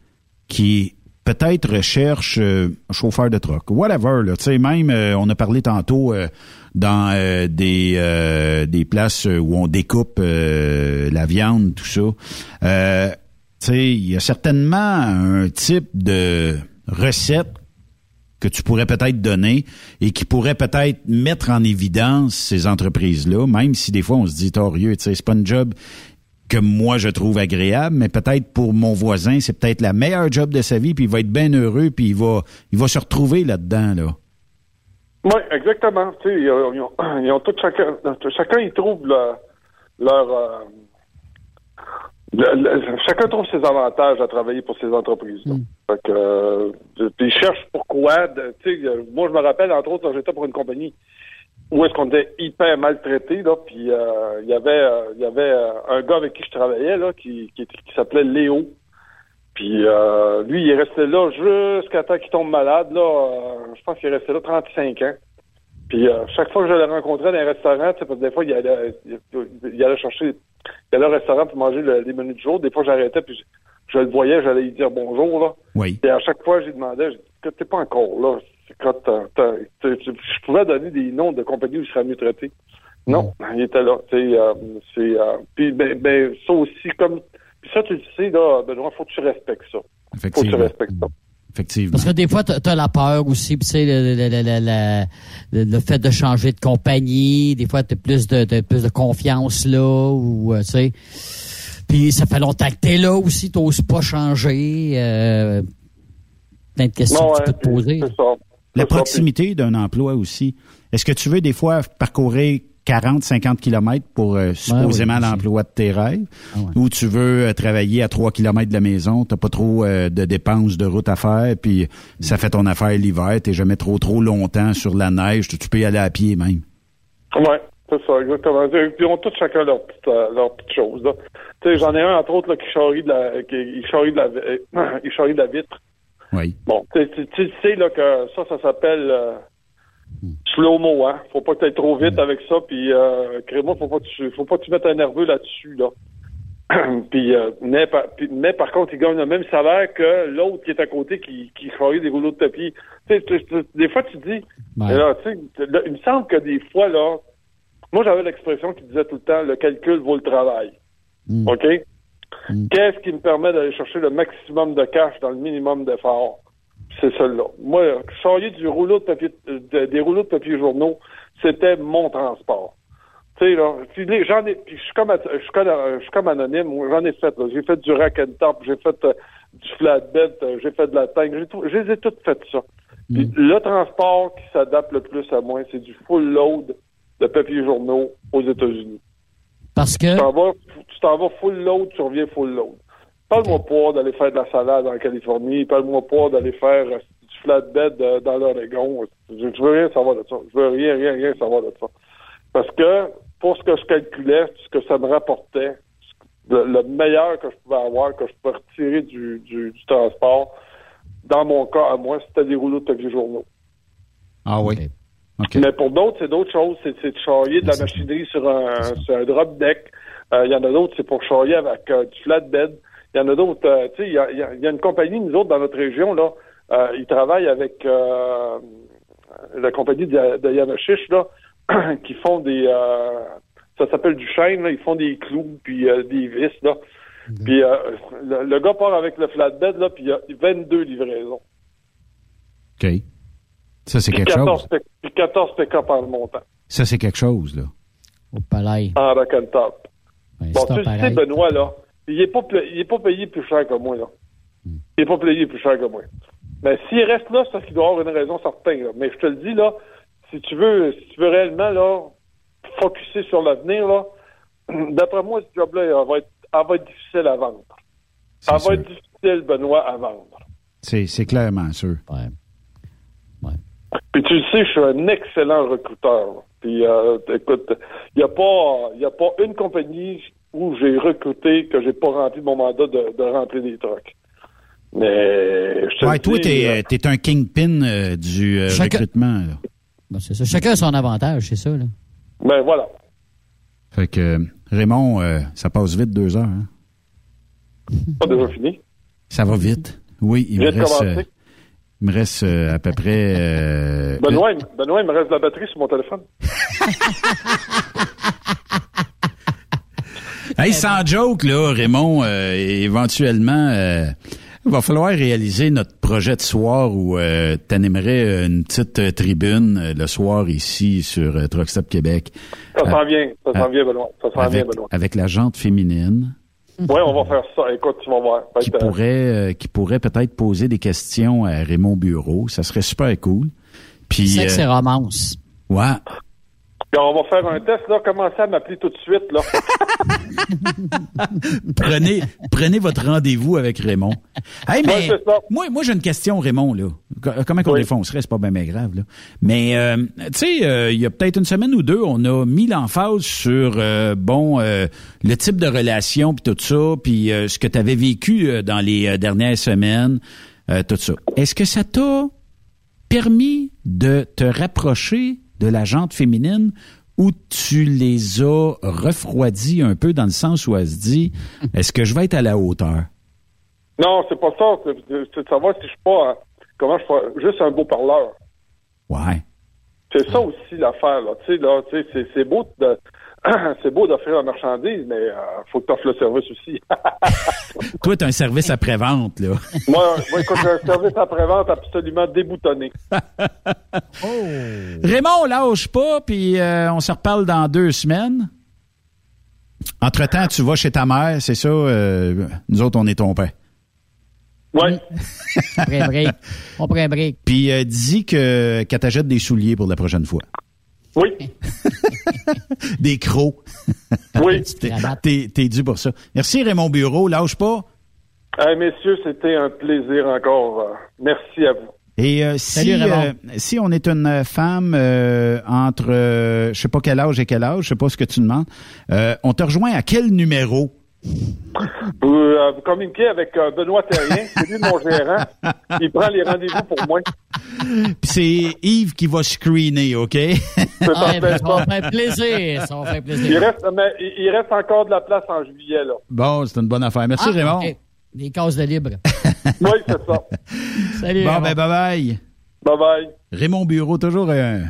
qui peut-être recherche euh, un chauffeur de truck, whatever. Tu sais, même, euh, on a parlé tantôt euh, dans des des places où on découpe la viande, tout ça. Tu sais, il y a certainement un type de recette que tu pourrais peut-être donner et qui pourrait peut-être mettre en évidence ces entreprises-là, même si des fois on se dit torieux, tu sais, c'est pas une job que moi je trouve agréable, mais peut-être pour mon voisin, c'est peut-être la meilleure job de sa vie, puis il va être bien heureux, puis il va, il va se retrouver là-dedans, là. Oui, exactement. Tu sais, ils ont, ils ont- [CLEARS THROAT] tous chacun, chacun ils trouve le- leur, euh, le- le- chacun trouve ses avantages à travailler pour ces entreprises. là Fait que, euh, puis ils cherchent pourquoi. de- euh, moi je me rappelle entre autres, quand j'étais pour une compagnie où est-ce qu'on était hyper maltraité là, puis euh, il y avait, euh, il y avait euh, un gars avec qui je travaillais là, qui, qui, s'appelait Léo. Puis euh, lui, il est resté là jusqu'à temps qu'il tombe malade. Là, euh, je pense qu'il est resté là 35 ans. Puis euh, chaque fois que je le rencontrais dans un restaurant, tu sais, parce que des fois, il allait, il, allait chercher, il allait au restaurant pour manger le- les menus du jour. Des fois, j'arrêtais, puis je, je le voyais, j'allais lui dire bonjour, là. Oui. Et à chaque fois, j'ai demandé, j'ai dit, que t'es pas encore là. Quand je pouvais donner des noms de compagnies où il serait mieux traité. Non, il était là. Tu sais, euh, c'est, euh, puis ben, ben, ça aussi, comme, puis ça, tu le sais, là, Benoît, faut que tu respectes ça. Faut que tu respectes ça. Effectivement. Parce que des fois, tu as la peur aussi, tu sais, le, le, le, le- le- le- le fait de changer de compagnie, des fois, tu as plus de, de- plus de confiance là, ou, euh, tu sais. Puis ça fait longtemps que t'es là aussi, t'oses pas changer. Euh, plein de questions Non, que tu peux te poser. Ça. La proximité d'un emploi aussi. Est-ce que tu veux des fois parcourir 40, 50 kilomètres pour euh, supposément oui, l'emploi de tes rêves? Ah ouais. Ou tu veux euh, travailler à 3 kilomètres de la maison, t'as pas trop euh, de dépenses de route à faire, puis ça fait ton affaire l'hiver, t'es jamais trop trop longtemps sur la neige, tu, tu peux y aller à pied même. Ouais, c'est ça, exactement. Puis ils ont tous chacun leur petite, euh, leur petite chose. Là. Tu sais, j'en ai un entre autres là, qui charrie de la, qui, il charrie de la, euh, [CLEARS THROAT] il charrie de la vitre. Oui. Bon, tu sais là que ça, ça s'appelle slow-mo, hein. Faut pas que t'ailles trop vite avec ça, puis euh, Crémo, faut pas que tu, faut pas que tu mettes un nerveux là-dessus, là. [CLEARS THROAT] puis, euh, mais, par, puis- mais par contre, il gagne le même salaire que l'autre qui est à côté qui, qui des rouleaux de tapis. Tu sais, tu- tu- des fois, tu dis, Ouais. là, tu sais, là, il me semble que des fois, là, moi, j'avais l'expression qui disait tout le temps, le calcul vaut le travail. OK? Qu'est-ce qui me permet d'aller chercher le maximum de cash dans le minimum d'effort? C'est celle-là. Moi, charrier du rouleau de papier, de- des rouleaux de papier journaux, c'était mon transport. Tu sais, là, puis j'en ai, puis je suis comme, je suis comme, je suis comme anonyme, j'en ai fait, là. J'ai fait du rack and top, j'ai fait euh, du flatbed, euh, j'ai fait de la tank, j'ai tout, je les ai toutes faites ça. Puis le transport qui s'adapte le plus à moi, c'est du full load de papier journaux aux États-Unis. Parce que. Tu t'en vas, tu t'en vas full load, tu reviens full load. Parle-moi pas d'aller faire de la salade en Californie, parle-moi pas d'aller faire euh, du flatbed euh, dans l'Oregon. Je, je veux rien savoir de ça. Je veux rien, rien, rien savoir de ça. Parce que pour ce que je calculais, ce que ça me rapportait, le, le meilleur que je pouvais avoir, que je pouvais retirer du, du, du transport, dans mon cas à moi, c'était des rouleaux de papier journaux. Ah oui. Mais pour d'autres, c'est d'autres choses. C'est, c'est de charrier de la machinerie sur un, sur un drop deck. Euh, Il y en a d'autres, c'est pour charrier avec euh, du flatbed. Il y en a d'autres, euh, tu sais, il y a, il y a- il y a une compagnie, nous autres, dans notre région, là, euh, ils travaillent avec euh, la compagnie de, de Yamachiche, là, [CLEARS THROAT] qui font des... euh, ça s'appelle du chêne, là, ils font des clous, puis euh, des vis, là. Puis euh, le, le gars part avec le flatbed, là, puis il y a 22 livraisons. OK. Ça, c'est Puis quelque 14, chose. puis 14 pick-up en montant. Ça, c'est quelque chose, là. Au palais. En rack and top. Ben, Bon, c'est tu sais. Benoît, là, il est pas, pla- il est pas payé plus cher que moi, là. Il est pas payé plus cher que moi. Mais s'il reste là, c'est parce qu'il doit avoir une raison certaine, là. Mais je te le dis, là, si tu veux, si tu veux réellement, là, focuser sur l'avenir, là, [CLEARS THROAT] d'après moi, ce job-là, elle va être, elle va être difficile à vendre. Elle va être difficile, Benoît, à vendre. C'est c'est clairement sûr. Puis tu le sais, je suis un excellent recruteur. là. Puis euh, écoute, il n'y a pas y a pas une compagnie où j'ai recruté que j'ai pas rempli mon mandat de, de remplir des trucs. Mais je te Ouais, toi, dis, t'es euh, t'es un kingpin euh, du euh, Chacun- recrutement. là. Ben, c'est ça. Chacun a son avantage, c'est ça, là. ben voilà. Fait que, Raymond, euh, ça passe vite deux heures. Hein? Pas déjà fini. Ça va vite. Oui, il me reste, euh, il me reste euh, à peu près... euh, Benoît, il- Benoît, il me reste de la batterie sur mon téléphone. [LAUGHS] Hey, sans joke, là, Raymond, euh, éventuellement, euh, il va falloir réaliser notre projet de soir où euh, tu animerais une petite euh, tribune euh, le soir ici sur euh, Truck Stop Québec. Ça Euh, s'en vient, ça s'en euh, vient, Benoît. Ça s'en vient, Benoît. avec la jante féminine [LAUGHS] Oui, on va faire ça. Écoute, tu vas voir. Qui euh, pourrait, euh, qui pourrait peut-être poser des questions à Raymond Bureau. Ça serait super cool. Puis, C'est que c'est euh, romance. ouais. Puis on va faire un test, là. Commencez à m'appeler tout de suite, là. [LAUGHS] prenez, prenez votre rendez-vous avec Raymond. Hey, mais Ouais, moi, moi j'ai une question, Raymond. Là. Co- Comment qu'on Oui. défoncerait, c'est pas bien bien grave. Là. Mais euh, tu sais, euh, il y a peut-être une semaine ou deux, on a mis l'emphase sur euh, bon euh, le type de relation puis tout ça, puis euh, ce que tu avais vécu euh, dans les euh, dernières semaines, euh, tout ça. Est-ce que ça t'a permis de te rapprocher de la jante féminine ou tu les as refroidis un peu dans le sens où elle se dit [LAUGHS] est-ce que je vais être à la hauteur? Non, c'est pas ça. C'est de savoir si je suis pas, comment je fais, juste un beau parleur. Ouais. C'est ça aussi l'affaire, là. Tu sais, là, tu sais, c'est, c'est beau de, [CLEARS THROAT] c'est beau d'offrir la marchandise, mais euh, faut que tu offres le service aussi. [LAUGHS] Toi, tu as un service après-vente, là. [LAUGHS] moi, moi, écoute, j'ai un service après-vente absolument déboutonné. [LAUGHS] Raymond, lâche pas, puis euh, on se reparle dans deux semaines. Entre-temps, tu vas chez ta mère, c'est ça? euh, nous autres, on est ton père. Ouais. On prend un break. On prend un break. Puis euh, dis que qu'elle t'achète des souliers pour la prochaine fois. Oui. [LAUGHS] des crocs. [LAUGHS] Oui. [LAUGHS] T'es- dû pour ça. Merci Raymond Bureau, lâche pas. Hey, messieurs, c'était un plaisir encore. Merci à vous. Et euh, si, euh, si on est une femme euh, entre, euh, je sais pas quel âge et quel âge, je sais pas ce que tu demandes, euh, on te rejoint à quel numéro? Vous, euh, vous communiquez avec euh, Benoît Terrien, c'est lui mon gérant. Il prend les rendez-vous pour moi. Puis c'est Yves qui va screener, OK? Ah, ben, ça va faire plaisir. Ça va faire Il plaisir. reste, mais il reste encore de la place en juillet, là. bon, c'est une bonne affaire. Merci Ah, Raymond. ok. Des cases de libre. [LAUGHS] Oui, c'est ça. Salut, Bon, Raymond. ben bye bye. Bye bye. Raymond Bureau, toujours un,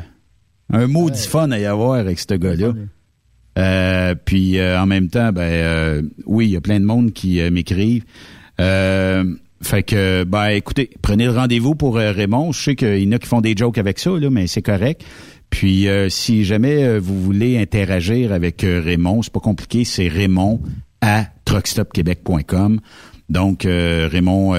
un maudit fun à y avoir avec ce gars-là. Euh, puis euh, en même temps, ben euh, oui, il y a plein de monde qui euh, m'écrivent. Fait que, ben écoutez, prenez le rendez-vous pour Raymond. Je sais qu'il y en a qui font des jokes avec ça, là, mais c'est correct. Puis si jamais vous voulez interagir avec Raymond, c'est pas compliqué, c'est Raymond à truckstopquebec.com. Donc Raymond,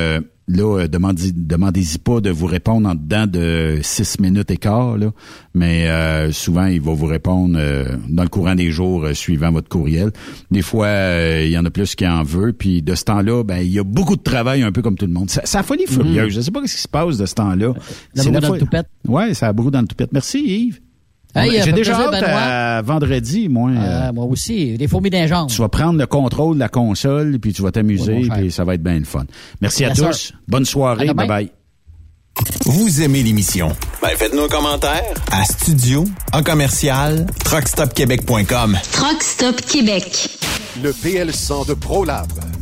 là, euh, demandez, demandez-y pas de vous répondre en dedans de six minutes et quart, là, mais euh, souvent il va vous répondre euh, dans le courant des jours euh, suivant votre courriel. Des fois, euh, il y en a plus qui en veut, puis de ce temps-là, ben il y a beaucoup de travail, un peu comme tout le monde. Ça, ça folie furieuse. Je sais pas ce qui se passe de ce temps-là. C'est broue dans le toupette. Ouais, ça a brou dans le toupette. Merci Yves. Hey, J'ai euh, déjà hâte à vendredi, moi. euh, Euh, moi aussi. Des fourmis d'un genre. tu vas prendre le contrôle de la console, puis tu vas t'amuser, puis ça va être bien le fun. Merci à tous. Bonne soirée. À demain. Bye bye. Vous aimez l'émission? Ben, faites-nous un commentaire. À studio, en commercial, truckstopquebec.com. Truck Stop Québec. Le PL100 de ProLab.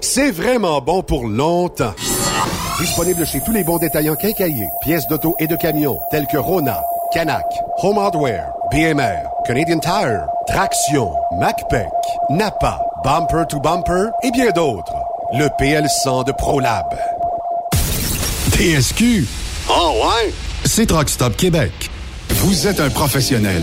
c'est vraiment bon pour longtemps. Disponible chez tous les bons détaillants quincailliers, pièces d'auto et de camions, tels que Rona, Canac, Home Hardware, BMR, Canadian Tire, Traction, MacPac, Napa, Bumper to Bumper et bien d'autres. Le PL100 de ProLab. TSQ. Oh ouais? C'est Truck Stop Québec. Vous êtes un professionnel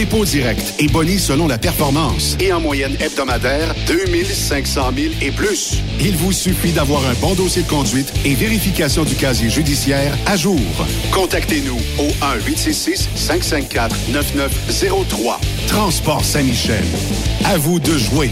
dépôt direct et boni selon la performance. Et en moyenne hebdomadaire, 2500 000 et plus. Il vous suffit d'avoir un bon dossier de conduite et vérification du casier judiciaire à jour. Contactez-nous au 1-866-554-9903. Transport Saint-Michel. À vous de jouer.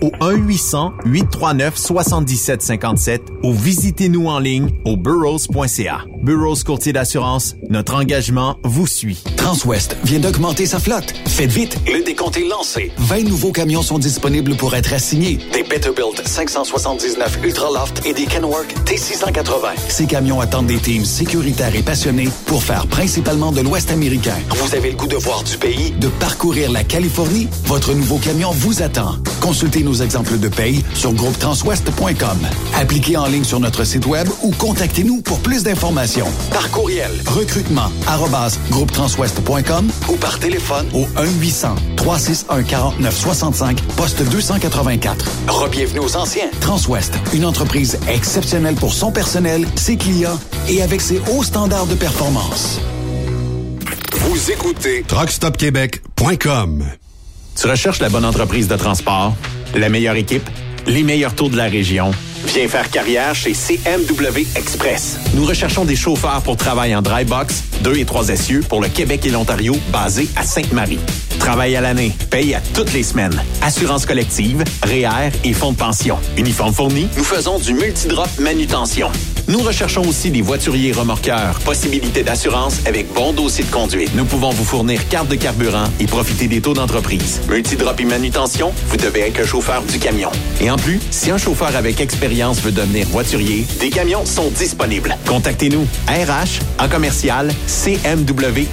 au 1-800-839-7757 ou visitez-nous en ligne au burrows.ca. Burroughs Courtier d'assurance, notre engagement vous suit. Transwest vient d'augmenter sa flotte. Faites vite, le décompte est lancé. 20 nouveaux camions sont disponibles pour être assignés. Des Peterbilt 579 Ultraloft et des Kenworth T680. Ces camions attendent des teams sécuritaires et passionnés pour faire principalement de l'Ouest américain. Vous avez le goût de voir du pays, de parcourir la Californie? Votre nouveau camion vous attend. Consultez nos exemples de paye sur groupetranswest.com. Appliquez en ligne sur notre site web ou contactez-nous pour plus d'informations. Par courriel, recrutement, arrobas, groupetranswest.com ou par téléphone au 1-800-361-4965, poste 284. Rebienvenue aux anciens. Transwest, une entreprise exceptionnelle pour son personnel, ses clients et avec ses hauts standards de performance. Vous écoutez TruckStopQuébec.com. Tu recherches la bonne entreprise de transport, la meilleure équipe, les meilleurs taux de la région. Viens faire carrière chez CMW Express. Nous recherchons des chauffeurs pour travailler en dry box, 2 et 3 essieux pour le Québec et l'Ontario, basés à Sainte-Marie. Travail à l'année, paye à toutes les semaines. Assurance collective, REER et fonds de pension. Uniforme fourni, nous faisons du multidrop manutention. Nous recherchons aussi des voituriers remorqueurs. Possibilité d'assurance avec bon dossier de conduite. Nous pouvons vous fournir carte de carburant et profiter des taux d'entreprise. Multidrop et manutention, vous devez être un chauffeur du camion. Et en plus, si un chauffeur avec expérience veut devenir voiturier, des camions sont disponibles. Contactez-nous. RH en commercial cmwexp.com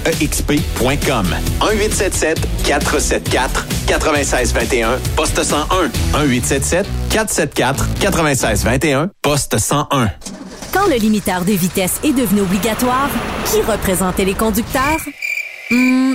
1877 474 9621 poste 101 1877 474 9621 poste 101 Quand le limiteur de vitesse est devenu obligatoire, qui représentait les conducteurs? Hmm,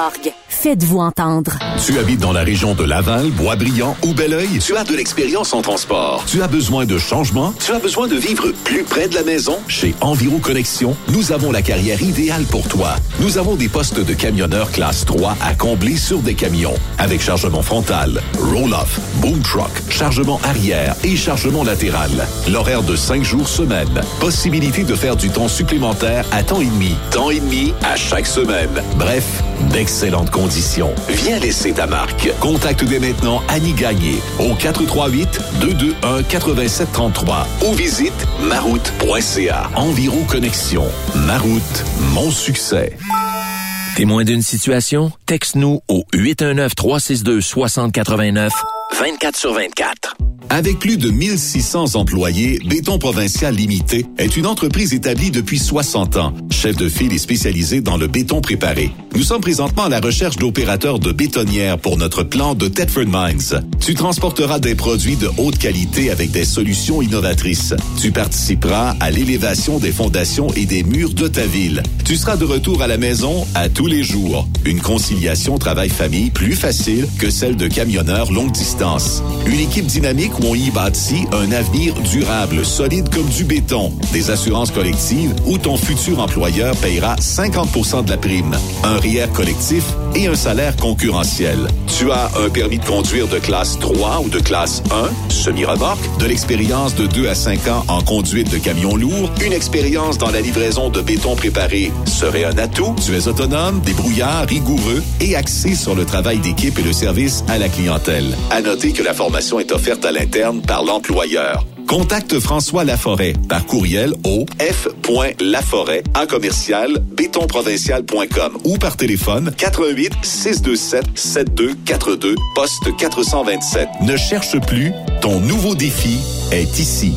Faites-vous entendre. Tu habites dans la région de Laval, Boisbriand ou Belleuil? Tu as de l'expérience en transport. Tu as besoin de changement? Tu as besoin de vivre plus près de la maison? Chez Enviro Connexion, nous avons la carrière idéale pour toi. Nous avons des postes de camionneur classe 3 à combler sur des camions. Avec chargement frontal, roll-off, boom truck, chargement arrière et chargement latéral. L'horaire de 5 jours semaine. Possibilité de faire du temps supplémentaire à temps et demi. Temps et demi à chaque semaine. Bref, d'excellentes conditions. Viens laisser ta marque. Contacte dès maintenant Annie Gagné au 438-221-8733 ou visite maroute.ca. Environ Connexion. Maroute, mon succès. Témoin d'une situation? Texte-nous au 819-362-6089, 24 sur 24. Avec plus de 1600 employés, Béton Provincial Limité est une entreprise établie depuis 60 ans. Chef de file et spécialisé dans le béton préparé. Nous sommes présentement à la recherche d'opérateurs de bétonnières pour notre plan de Thetford Mines. Tu transporteras des produits de haute qualité avec des solutions innovatrices. Tu participeras à l'élévation des fondations et des murs de ta ville. Tu seras de retour à la maison à tous les jours. Une conciliation travail-famille plus facile que celle de camionneurs longue distance. Une équipe dynamique où on y bâtit un avenir durable, solide comme du béton. Des assurances collectives où ton futur employeur payera 50% de la prime. Un REER collectif et un salaire concurrentiel. Tu as un permis de conduire de classe 3 ou de classe 1, semi-remorque, de l'expérience de 2 à 5 ans en conduite de camions lourds, une expérience dans la livraison de béton préparé serait un atout. Tu es autonome, débrouillard, rigoureux et axé sur le travail d'équipe et le service à la clientèle. Noter que la formation est offerte à l'interne par l'employeur. Contacte François Laforêt par courriel au f.laforêt à commercial bétonprovincial.com ou par téléphone 88 627 7242 poste 427. Ne cherche plus, ton nouveau défi est ici.